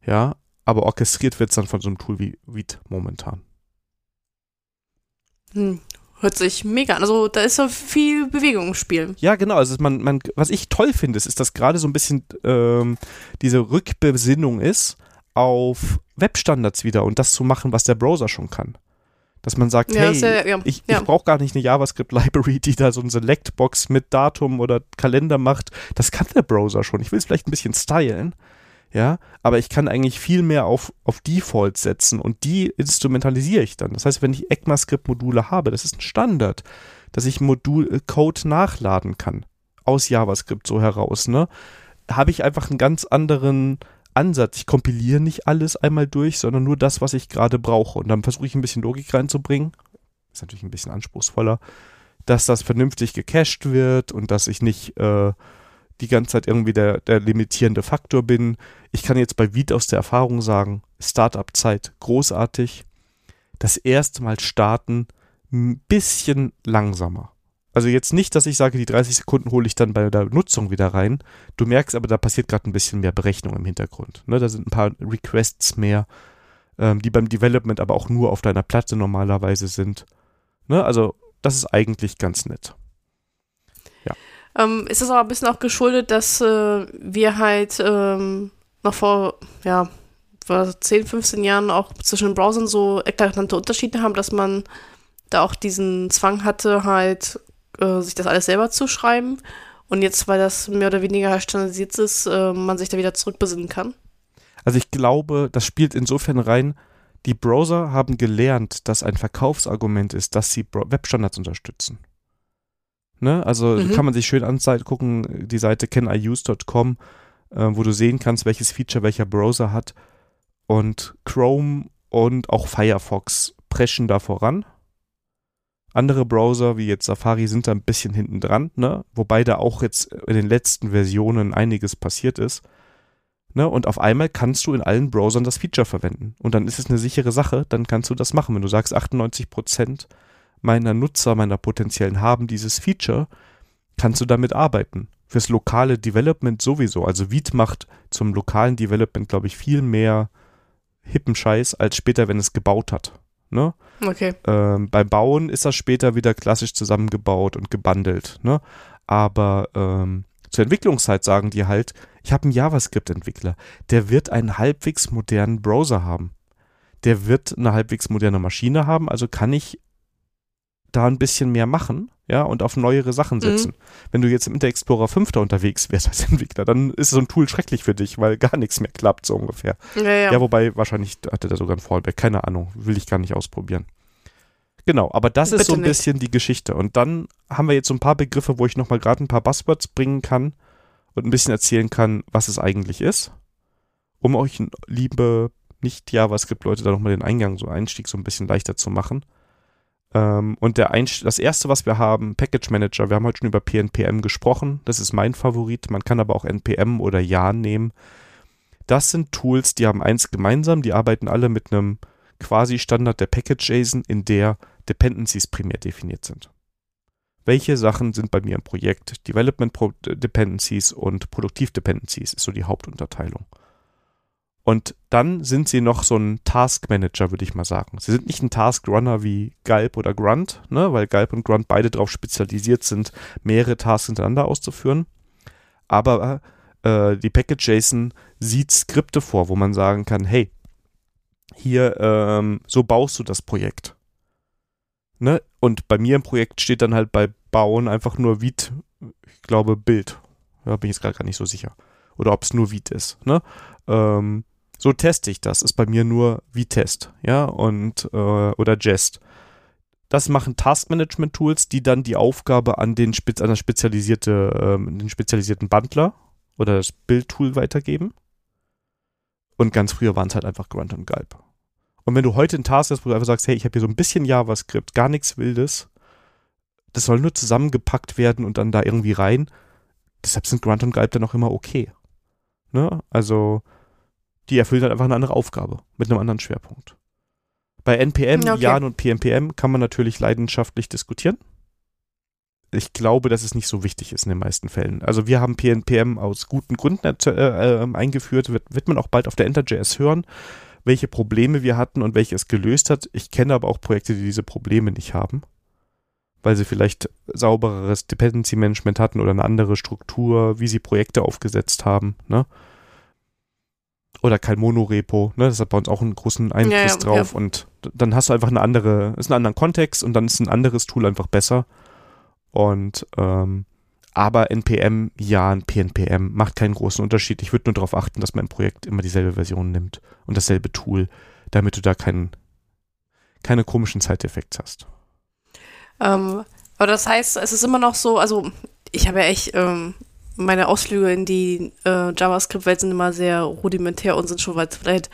Ja, aber orchestriert wird es dann von so einem Tool wie Vite momentan. Hm. Hört sich mega an. Also da ist so viel Bewegung im Spiel. Ja, genau. Also man, man, was ich toll finde, ist, dass gerade so ein bisschen ähm, diese Rückbesinnung ist auf Webstandards wieder und das zu machen, was der Browser schon kann. Dass man sagt, ja, hey, ja, ja, ich, ich brauche gar nicht eine JavaScript-Library, die da so ein Select-Box mit Datum oder Kalender macht. Das kann der Browser schon. Ich will es vielleicht ein bisschen stylen ja, aber ich kann eigentlich viel mehr auf, auf Default setzen und die instrumentalisiere ich dann. Das heißt, wenn ich ECMAScript-Module habe, das ist ein Standard, dass ich Modul-Code nachladen kann aus JavaScript so heraus, ne, habe ich einfach einen ganz anderen Ansatz. Ich kompiliere nicht alles einmal durch, sondern nur das, was ich gerade brauche. Und dann versuche ich ein bisschen Logik reinzubringen. Ist natürlich ein bisschen anspruchsvoller, dass das vernünftig gecached wird und dass ich nicht äh, die ganze Zeit irgendwie der, der limitierende Faktor bin. Ich kann jetzt bei Vite aus der Erfahrung sagen, Startup-Zeit großartig. Das erste Mal starten ein bisschen langsamer. Also jetzt nicht, dass ich sage, die 30 Sekunden hole ich dann bei der Nutzung wieder rein. Du merkst aber, da passiert gerade ein bisschen mehr Berechnung im Hintergrund. Ne, da sind ein paar Requests mehr, ähm, die beim Development aber auch nur auf deiner Platte normalerweise sind. Ne, also das ist eigentlich ganz nett. Ähm, ist es aber ein bisschen auch geschuldet, dass äh, wir halt ähm, noch vor, ja, vor 10, 15 Jahren auch zwischen den Browsern so eklatante Unterschiede haben, dass man da auch diesen Zwang hatte, halt äh, sich das alles selber zu schreiben. Und jetzt, weil das mehr oder weniger standardisiert ist, äh, man sich da wieder zurückbesinnen kann. Also ich glaube, das spielt insofern rein, die Browser haben gelernt, dass ein Verkaufsargument ist, dass sie Webstandards unterstützen. Ne? Also mhm. kann man sich schön angucken, die Seite caniuse.com, äh, wo du sehen kannst, welches Feature welcher Browser hat. Und Chrome und auch Firefox preschen da voran. Andere Browser, wie jetzt Safari, sind da ein bisschen hinten dran, ne? wobei da auch jetzt in den letzten Versionen einiges passiert ist. Ne? Und auf einmal kannst du in allen Browsern das Feature verwenden. Und dann ist es eine sichere Sache, dann kannst du das machen. Wenn du sagst, 98 Prozent meiner Nutzer, meiner potenziellen haben dieses Feature, kannst du damit arbeiten. Fürs lokale Development sowieso. Also Vite macht zum lokalen Development, glaube ich, viel mehr hippen Scheiß als später, wenn es gebaut hat. Ne? Okay. Ähm, beim Bauen ist das später wieder klassisch zusammengebaut und gebundelt. Ne? Aber ähm, zur Entwicklungszeit sagen die halt, ich habe einen JavaScript-Entwickler, der wird einen halbwegs modernen Browser haben der wird eine halbwegs moderne Maschine haben, also kann ich da ein bisschen mehr machen, ja, und auf neuere Sachen setzen. Mhm. Wenn du jetzt im Internet Explorer 5 da unterwegs wärst als Entwickler, dann ist so ein Tool schrecklich für dich, weil gar nichts mehr klappt, so ungefähr. Ja, ja. ja wobei wahrscheinlich hatte der sogar ein Fallback, keine Ahnung, will ich gar nicht ausprobieren. Genau, aber das Bitte ist so ein nicht. bisschen die Geschichte. Und dann haben wir jetzt so ein paar Begriffe, wo ich nochmal gerade ein paar Buzzwords bringen kann und ein bisschen erzählen kann, was es eigentlich ist, um euch, liebe nicht-JavaScript-Leute, da nochmal den Eingang, so Einstieg so ein bisschen leichter zu machen. Ähm, und der das erste, was wir haben, Package Manager, wir haben heute schon über PNPM gesprochen, das ist mein Favorit, man kann aber auch NPM oder Yarn nehmen. Das sind Tools, die haben eins gemeinsam, die arbeiten alle mit einem quasi Standard der Package-JSON, in der Dependencies primär definiert sind. Welche Sachen sind bei mir im Projekt? Development Dependencies und Produktiv Dependencies ist so die Hauptunterteilung. Und dann sind sie noch so ein Task Manager, würde ich mal sagen. Sie sind nicht ein Task Runner wie Gulp oder Grunt, ne, weil Gulp und Grunt beide darauf spezialisiert sind, mehrere Tasks hintereinander auszuführen. Aber äh, die Package JSON sieht Skripte vor, wo man sagen kann, hey, hier, ähm, so baust du das Projekt. Ne? Und bei mir im Projekt steht dann halt bei Bauen einfach nur Vite, ich glaube, Bild. Da bin ich jetzt gerade gar nicht so sicher. Oder ob es nur Vite ist. Ne? Ähm, so teste ich das. Ist bei mir nur Vitest, ja, und äh, oder Jest. Das machen Taskmanagement-Tools, die dann die Aufgabe an den, Spez an spezialisierte, ähm, den spezialisierten Bundler oder das Build-Tool weitergeben. Und ganz früher waren es halt einfach Grunt und Gulp. Und wenn du heute einen Task hast, wo du einfach sagst, hey, ich habe hier so ein bisschen JavaScript, gar nichts Wildes, das soll nur zusammengepackt werden und dann da irgendwie rein, deshalb sind Grunt und Gulp dann auch immer okay. Ne? Also, die erfüllen halt einfach eine andere Aufgabe mit einem anderen Schwerpunkt. Bei NPM, okay. Jan und PNPM kann man natürlich leidenschaftlich diskutieren. Ich glaube, dass es nicht so wichtig ist in den meisten Fällen. Also wir haben PNPM aus guten Gründen äh, äh, eingeführt, wird, wird man auch bald auf der Enter.js hören, welche Probleme wir hatten und welche es gelöst hat. Ich kenne aber auch Projekte, die diese Probleme nicht haben, weil sie vielleicht saubereres Dependency Management hatten oder eine andere Struktur, wie sie Projekte aufgesetzt haben. Ne? Oder kein Monorepo, ne? Das hat bei uns auch einen großen Einfluss ja, drauf. Ja. Und dann hast du einfach eine andere, ist ein anderen Kontext und dann ist ein anderes Tool einfach besser. Und ähm, aber NPM, ja, ein PNPM macht keinen großen Unterschied. Ich würde nur darauf achten, dass man im Projekt immer dieselbe Version nimmt und dasselbe Tool, damit du da keinen, keine komischen Side-Effekte hast. Ähm, aber das heißt, es ist immer noch so, also ich habe ja echt ähm, meine Ausflüge in die äh, JavaScript-Welt sind immer sehr rudimentär und sind schon weit weit.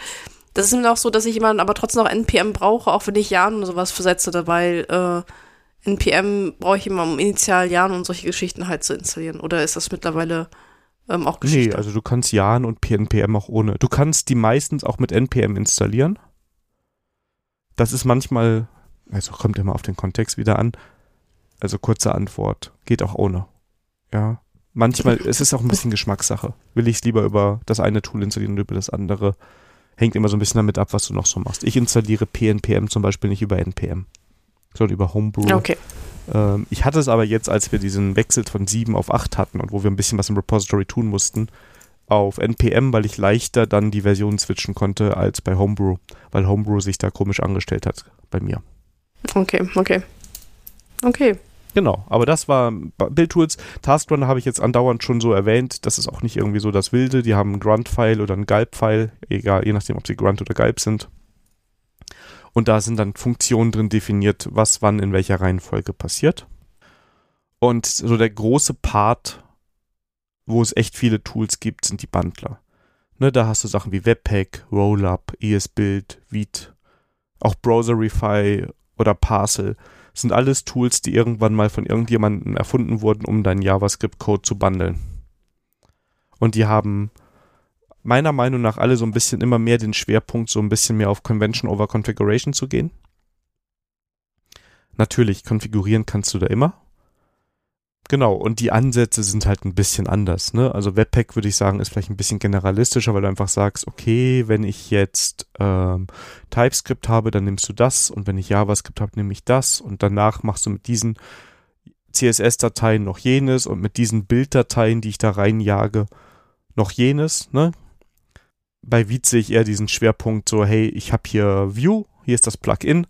Das ist immer auch so, dass ich immer aber trotzdem noch NPM brauche, auch wenn ich Jan und sowas versetze, weil äh, NPM brauche ich immer, um initial Jan und solche Geschichten halt zu installieren. Oder ist das mittlerweile ähm, auch Geschichte? Nee, also du kannst Jan und NPM auch ohne. Du kannst die meistens auch mit NPM installieren. Das ist manchmal, also kommt immer auf den Kontext wieder an. Also kurze Antwort, geht auch ohne. Ja, manchmal, es ist auch ein bisschen Geschmackssache. Will ich es lieber über das eine Tool installieren oder über das andere? Hängt immer so ein bisschen damit ab, was du noch so machst. Ich installiere PNPM zum Beispiel nicht über NPM, sondern über Homebrew. Okay. Ähm, ich hatte es aber jetzt, als wir diesen Wechsel von 7 auf 8 hatten und wo wir ein bisschen was im Repository tun mussten, auf NPM, weil ich leichter dann die Version switchen konnte als bei Homebrew, weil Homebrew sich da komisch angestellt hat bei mir. Okay, okay. Okay. Genau, aber das war Bildtools. Taskrunner habe ich jetzt andauernd schon so erwähnt. Das ist auch nicht irgendwie so das Wilde. Die haben einen Grunt-File oder einen Gulp-File, egal, je nachdem, ob sie Grunt oder Gulp sind. Und da sind dann Funktionen drin definiert, was wann in welcher Reihenfolge passiert. Und so der große Part, wo es echt viele Tools gibt, sind die Bundler. Ne, da hast du Sachen wie Webpack, Rollup, ESBuild, Vite, auch Browserify oder Parcel sind alles Tools, die irgendwann mal von irgendjemandem erfunden wurden, um deinen JavaScript-Code zu bundeln. Und die haben meiner Meinung nach alle so ein bisschen immer mehr den Schwerpunkt, so ein bisschen mehr auf Convention over Configuration zu gehen. Natürlich, konfigurieren kannst du da immer. Genau, und die Ansätze sind halt ein bisschen anders. Ne? Also Webpack würde ich sagen, ist vielleicht ein bisschen generalistischer, weil du einfach sagst, okay, wenn ich jetzt ähm, TypeScript habe, dann nimmst du das und wenn ich JavaScript habe, nehme ich das und danach machst du mit diesen CSS-Dateien noch jenes und mit diesen Bilddateien, die ich da reinjage, noch jenes. Ne? bei Vite sehe ich eher diesen Schwerpunkt so, hey, ich habe hier View, hier ist das Plugin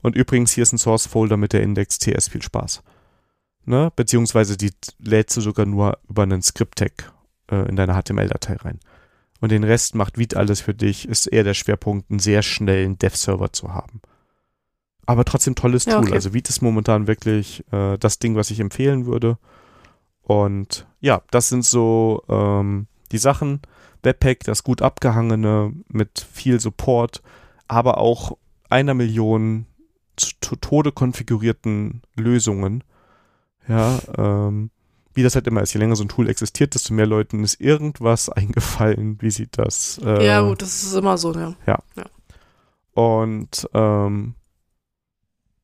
und übrigens hier ist ein Source-Folder mit der Index TS, viel Spaß. Ne? Beziehungsweise die lädst du sogar nur über einen Script-Tag äh, in deine HTML-Datei rein. Und den Rest macht Vite alles für dich, ist eher der Schwerpunkt, einen sehr schnellen Dev-Server zu haben. Aber trotzdem tolles Ja, Tool. okay. Also Vite ist momentan wirklich äh, das Ding, was ich empfehlen würde. Und ja, das sind so ähm, die Sachen. Webpack, das gut abgehangene mit viel Support, aber auch einer Million zu Tode konfigurierten Lösungen. Ja, ähm, wie das halt immer ist. Je länger so ein Tool existiert, desto mehr Leuten ist irgendwas eingefallen, wie sie das. Äh, ja, gut, das ist immer so, ja. Und ähm,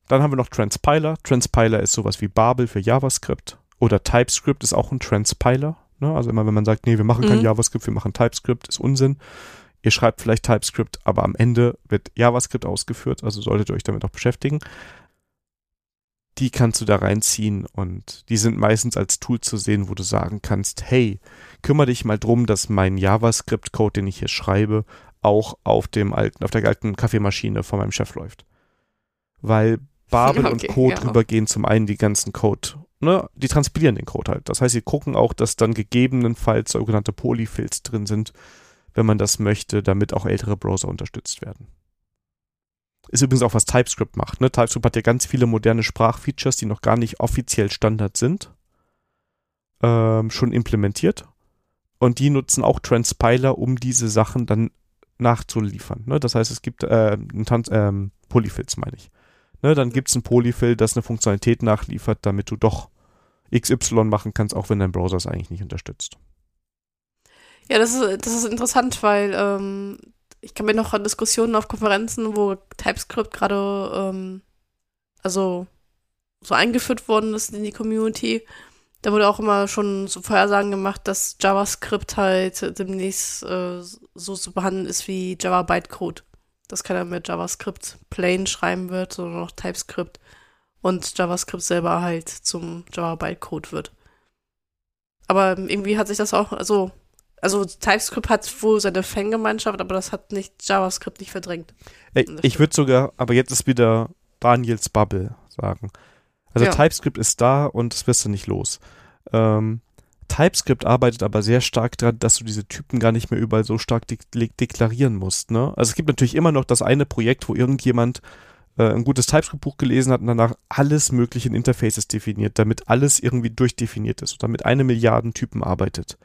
dann haben wir noch Transpiler. Transpiler ist sowas wie Babel für JavaScript. Oder TypeScript ist auch ein Transpiler. Ne? Also immer wenn man sagt, nee, wir machen kein Mhm. JavaScript, wir machen TypeScript, ist Unsinn. Ihr schreibt vielleicht TypeScript, aber am Ende wird JavaScript ausgeführt, also solltet ihr euch damit auch beschäftigen. Die kannst du da reinziehen und die sind meistens als Tool zu sehen, wo du sagen kannst, hey, kümmere dich mal drum, dass mein JavaScript-Code, den ich hier schreibe, auch auf dem alten, auf der alten Kaffeemaschine von meinem Chef läuft. Weil Babel und Okay, Co. ja. drüber gehen zum einen die ganzen Code, ne, die transpilieren den Code halt. Das heißt, sie gucken auch, dass dann gegebenenfalls sogenannte Polyfills drin sind, wenn man das möchte, damit auch ältere Browser unterstützt werden. Ist übrigens auch, was TypeScript macht. Ne? TypeScript hat ja ganz viele moderne Sprachfeatures, die noch gar nicht offiziell Standard sind, ähm, schon implementiert. Und die nutzen auch Transpiler, um diese Sachen dann nachzuliefern. Ne? Das heißt, es gibt äh, ein Tan- ähm, Polyfills, meine ich. Ne? Dann gibt es ein Polyfill, das eine Funktionalität nachliefert, damit du doch XY machen kannst, auch wenn dein Browser es eigentlich nicht unterstützt. Ja, das ist, das ist interessant, weil ähm, ich kann mir noch an Diskussionen auf Konferenzen, wo TypeScript gerade ähm, also so eingeführt worden ist in die Community, da wurde auch immer schon so Vorhersagen gemacht, dass JavaScript halt demnächst äh, so zu behandeln ist wie Java Bytecode. Dass keiner mehr JavaScript plain schreiben wird, sondern noch TypeScript und JavaScript selber halt zum Java Bytecode wird. Aber irgendwie hat sich das auch, also also TypeScript hat wohl seine Fangemeinschaft, aber das hat nicht JavaScript nicht verdrängt. Ich stimmt. würde sogar, aber jetzt ist wieder Daniels Bubble sagen. Also Ja. TypeScript ist da und das wirst du nicht los. Ähm, TypeScript arbeitet aber sehr stark daran, dass du diese Typen gar nicht mehr überall so stark de de deklarieren musst. Ne? Also es gibt natürlich immer noch das eine Projekt, wo irgendjemand äh, ein gutes TypeScript-Buch gelesen hat und danach alles mögliche in Interfaces definiert, damit alles irgendwie durchdefiniert ist und damit eine Milliarde Typen arbeitet.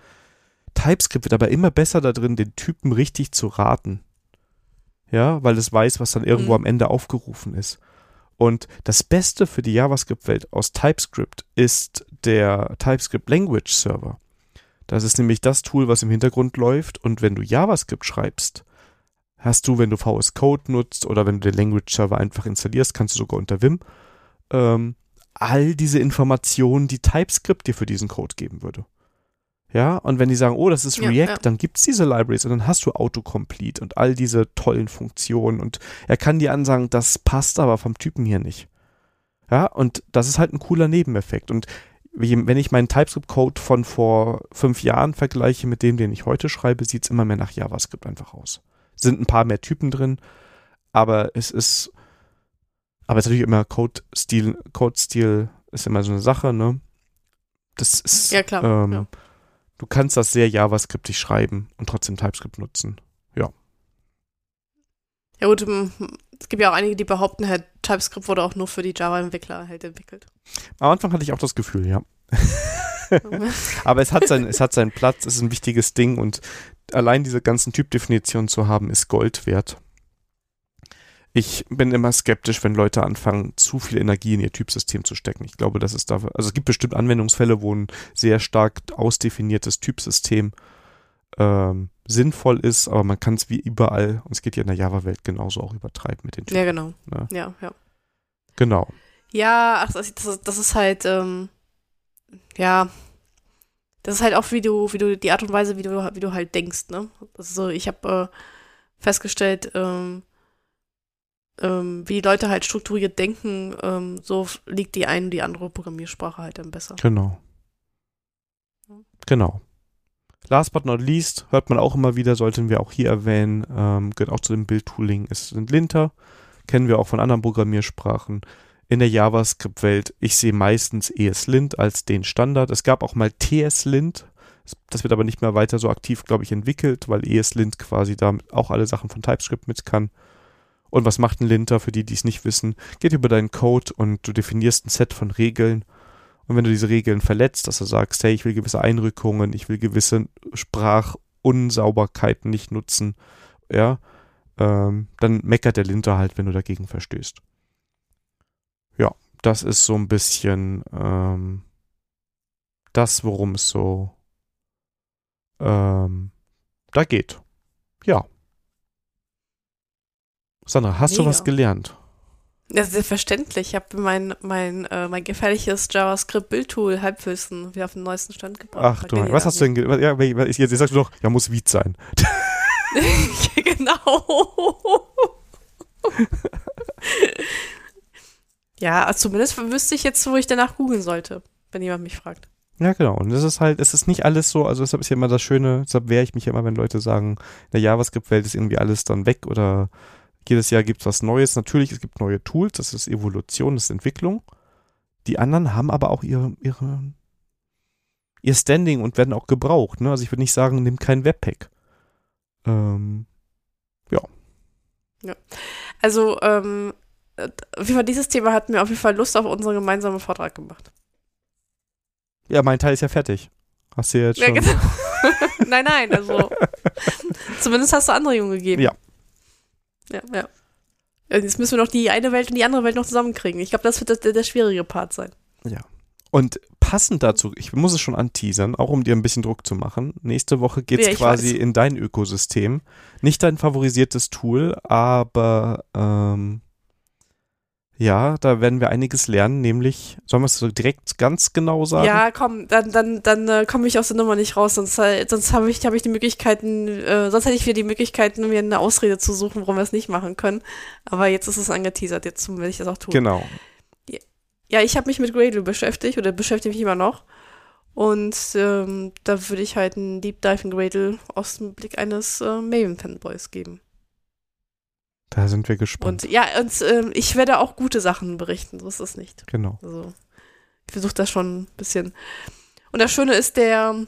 TypeScript wird aber immer besser da drin, den Typen richtig zu raten. Ja, weil es weiß, was dann irgendwo Mhm. am Ende aufgerufen ist. Und das Beste für die JavaScript-Welt aus TypeScript ist der TypeScript Language Server. Das ist nämlich das Tool, was im Hintergrund läuft. Und wenn du JavaScript schreibst, hast du, wenn du VS Code nutzt oder wenn du den Language Server einfach installierst, kannst du sogar unter Vim, ähm, all diese Informationen, die TypeScript dir für diesen Code geben würde. Ja, und wenn die sagen, oh, das ist Ja, React, ja. dann gibt's diese Libraries und dann hast du Autocomplete und all diese tollen Funktionen und er kann dir ansagen, das passt aber vom Typen hier nicht. Ja, und das ist halt ein cooler Nebeneffekt. Und wenn ich meinen TypeScript-Code von vor fünf Jahren vergleiche mit dem, den ich heute schreibe, sieht's immer mehr nach JavaScript einfach aus. Sind ein paar mehr Typen drin, aber es ist, aber es ist natürlich immer Code-Stil, Code-Stil ist immer so eine Sache, ne? Das ist, Ja, klar, ähm, ja. Du kannst das sehr JavaScriptig schreiben und trotzdem TypeScript nutzen. Ja gut, m, es gibt ja auch einige, die behaupten, halt, TypeScript wurde auch nur für die Java-Entwickler halt entwickelt. Am Anfang hatte ich auch das Gefühl, ja. Aber es hat, sein, es hat seinen Platz, es ist ein wichtiges Ding und allein diese ganzen Typdefinitionen zu haben, ist Gold wert. Ich bin immer skeptisch, wenn Leute anfangen, zu viel Energie in ihr Typsystem zu stecken. Ich glaube, das ist dafür, also es gibt bestimmt Anwendungsfälle, wo ein sehr stark ausdefiniertes Typsystem ähm, sinnvoll ist, aber man kann es wie überall, und es geht ja in der Java-Welt genauso auch übertreiben mit den Typen. Ja, genau. Ne? Ja, ja. Genau. Ja, ach, das, das, das ist halt, ähm, ja, das ist halt auch, wie du, wie du, die Art und Weise, wie du, wie du halt denkst, ne? Also ich habe äh, festgestellt, ähm, ähm, wie die Leute halt strukturiert denken, ähm, so liegt die eine und die andere Programmiersprache halt dann besser. Genau. Genau. Last but not least, hört man auch immer wieder, sollten wir auch hier erwähnen, ähm, gehört auch zu dem Bildtooling, es sind Linter, kennen wir auch von anderen Programmiersprachen. In der JavaScript-Welt, ich sehe meistens ESLint als den Standard. Es gab auch mal TSLint, das wird aber nicht mehr weiter so aktiv, glaube ich, entwickelt, weil ESLint quasi da auch alle Sachen von TypeScript mit kann. Und was macht ein Linter für die, die es nicht wissen? Geht über deinen Code und du definierst ein Set von Regeln. Und wenn du diese Regeln verletzt, dass du sagst, hey, ich will gewisse Einrückungen, ich will gewisse Sprachunsauberkeiten nicht nutzen, ja, ähm, dann meckert der Linter halt, wenn du dagegen verstößt. Ja, das ist so ein bisschen ähm, das, worum es so ähm, da geht. Ja. Sandra, hast Mega. du was gelernt? Ja, selbstverständlich. Ich habe mein, mein, äh, mein gefährliches JavaScript-Bildtool Halbwissen wieder auf den neuesten Stand gebracht. Ach du, was hast du denn, ja, jetzt, jetzt sagst du doch, ja, muss Viet sein. genau. ja, also zumindest wüsste ich jetzt, wo ich danach googeln sollte, wenn jemand mich fragt. Ja, genau. Und das ist halt, es ist nicht alles so, also deshalb ist ja immer das Schöne, deshalb wehre ich mich immer, wenn Leute sagen, in der JavaScript-Welt ist irgendwie alles dann weg oder jedes Jahr gibt es was Neues. Natürlich, es gibt neue Tools, das ist Evolution, das ist Entwicklung. Die anderen haben aber auch ihre, ihre, ihr Standing und werden auch gebraucht. Ne? Also ich würde nicht sagen, nimm kein Webpack. Ähm, ja. Ja. Also, ähm, auf jeden Fall dieses Thema hat mir auf jeden Fall Lust auf unseren gemeinsamen Vortrag gemacht. Ja, mein Teil ist ja fertig. Hast du jetzt schon. Ja, genau. nein, nein, also. zumindest hast du Anregungen gegeben. Ja. Ja, ja. Jetzt müssen wir noch die eine Welt und die andere Welt noch zusammenkriegen. Ich glaube, das wird der, der schwierige Part sein. Ja. Und passend dazu, ich muss es schon anteasern, auch um dir ein bisschen Druck zu machen. Nächste Woche geht es ja, quasi weiß. in dein Ökosystem. Nicht dein favorisiertes Tool, aber ähm, ja, da werden wir einiges lernen, nämlich, sollen wir es so direkt ganz genau sagen? Ja, komm, dann, dann, dann äh, komme ich aus der Nummer nicht raus, sonst, sonst habe ich, hab ich die Möglichkeiten, äh, sonst hätte ich wieder die Möglichkeiten, mir eine Ausrede zu suchen, warum wir es nicht machen können. Aber jetzt ist es angeteasert, jetzt will ich das auch tun. Genau. Ja, ich habe mich mit Gradle beschäftigt oder beschäftige mich immer noch. Und ähm, da würde ich halt einen Deep Dive in Gradle aus dem Blick eines äh, Maven-Fanboys geben. Da sind wir gespannt. Und ja, und äh, ich werde auch gute Sachen berichten, so ist es nicht. Genau. Also, ich versuche das schon ein bisschen. Und das Schöne ist, der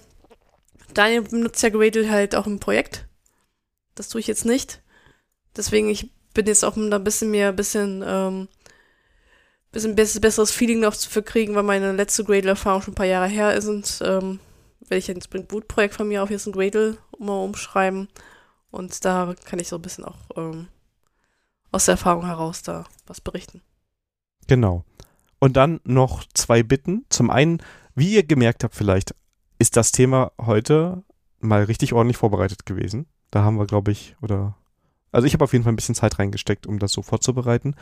Daniel benutzt ja Gradle halt auch im Projekt. Das tue ich jetzt nicht. Deswegen, ich bin jetzt auch da ein bisschen mehr, ein bisschen, ähm, bisschen besseres Feeling noch zu verkriegen, weil meine letzte Gradle-Erfahrung schon ein paar Jahre her ist und ähm, werde ich ein Spring Boot-Projekt von mir auf jetzt ein Gradle mal umschreiben. Und da kann ich so ein bisschen auch ähm, aus der Erfahrung heraus da was berichten. Genau. Und dann noch zwei Bitten. Zum einen, wie ihr gemerkt habt vielleicht, ist das Thema heute mal richtig ordentlich vorbereitet gewesen. Da haben wir, glaube ich, oder also ich habe auf jeden Fall ein bisschen Zeit reingesteckt, um das so vorzubereiten.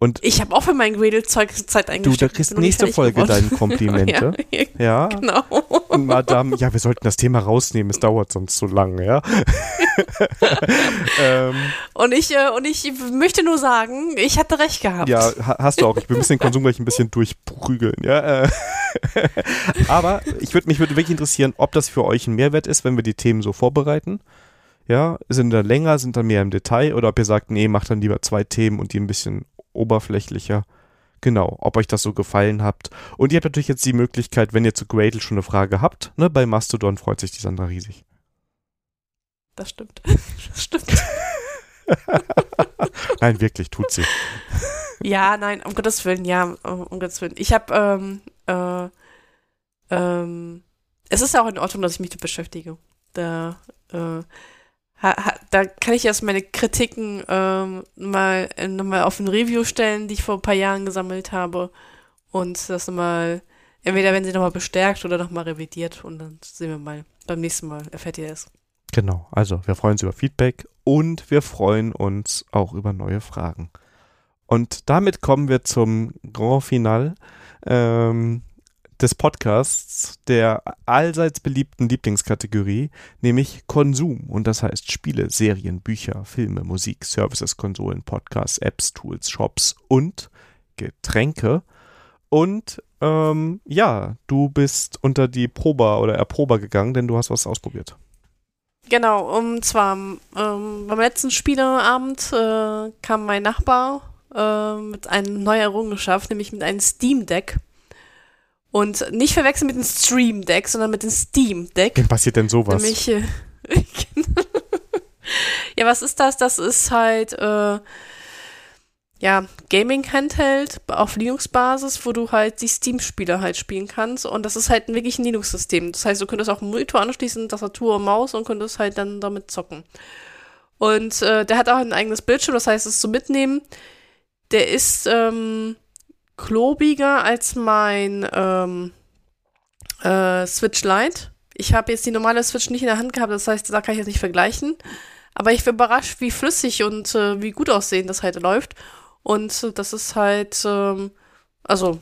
Und ich habe auch für mein Gradle-Zeug Zeit eingesteckt. Du, da kriegst nächste Folge deine Komplimente. ja, ja, genau. Und Madame, ja, wir sollten das Thema rausnehmen, es dauert sonst zu lange, ja. ähm, und, ich, äh, und ich möchte nur sagen, ich hatte recht gehabt. Ja, hast du auch. Ich will ein bisschen Konsum gleich ein bisschen durchprügeln, ja. Äh. Aber ich würde mich würde wirklich interessieren, ob das für euch ein Mehrwert ist, wenn wir die Themen so vorbereiten. Ja, sind da länger, sind da mehr im Detail oder ob ihr sagt, nee, macht dann lieber zwei Themen und die ein bisschen oberflächlicher. Genau, ob euch das so gefallen habt. Und ihr habt natürlich jetzt die Möglichkeit, wenn ihr zu Gradle schon eine Frage habt, ne, bei Mastodon freut sich die Sandra riesig. Das stimmt. Das stimmt. nein, wirklich, tut sie. Ja, nein, um Gottes Willen, ja, um, um Gottes Willen. Ich habe, ähm, äh, ähm, es ist ja auch in Ordnung, dass ich mich damit beschäftige. Da, äh, ha, ha, da kann ich erst meine Kritiken ähm, mal äh, nochmal auf ein Review stellen, die ich vor ein paar Jahren gesammelt habe. Und das nochmal, entweder wenn sie nochmal bestärkt oder nochmal revidiert. Und dann sehen wir mal. Beim nächsten Mal erfährt ihr es. Genau, also wir freuen uns über Feedback und wir freuen uns auch über neue Fragen. Und damit kommen wir zum Grand Final. Ähm, des Podcasts der allseits beliebten Lieblingskategorie, nämlich Konsum. Und das heißt Spiele, Serien, Bücher, Filme, Musik, Services, Konsolen, Podcasts, Apps, Tools, Shops und Getränke. Und ähm, ja, du bist unter die Prober oder Erprober gegangen, denn du hast was ausprobiert. Genau, und zwar ähm, beim letzten Spieleabend äh, kam mein Nachbar äh, mit einer neuen Errungenschaft, nämlich mit einem Steam Deck. Und nicht verwechseln mit dem Stream Deck, sondern mit dem Steam Deck. Wie passiert denn sowas? Nämlich, äh, ja, was ist das? Das ist halt äh, ja, Gaming-Handheld auf Linux-Basis, wo du halt die Steam-Spiele halt spielen kannst. Und das ist halt wirklich ein Linux-System. Das heißt, du könntest auch einen Monitor anschließen, Tastatur und Maus und könntest halt dann damit zocken. Und äh, der hat auch ein eigenes Bildschirm, das heißt, es ist zum Mitnehmen. Der ist ähm, klobiger als mein ähm, äh, Switch Lite. Ich habe jetzt die normale Switch nicht in der Hand gehabt, das heißt, da kann ich jetzt nicht vergleichen. Aber ich bin überrascht, wie flüssig und äh, wie gut aussehen das halt läuft. Und das ist halt, ähm, also,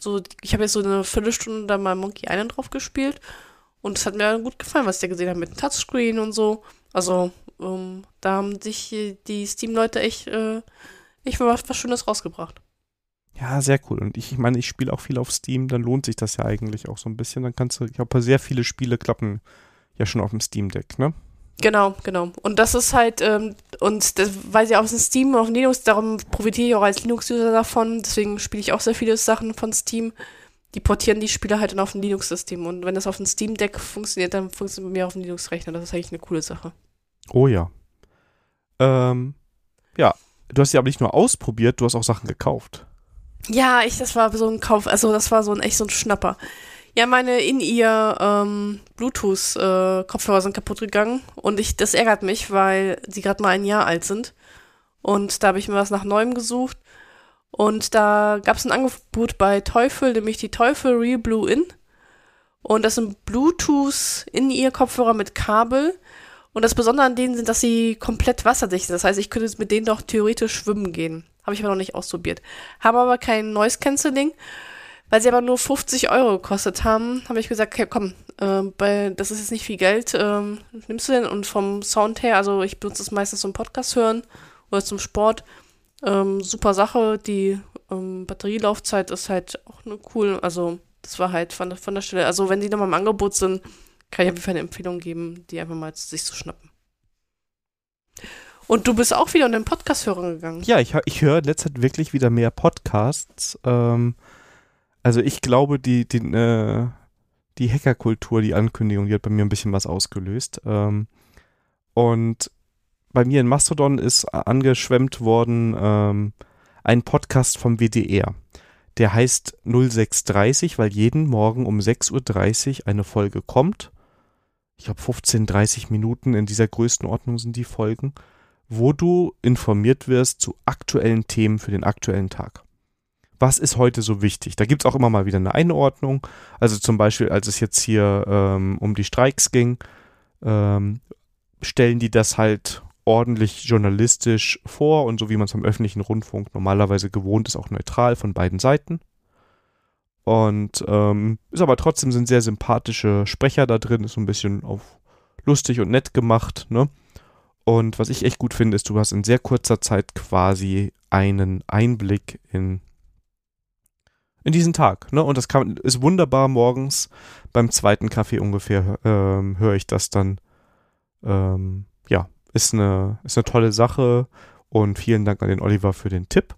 so, ich habe jetzt so eine Viertelstunde da mal Monkey Island drauf gespielt. Und es hat mir gut gefallen, was ich da gesehen habe mit dem Touchscreen und so. Also, ähm, da haben sich die Steam-Leute echt, äh, echt was, was Schönes rausgebracht. Ja, sehr cool. Und ich, ich meine, ich spiele auch viel auf Steam, dann lohnt sich das ja eigentlich auch so ein bisschen. Dann kannst du, ich glaube, sehr viele Spiele klappen ja schon auf dem Steam Deck, ne? Genau, genau. Und das ist halt, ähm, und das weiß ich auch aus Steam und auf Linux, darum profitiere ich auch als Linux-User davon. Deswegen spiele ich auch sehr viele Sachen von Steam. Die portieren die Spiele halt dann auf ein Linux-System. Und wenn das auf dem Steam-Deck funktioniert, dann funktioniert bei mir auf dem Linux-Rechner. Das ist eigentlich eine coole Sache. Oh ja. Ähm, ja, du hast sie aber nicht nur ausprobiert, du hast auch Sachen gekauft. Ja, ich, das war so ein Kauf, also das war so ein echt so ein Schnapper. Ja, meine in ihr ähm, Bluetooth-Kopfhörer äh, sind kaputt gegangen und ich, das ärgert mich, weil sie gerade mal ein Jahr alt sind. Und da habe ich mir was nach Neuem gesucht. Und da gab es ein Angebot bei Teufel, nämlich die Teufel Real Blue In. Und das sind Bluetooth in ihr Kopfhörer mit Kabel. Und das Besondere an denen sind, dass sie komplett wasserdicht sind. Das heißt, ich könnte mit denen doch theoretisch schwimmen gehen. Habe ich aber noch nicht ausprobiert. Haben aber kein Noise Cancelling. Weil sie aber nur 50 Euro gekostet haben, habe ich gesagt, okay, komm, äh, das ist jetzt nicht viel Geld, ähm, nimmst du denn? Und vom Sound her, also ich benutze es meistens zum Podcast hören oder zum Sport. Ähm, super Sache, die ähm, Batterielaufzeit ist halt auch eine cool, also das war halt von, von der Stelle, also wenn die nochmal im Angebot sind, kann ich auf jeden Fall eine Empfehlung geben, die einfach mal sich zu schnappen. Und du bist auch wieder in den Podcast-Hörern gegangen. Ja, ich, ich höre in letzter Zeit wirklich wieder mehr Podcasts. Ähm, also ich glaube, die, die, äh, die Hackerkultur, die Ankündigung, die hat bei mir ein bisschen was ausgelöst. Ähm, und bei mir in Mastodon ist angeschwemmt worden ähm, ein Podcast vom WDR. Der heißt 0630, weil jeden Morgen um 6.30 Uhr eine Folge kommt. Ich glaube 15, 30 Minuten in dieser Größenordnung sind die Folgen, wo du informiert wirst zu aktuellen Themen für den aktuellen Tag was ist heute so wichtig? Da gibt es auch immer mal wieder eine Einordnung. Also zum Beispiel, als es jetzt hier ähm, um die Streiks ging, ähm, stellen die das halt ordentlich journalistisch vor und so wie man es am öffentlichen Rundfunk normalerweise gewohnt ist, auch neutral von beiden Seiten. Und ähm, ist aber trotzdem sind sehr sympathische Sprecher da drin, ist so ein bisschen auf lustig und nett gemacht, ne? Und was ich echt gut finde, ist, du hast in sehr kurzer Zeit quasi einen Einblick in in diesen Tag. Ne? Und das kann, ist wunderbar morgens beim zweiten Kaffee ungefähr ähm, höre ich das dann. Ähm, ja, ist eine, ist eine tolle Sache und vielen Dank an den Oliver für den Tipp.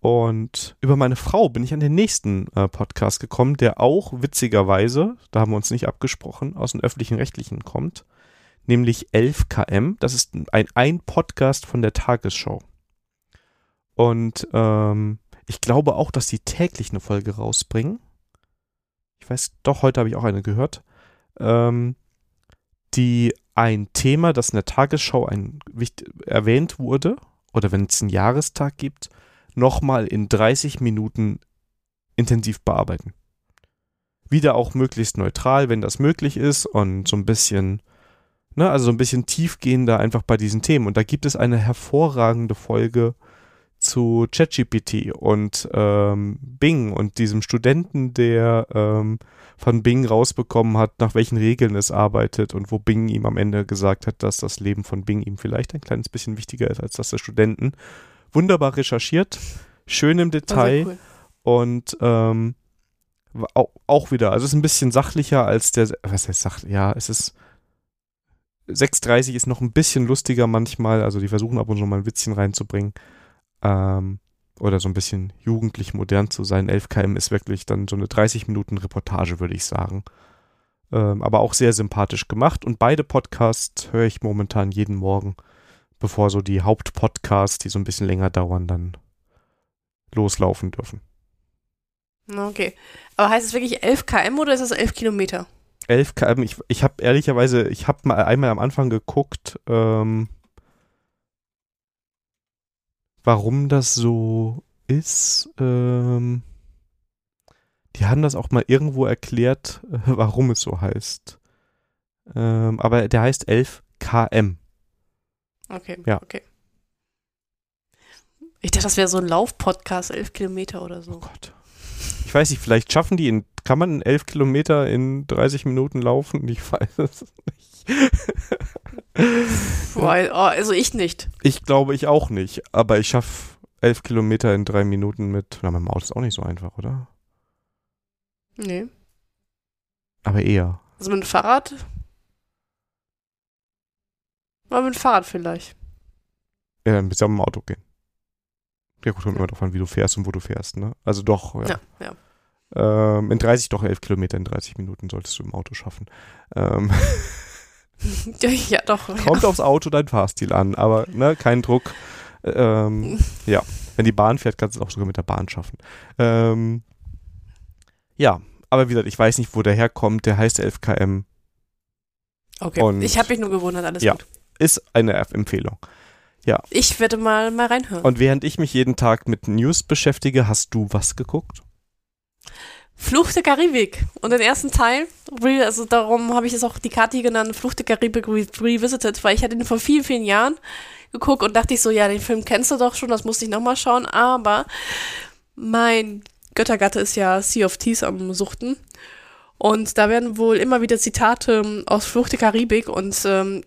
Und über meine Frau bin ich an den nächsten äh, Podcast gekommen, der auch witzigerweise, da haben wir uns nicht abgesprochen, aus dem öffentlichen Rechtlichen kommt, nämlich 11KM. Das ist ein, ein Podcast von der Tagesschau. Und ähm, ich glaube auch, dass die täglich eine Folge rausbringen. Ich weiß, doch, heute habe ich auch eine gehört. Ähm, die ein Thema, das in der Tagesschau ein, erwähnt wurde, oder wenn es einen Jahrestag gibt, nochmal in 30 Minuten intensiv bearbeiten. Wieder auch möglichst neutral, wenn das möglich ist und so ein bisschen, ne, also so ein bisschen tiefgehender einfach bei diesen Themen. Und da gibt es eine hervorragende Folge zu ChatGPT und ähm, Bing und diesem Studenten, der ähm, von Bing rausbekommen hat, nach welchen Regeln es arbeitet und wo Bing ihm am Ende gesagt hat, dass das Leben von Bing ihm vielleicht ein kleines bisschen wichtiger ist als das der Studenten. Wunderbar recherchiert, schön im Detail. Cool. Und ähm, auch, auch wieder, also es ist ein bisschen sachlicher als der, was heißt sachlich, ja, es ist 6.30 ist noch ein bisschen lustiger manchmal, also die versuchen ab und zu mal ein Witzchen reinzubringen. Ähm, oder so ein bisschen jugendlich modern zu sein. 11 km ist wirklich dann so eine 30 Minuten Reportage, würde ich sagen. Ähm, aber auch sehr sympathisch gemacht. Und beide Podcasts höre ich momentan jeden Morgen, bevor so die Hauptpodcasts, die so ein bisschen länger dauern, dann loslaufen dürfen. Okay. Aber heißt es wirklich 11 km oder ist es 11 Kilometer? 11 km, ich, ich habe ehrlicherweise, ich habe mal einmal am Anfang geguckt, ähm, warum das so ist. Ähm, die haben das auch mal irgendwo erklärt, äh, warum es so heißt. Ähm, aber der heißt 11 km. Okay, Ja. okay. Ich dachte, das wäre so ein Laufpodcast, 11 Kilometer oder Oh so. Gott. Ich weiß nicht, vielleicht schaffen die in, kann man 11 Kilometer in 30 Minuten laufen? Ich weiß es nicht. Weil, oh, also ich nicht. Ich glaube, ich auch nicht. Aber ich schaffe 11 Kilometer in drei Minuten mit, na, mit dem Auto ist auch nicht so einfach, oder? Nee. Aber eher. Also mit dem Fahrrad? Mal mit dem Fahrrad vielleicht. Ja, dann bist du ja mit dem Auto gehen. Ja gut, kommt immer drauf an, wie du fährst und wo du fährst, ne? Also doch, ja. Ja, ja. Ähm, in 30, doch 11 Kilometer in 30 Minuten solltest du im Auto schaffen. Ähm, Ja, doch. kommt aufs Auto dein Fahrstil an, aber ne, kein Druck. Ähm, ja, wenn die Bahn fährt, kannst du es auch sogar mit der Bahn schaffen. Ähm, ja, aber wie gesagt, ich weiß nicht, wo der herkommt. Der heißt 11 km. Okay. Und- ich habe mich nur gewundert, alles Ja. gut. Ist eine Empfehlung. Ich werde mal, mal reinhören. Und während ich mich jeden Tag mit News beschäftige, hast du was geguckt? Fluch der Karibik. Und den ersten Teil, also darum habe ich es auch die hier genannt, Fluch der Karibik Re Revisited, weil ich hatte den vor vielen, vielen Jahren geguckt und dachte ich so, ja, den Film kennst du doch schon, das musste ich nochmal schauen, aber mein Göttergatte ist ja Sea of Thieves am Suchten. Und da werden wohl immer wieder Zitate ähm, aus Fluch der Karibik und ähm,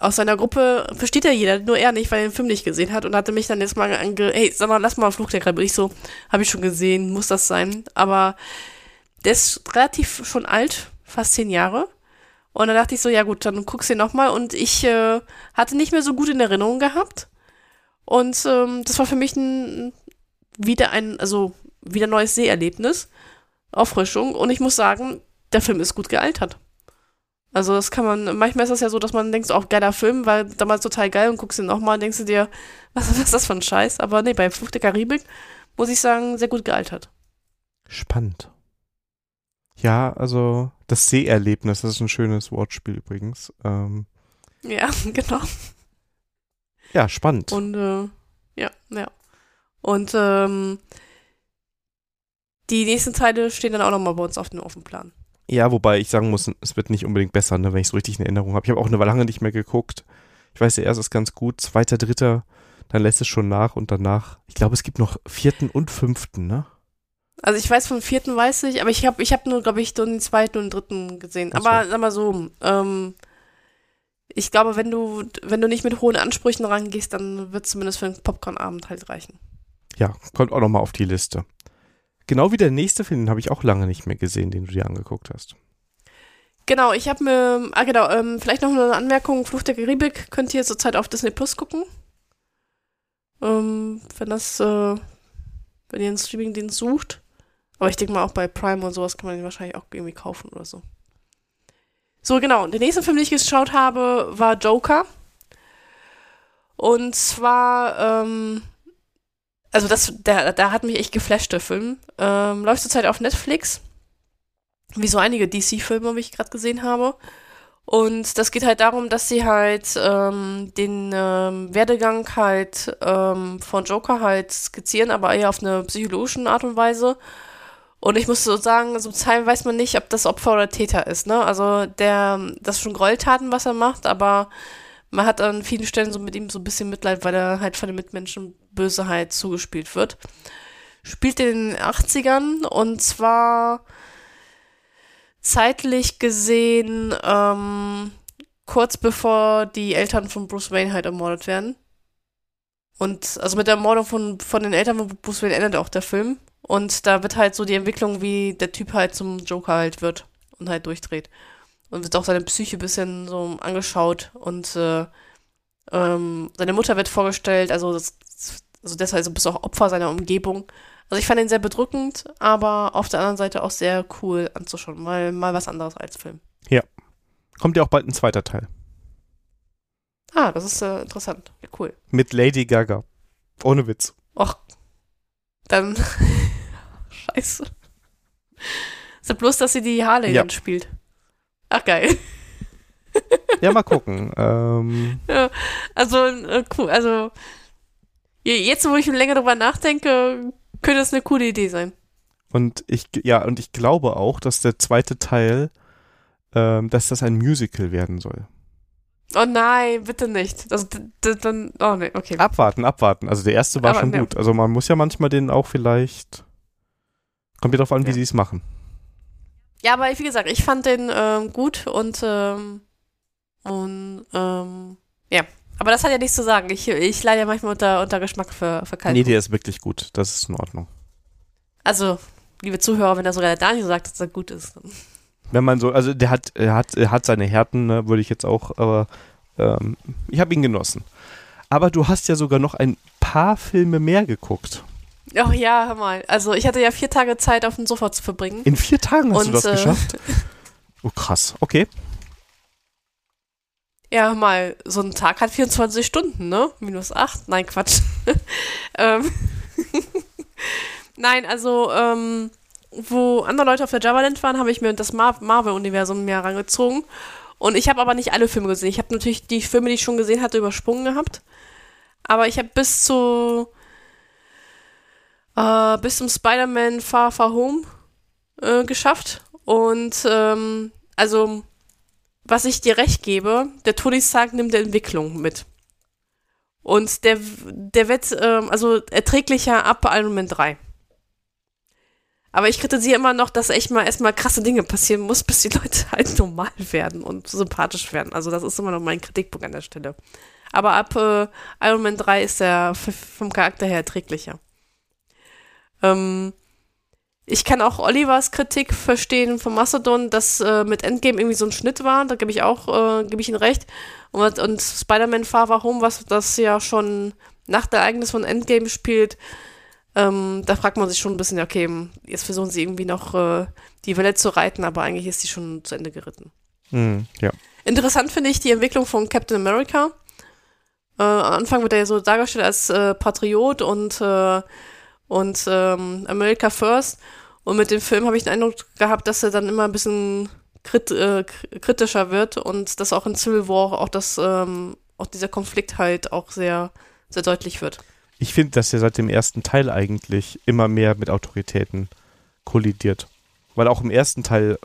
aus seiner Gruppe versteht ja jeder, nur er nicht, weil er den Film nicht gesehen hat und hatte mich dann jetzt mal ange, hey, sag mal, lass mal Fluch der Karibik. Ich so, habe ich schon gesehen, muss das sein. Aber der ist relativ schon alt, fast zehn Jahre. Und dann dachte ich so, ja gut, dann guckst du ihn nochmal. Und ich äh, hatte nicht mehr so gut in Erinnerung gehabt. Und ähm, das war für mich ein, wieder ein, also wieder neues Seherlebnis. Auffrischung. Und ich muss sagen, der Film ist gut gealtert. Also das kann man, manchmal ist das ja so, dass man denkt, so, auch geiler Film, war damals total geil und guckst ihn nochmal und denkst du dir, was, was ist das für ein Scheiß? Aber nee, bei Flucht der Karibik muss ich sagen, sehr gut gealtert. Spannend. Ja, also das Seherlebnis, das ist ein schönes Wortspiel übrigens. Ähm, Ja, genau. ja, spannend. Und äh, ja, ja. Und ähm, die nächsten Teile stehen dann auch nochmal bei uns auf dem Offenplan. Ja, wobei ich sagen muss, es wird nicht unbedingt besser, ne, wenn ich es richtig in Erinnerung habe. Ich habe auch eine lange nicht mehr geguckt. Ich weiß, der erste ist ganz gut, zweiter, dritter, dann lässt es schon nach und danach. Ich glaube, es gibt noch vierten und fünften, ne? Also ich weiß vom vierten weiß ich, aber ich habe ich hab nur, glaube ich, nur den zweiten und dritten gesehen. Ach so. Aber sag mal so, ähm, ich glaube, wenn du, wenn du nicht mit hohen Ansprüchen rangehst, dann wird zumindest für einen Popcorn-Abend halt reichen. Ja, kommt auch nochmal auf die Liste. Genau wie der nächste Film, den habe ich auch lange nicht mehr gesehen, den du dir angeguckt hast. Genau, ich habe mir, ah genau, ähm, vielleicht noch eine Anmerkung, Fluch der Karibik könnt ihr zurzeit auf Disney Plus gucken. Ähm, wenn das, äh, wenn ihr einen Streamingdienst sucht. Aber ich denke mal auch bei Prime und sowas kann man den wahrscheinlich auch irgendwie kaufen oder so. So, genau. Der nächste Film, den ich geschaut habe, war Joker. Und zwar, ähm, also das, der, da hat mich echt geflasht, der Film. Ähm, läuft zurzeit auf Netflix wie so einige DC-Filme, wie ich gerade gesehen habe. Und das geht halt darum, dass sie halt ähm, den ähm, Werdegang halt ähm, von Joker halt skizzieren, aber eher auf eine psychologische Art und Weise. Und ich muss so sagen, so Zeit weiß man nicht, ob das Opfer oder Täter ist, ne? Also der, das ist schon Gräueltaten, was er macht, aber man hat an vielen Stellen so mit ihm so ein bisschen Mitleid, weil er halt von den Mitmenschen böse halt zugespielt wird. Spielt in den 80ern und zwar zeitlich gesehen ähm, kurz bevor die Eltern von Bruce Wayne halt ermordet werden. Und also mit der Ermordung von, von den Eltern von Bruce Wayne endet auch der Film. Und da wird halt so die Entwicklung, wie der Typ halt zum Joker halt wird und halt durchdreht. Und wird auch seine Psyche bisschen so angeschaut und äh, ähm, seine Mutter wird vorgestellt, also, das, also deshalb so bist auch Opfer seiner Umgebung. Also ich fand ihn sehr bedrückend, aber auf der anderen Seite auch sehr cool anzuschauen, weil mal was anderes als Film. Ja. Kommt ja auch bald ein zweiter Teil. Ah, das ist äh, interessant. Ja, cool. Mit Lady Gaga. Ohne Witz. Och. Dann. Scheiße. Ist ja bloß, dass sie die Harley Ja. spielt. Ach, geil. Ja, mal gucken. ähm, Ja, also, äh, cool. Also, jetzt, wo ich länger drüber nachdenke, könnte das eine coole Idee sein. und ich, ja, und ich glaube auch, dass der zweite Teil, ähm, dass das ein Musical werden soll. Oh nein, bitte nicht. Das, dann, oh nee, okay. Abwarten, abwarten. Also der erste war Aber, schon ja. gut. Also man muss ja manchmal den auch vielleicht. Kommt ja darauf an, wie Ja. sie es machen. Ja, aber wie gesagt, ich fand den ähm, gut und, ähm, und ähm, ja. Aber das hat ja nichts zu sagen. Ich, ich leide ja manchmal unter, unter Geschmack für, für Kalkun. Nee, der ist wirklich gut. Das ist in Ordnung. Also, liebe Zuhörer, wenn da sogar der Daniel sagt, dass er gut ist. Wenn man so, also der hat, er hat, er hat seine Härten, ne, würde ich jetzt auch, aber ähm, ich habe ihn genossen. Aber du hast ja sogar noch ein paar Filme mehr geguckt. Oh ja, hör mal. Also, ich hatte ja vier Tage Zeit, auf dem Sofa zu verbringen. In vier Tagen hast du Und, das äh, geschafft? Oh, krass. Okay. Ja, mal, so ein Tag hat 24 Stunden, ne? Minus 8? Nein, Quatsch. ähm, Nein, also, ähm, wo andere Leute auf der Javaland waren, habe ich mir das Mar Marvel-Universum mehr rangezogen. Und ich habe aber nicht alle Filme gesehen. Ich habe natürlich die Filme, die ich schon gesehen hatte, übersprungen gehabt. Aber ich habe bis zu äh, bis zum Spider-Man Far Far Home äh, geschafft. Und ähm, also was ich dir recht gebe, der Tony Stark nimmt der Entwicklung mit. Und der, der wird ähm, also erträglicher ab Iron Man 3. Aber ich kritisiere immer noch, dass echt mal erstmal krasse Dinge passieren muss, bis die Leute halt normal werden und sympathisch werden. Also das ist immer noch mein Kritikpunkt an der Stelle. Aber ab äh, Iron Man 3 ist er vom Charakter her erträglicher. Ähm, ich kann auch Olivers Kritik verstehen von Mastodon, dass äh, mit Endgame irgendwie so ein Schnitt war. Da gebe ich auch, äh, gebe ich ihm recht. Und, und Spider-Man Far Far Home, was das ja schon nach der Ereignis von Endgame spielt, ähm, da fragt man sich schon ein bisschen, okay, jetzt versuchen sie irgendwie noch äh, die Welle zu reiten, aber eigentlich ist die schon zu Ende geritten. Hm, ja. Interessant finde ich die Entwicklung von Captain America. Äh, am Anfang wird er ja so dargestellt als äh, Patriot und, äh, und ähm, America First. Und mit dem Film habe ich den Eindruck gehabt, dass er dann immer ein bisschen krit äh, kritischer wird und dass auch in Civil War auch das, ähm, auch dieser Konflikt halt auch sehr, sehr deutlich wird. Ich finde, dass er seit dem ersten Teil eigentlich immer mehr mit Autoritäten kollidiert. Weil auch im ersten Teil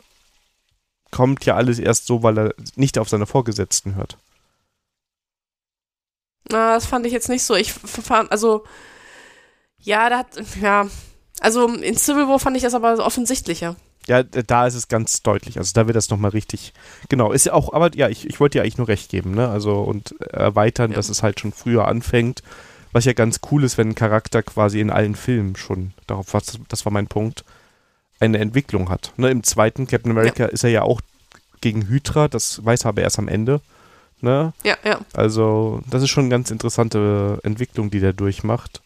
kommt ja alles erst so, weil er nicht auf seine Vorgesetzten hört. Na, das fand ich jetzt nicht so. Ich fand, also, ja, da hat, ja, also in Civil War fand ich das aber offensichtlicher. Ja, da ist es ganz deutlich. Also da wird das nochmal richtig. Genau, ist ja auch, aber ja, ich, ich wollte dir eigentlich nur recht geben, ne? Also und erweitern, Ja. dass es halt schon früher anfängt. Was ja ganz cool ist, wenn ein Charakter quasi in allen Filmen schon, darauf was, das war mein Punkt, eine Entwicklung hat. Ne? Im zweiten Captain America ist er ja auch gegen Hydra, das weiß er aber erst am Ende. Ne? Ja, ja. Also, das ist schon eine ganz interessante Entwicklung, die der durchmacht.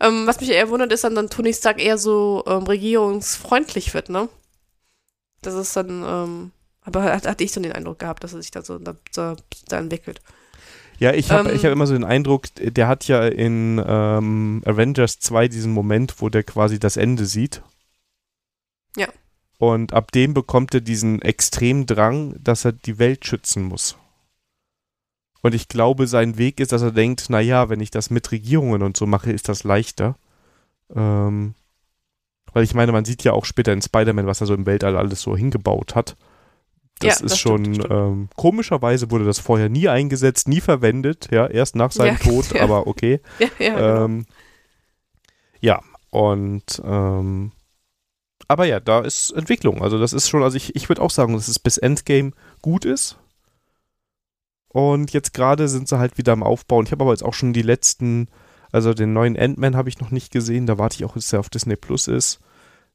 Ähm, was mich eher wundert, ist dann, dann Tony Stark eher so ähm, regierungsfreundlich wird, ne? Das ist dann, ähm, aber hat, hatte ich so den Eindruck gehabt, dass er sich da so da, da, da entwickelt. Ja, ich habe Ähm, ich hab immer so den Eindruck, der hat ja in ähm, Avengers 2 diesen Moment, wo der quasi das Ende sieht. Ja. Und ab dem bekommt er diesen extremen Drang, dass er die Welt schützen muss. Und ich glaube, sein Weg ist, dass er denkt, naja, wenn ich das mit Regierungen und so mache, ist das leichter. Ähm, weil ich meine, man sieht ja auch später in Spider-Man, was er so im Weltall alles so hingebaut hat. Das Ja, ist das schon, stimmt. Ähm, komischerweise wurde das vorher nie eingesetzt, nie verwendet, ja, erst nach seinem Ja, Tod, ja. aber okay. Ja, ja. genau. Ähm, ja, und ähm, aber ja, da ist Entwicklung. Also das ist schon, also ich, ich würde auch sagen, dass es bis Endgame gut ist. Und jetzt gerade sind sie halt wieder am Aufbauen. Ich habe aber jetzt auch schon die letzten Also den neuen Ant-Man habe ich noch nicht gesehen, da warte ich auch, bis er auf Disney Plus ist.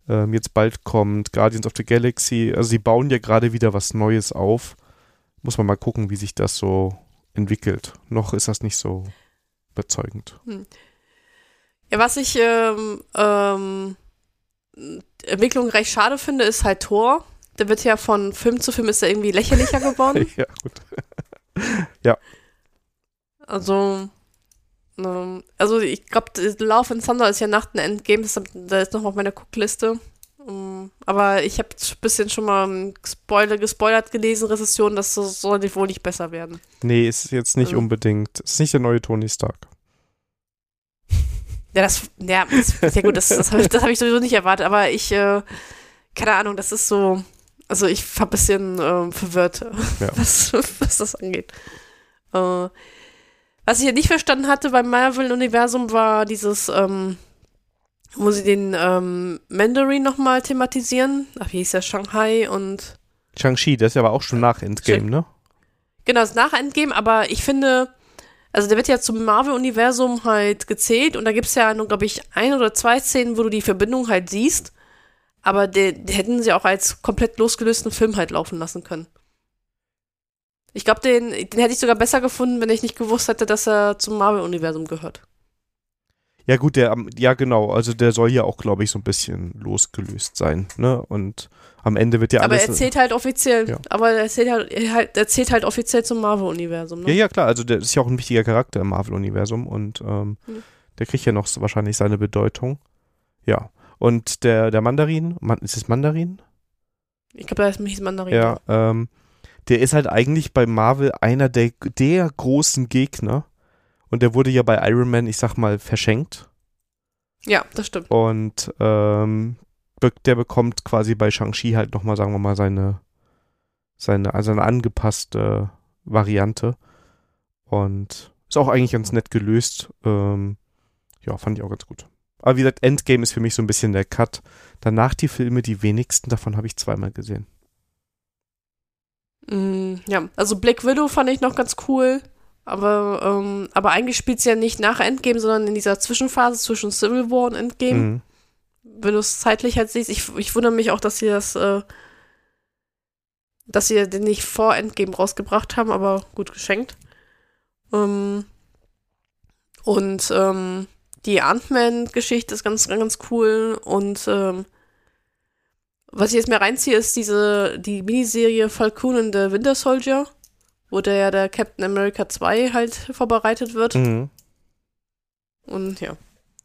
Ähm, jetzt bald kommt Guardians of the Galaxy. Also sie bauen ja gerade wieder was Neues auf. Muss man mal gucken, wie sich das so entwickelt. Noch ist das nicht so überzeugend. Hm. Ja, was ich ähm, ähm, Entwicklung recht schade finde, ist halt Thor. Der wird ja von Film zu Film ist er irgendwie lächerlicher geworden. ja, gut. Ja. Also, ähm, also ich glaube, Love and Thunder ist ja nach den Endgames, da ist noch auf meiner Guckliste. Um, ähm, aber ich habe ein bisschen schon mal Spoiler, gespoilert gelesen, Rezession, das soll wohl nicht besser werden. Nee, ist jetzt nicht also. unbedingt. Ist nicht der neue Tony Stark. Ja, das, ja, das, ja gut, das, das habe ich, hab ich sowieso nicht erwartet, aber ich, äh, keine Ahnung, das ist so, also ich war ein bisschen äh, verwirrt, ja. was, was das angeht. Äh, was ich ja nicht verstanden hatte beim Marvel-Universum war dieses, ähm, wo sie den ähm, Mandarin nochmal thematisieren. Ach, wie hieß der? Shanghai und. Shang-Chi, das ist ja aber auch schon nach Endgame, ne? Genau, das ist nach Endgame, aber ich finde, also der wird ja zum Marvel-Universum halt gezählt und da gibt es ja nur, glaube ich, ein oder zwei Szenen, wo du die Verbindung halt siehst. Aber den, den hätten sie auch als komplett losgelösten Film halt laufen lassen können. Ich glaube, den, den hätte ich sogar besser gefunden, wenn ich nicht gewusst hätte, dass er zum Marvel-Universum gehört. Ja, gut, der, ja, genau. Also der soll ja auch, glaube ich, so ein bisschen losgelöst sein, ne? Und am Ende wird ja alles. Aber er zählt halt offiziell, ja. aber er zählt halt, er zählt halt offiziell zum Marvel-Universum, ne? Ja, ja, klar. Also der ist ja auch ein wichtiger Charakter im Marvel-Universum und ähm, hm. der kriegt ja noch wahrscheinlich seine Bedeutung. Ja. Und der, der Mandarin, ist es Mandarin? Ich glaube, da ist Mandarin. Ja, ähm, der ist halt eigentlich bei Marvel einer der, der großen Gegner. Und der wurde ja bei Iron Man, ich sag mal, verschenkt. Ja, das stimmt. Und ähm, der bekommt quasi bei Shang-Chi halt nochmal, sagen wir mal, seine, seine, also eine angepasste Variante. Und ist auch eigentlich ganz nett gelöst. Ähm, ja, fand ich auch ganz gut. Aber wie gesagt, Endgame ist für mich so ein bisschen der Cut. Danach die Filme, die wenigsten davon habe ich zweimal gesehen. Mm, ja, also Black Widow fand ich noch ganz cool. Aber, ähm, aber eigentlich spielt es ja nicht nach Endgame, sondern in dieser Zwischenphase zwischen Civil War und Endgame. Mhm. Wenn du es zeitlich halt siehst, ich, ich wundere mich auch, dass sie das, äh, dass sie den nicht vor Endgame rausgebracht haben, aber gut geschenkt. Ähm, und ähm, die Ant-Man-Geschichte ist ganz, ganz cool. Und ähm, was ich jetzt mehr reinziehe, ist diese, die Miniserie Falcon and the Winter Soldier, wo der ja der Captain America 2 halt vorbereitet wird. Mhm. Und ja,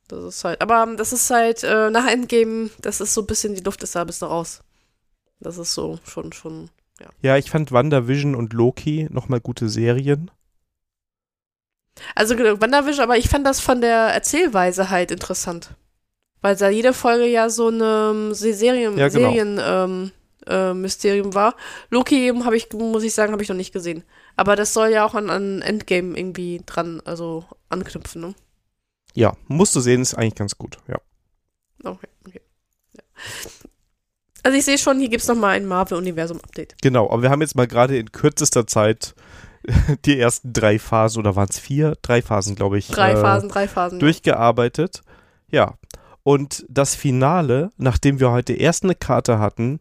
das ist halt, aber das ist halt äh, nach Endgame, das ist so ein bisschen, die Luft ist da bis da raus. Das ist so schon, schon, ja. Ja, ich fand WandaVision und Loki nochmal gute Serien. Also genau, WandaVision, aber ich fand das von der Erzählweise halt interessant. Weil da jede Folge ja so eine ähm, Serien, ja, genau. Serien ähm, äh, Mysterium war. Loki eben habe ich, muss ich sagen, habe ich noch nicht gesehen. Aber das soll ja auch an, an Endgame irgendwie dran, also anknüpfen, ne? Ja, musst du sehen, ist eigentlich ganz gut, ja. Okay, okay. Ja. Also ich sehe schon, hier gibt es nochmal ein Marvel-Universum-Update. Genau, aber wir haben jetzt mal gerade in kürzester Zeit die ersten drei Phasen, oder waren es vier? Drei Phasen, glaube ich. Drei äh, Phasen, drei Phasen. Durchgearbeitet. Ja. Und das Finale, nachdem wir heute erst eine Karte hatten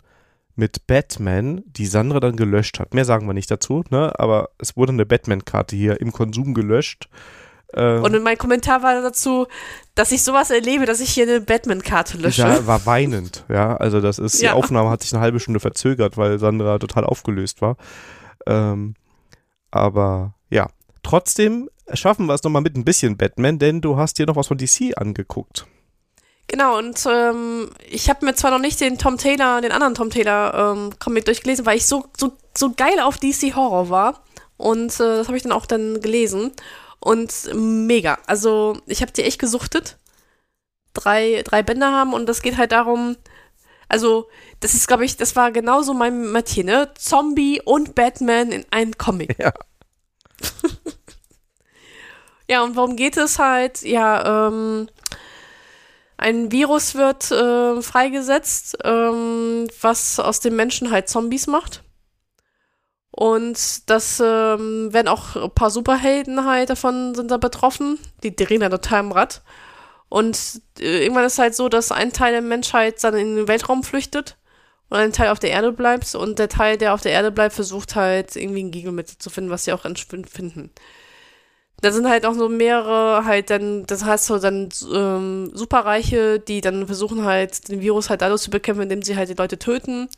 mit Batman, die Sandra dann gelöscht hat. Mehr sagen wir nicht dazu, ne? Aber es wurde eine Batman-Karte hier im Konsum gelöscht. Ähm, und mein Kommentar war dazu, dass ich sowas erlebe, dass ich hier eine Batman-Karte lösche. Ja, war weinend, ja. Also das ist, ja. die Aufnahme hat sich eine halbe Stunde verzögert, weil Sandra total aufgelöst war. Ähm, aber ja, trotzdem schaffen wir es nochmal mit ein bisschen Batman, denn du hast dir noch was von DC angeguckt. Genau, und ähm, ich habe mir zwar noch nicht den Tom Taylor, den anderen Tom Taylor ähm, Comic durchgelesen, weil ich so, so, so geil auf DC Horror war. Und äh, das habe ich dann auch dann gelesen. Und mega. Also, ich habe die echt gesuchtet. Drei, drei Bänder haben und das geht halt darum, also, das ist, glaube ich, das war genauso mein Metier, ne? Zombie und Batman in einem Comic. Ja. ja, und worum geht es halt? Ja, ähm, ein Virus wird äh, freigesetzt, ähm, was aus den Menschen halt Zombies macht. Und das ähm, werden auch ein paar Superhelden halt davon sind da betroffen. Die drehen da total im Rad. Und äh, irgendwann ist halt so, dass ein Teil der Menschheit dann in den Weltraum flüchtet und ein Teil auf der Erde bleibt. Und der Teil, der auf der Erde bleibt, versucht halt irgendwie ein Gegenmittel zu finden, was sie auch finden. Da sind halt auch so mehrere halt dann, das heißt so dann ähm, Superreiche, die dann versuchen halt den Virus halt dadurch zu bekämpfen, indem sie halt die Leute töten.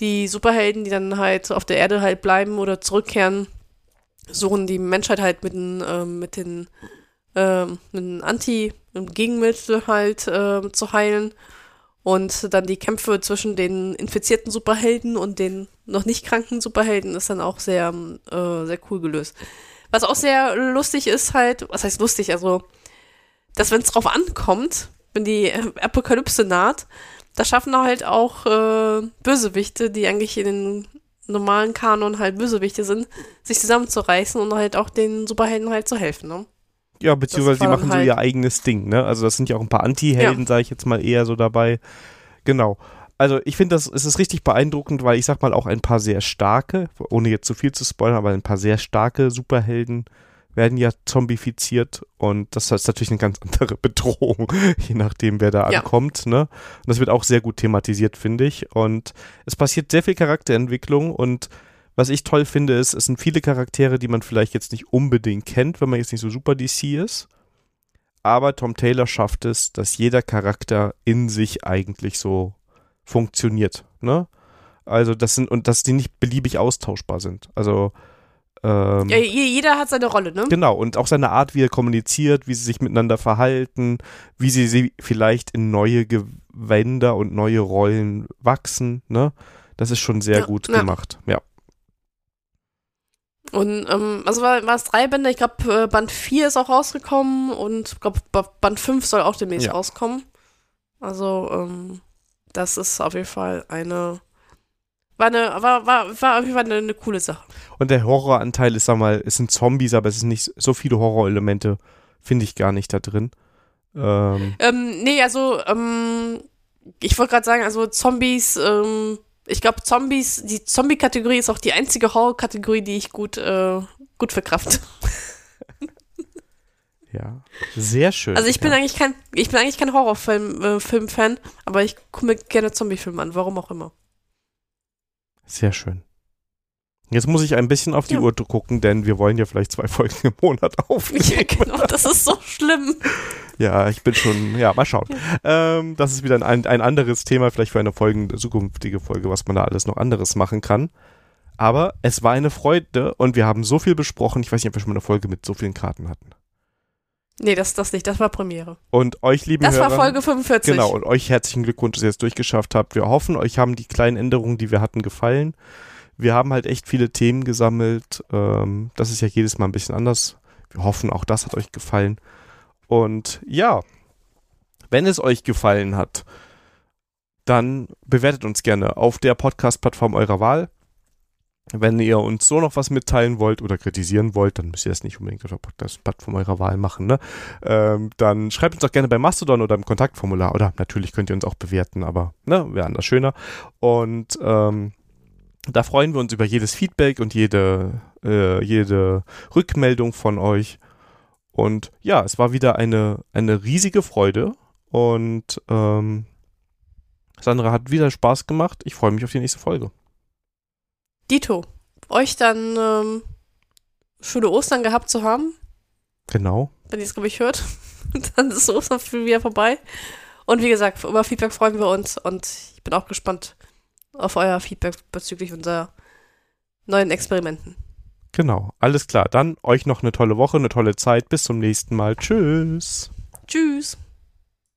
Die Superhelden, die dann halt auf der Erde halt bleiben oder zurückkehren, suchen die Menschheit halt mit den, ähm, mit den, ähm, mit den Anti- und Gegenmittel halt äh, zu heilen. Und dann die Kämpfe zwischen den infizierten Superhelden und den noch nicht kranken Superhelden ist dann auch sehr, äh, sehr cool gelöst. Was auch sehr lustig ist halt, was heißt lustig, also, dass wenn es drauf ankommt, wenn die Apokalypse naht, da schaffen halt auch äh, Bösewichte, die eigentlich in den normalen Kanon halt Bösewichte sind, sich zusammenzureißen und halt auch den Superhelden halt zu helfen, ne? Ja, beziehungsweise die machen halt so ihr eigenes Ding, ne? Also das sind ja auch ein paar Anti-Helden, ja. sage ich jetzt mal eher so dabei. Genau also ich finde, das es ist richtig beeindruckend, weil ich sag mal auch ein paar sehr starke, ohne jetzt zu viel zu spoilern, aber ein paar sehr starke Superhelden werden ja zombifiziert und das ist natürlich eine ganz andere Bedrohung, je nachdem, wer da ja. ankommt. Ne? Und das wird auch sehr gut thematisiert, finde ich. Und es passiert sehr viel Charakterentwicklung und was ich toll finde, ist, es sind viele Charaktere, die man vielleicht jetzt nicht unbedingt kennt, wenn man jetzt nicht so super DC ist. Aber Tom Taylor schafft es, dass jeder Charakter in sich eigentlich so funktioniert. Ne? Also das sind und dass die nicht beliebig austauschbar sind. Also ähm, ja, jeder hat seine Rolle, ne? Genau, und auch seine Art, wie er kommuniziert, wie sie sich miteinander verhalten, wie sie, sie vielleicht in neue Gewänder und neue Rollen wachsen, ne? Das ist schon sehr ja, gut ja. gemacht, ja. Und, ähm, also war, war es drei Bände, ich glaube, äh, Band 4 ist auch rausgekommen und ich glaube, Band 5 soll auch demnächst ja. rauskommen. Also, ähm, das ist auf jeden Fall eine war eine, war, war, war auf jeden Fall eine, eine, coole Sache. Und der Horroranteil ist, sag mal, es sind Zombies, aber es sind nicht so viele Horrorelemente, finde ich gar nicht da drin. Ähm, ähm nee, also, ähm, ich wollte gerade sagen, also Zombies, ähm, ich glaube, Zombies, die Zombie-Kategorie ist auch die einzige Horror-Kategorie, die ich gut, äh, gut verkrafte. Ja, sehr schön. Also ich bin ja. eigentlich kein, ich bin eigentlich kein Horrorfilm-Fan, äh, aber ich gucke mir gerne Zombie-Filme an, warum auch immer. Sehr schön. Jetzt muss ich ein bisschen auf die ja. Uhr gucken, denn wir wollen ja vielleicht zwei Folgen im Monat aufnehmen. Ja, genau, das ist so schlimm. ja, ich bin schon, ja, mal schauen. Ja. Ähm, das ist wieder ein, ein anderes Thema, vielleicht für eine folgende, zukünftige Folge, was man da alles noch anderes machen kann. Aber es war eine Freude und wir haben so viel besprochen. Ich weiß nicht, ob wir schon mal eine Folge mit so vielen Karten hatten. Nee, das, das nicht. Das war Premiere. Und euch, lieben Das Hörer, war Folge 45. Genau, und euch herzlichen Glückwunsch, dass ihr es durchgeschafft habt. Wir hoffen, euch haben die kleinen Änderungen, die wir hatten, gefallen. Wir haben halt echt viele Themen gesammelt. Ähm, das ist ja jedes Mal ein bisschen anders. Wir hoffen, auch das hat euch gefallen. Und ja, wenn es euch gefallen hat, dann bewertet uns gerne auf der Podcast-Plattform eurer Wahl. Wenn ihr uns so noch was mitteilen wollt oder kritisieren wollt, dann müsst ihr das nicht unbedingt auf der Podcast-Plattform eurer Wahl machen. Ne? Ähm, dann schreibt uns doch gerne bei Mastodon oder im Kontaktformular. Oder natürlich könnt ihr uns auch bewerten, aber ne, wäre anders schöner. Und ähm, da freuen wir uns über jedes Feedback und jede, äh, jede Rückmeldung von euch. Und ja, es war wieder eine, eine riesige Freude. Und ähm, Sandra hat wieder Spaß gemacht. Ich freue mich auf die nächste Folge. Dito, euch dann ähm, schöne Ostern gehabt zu haben. Genau. Wenn ihr es, glaube ich, hört, dann ist Ostern wieder vorbei. Und wie gesagt, über Feedback freuen wir uns und ich bin auch gespannt auf euer Feedback bezüglich unserer neuen Experimenten. Genau, alles klar. Dann euch noch eine tolle Woche, eine tolle Zeit. Bis zum nächsten Mal. Tschüss. Tschüss.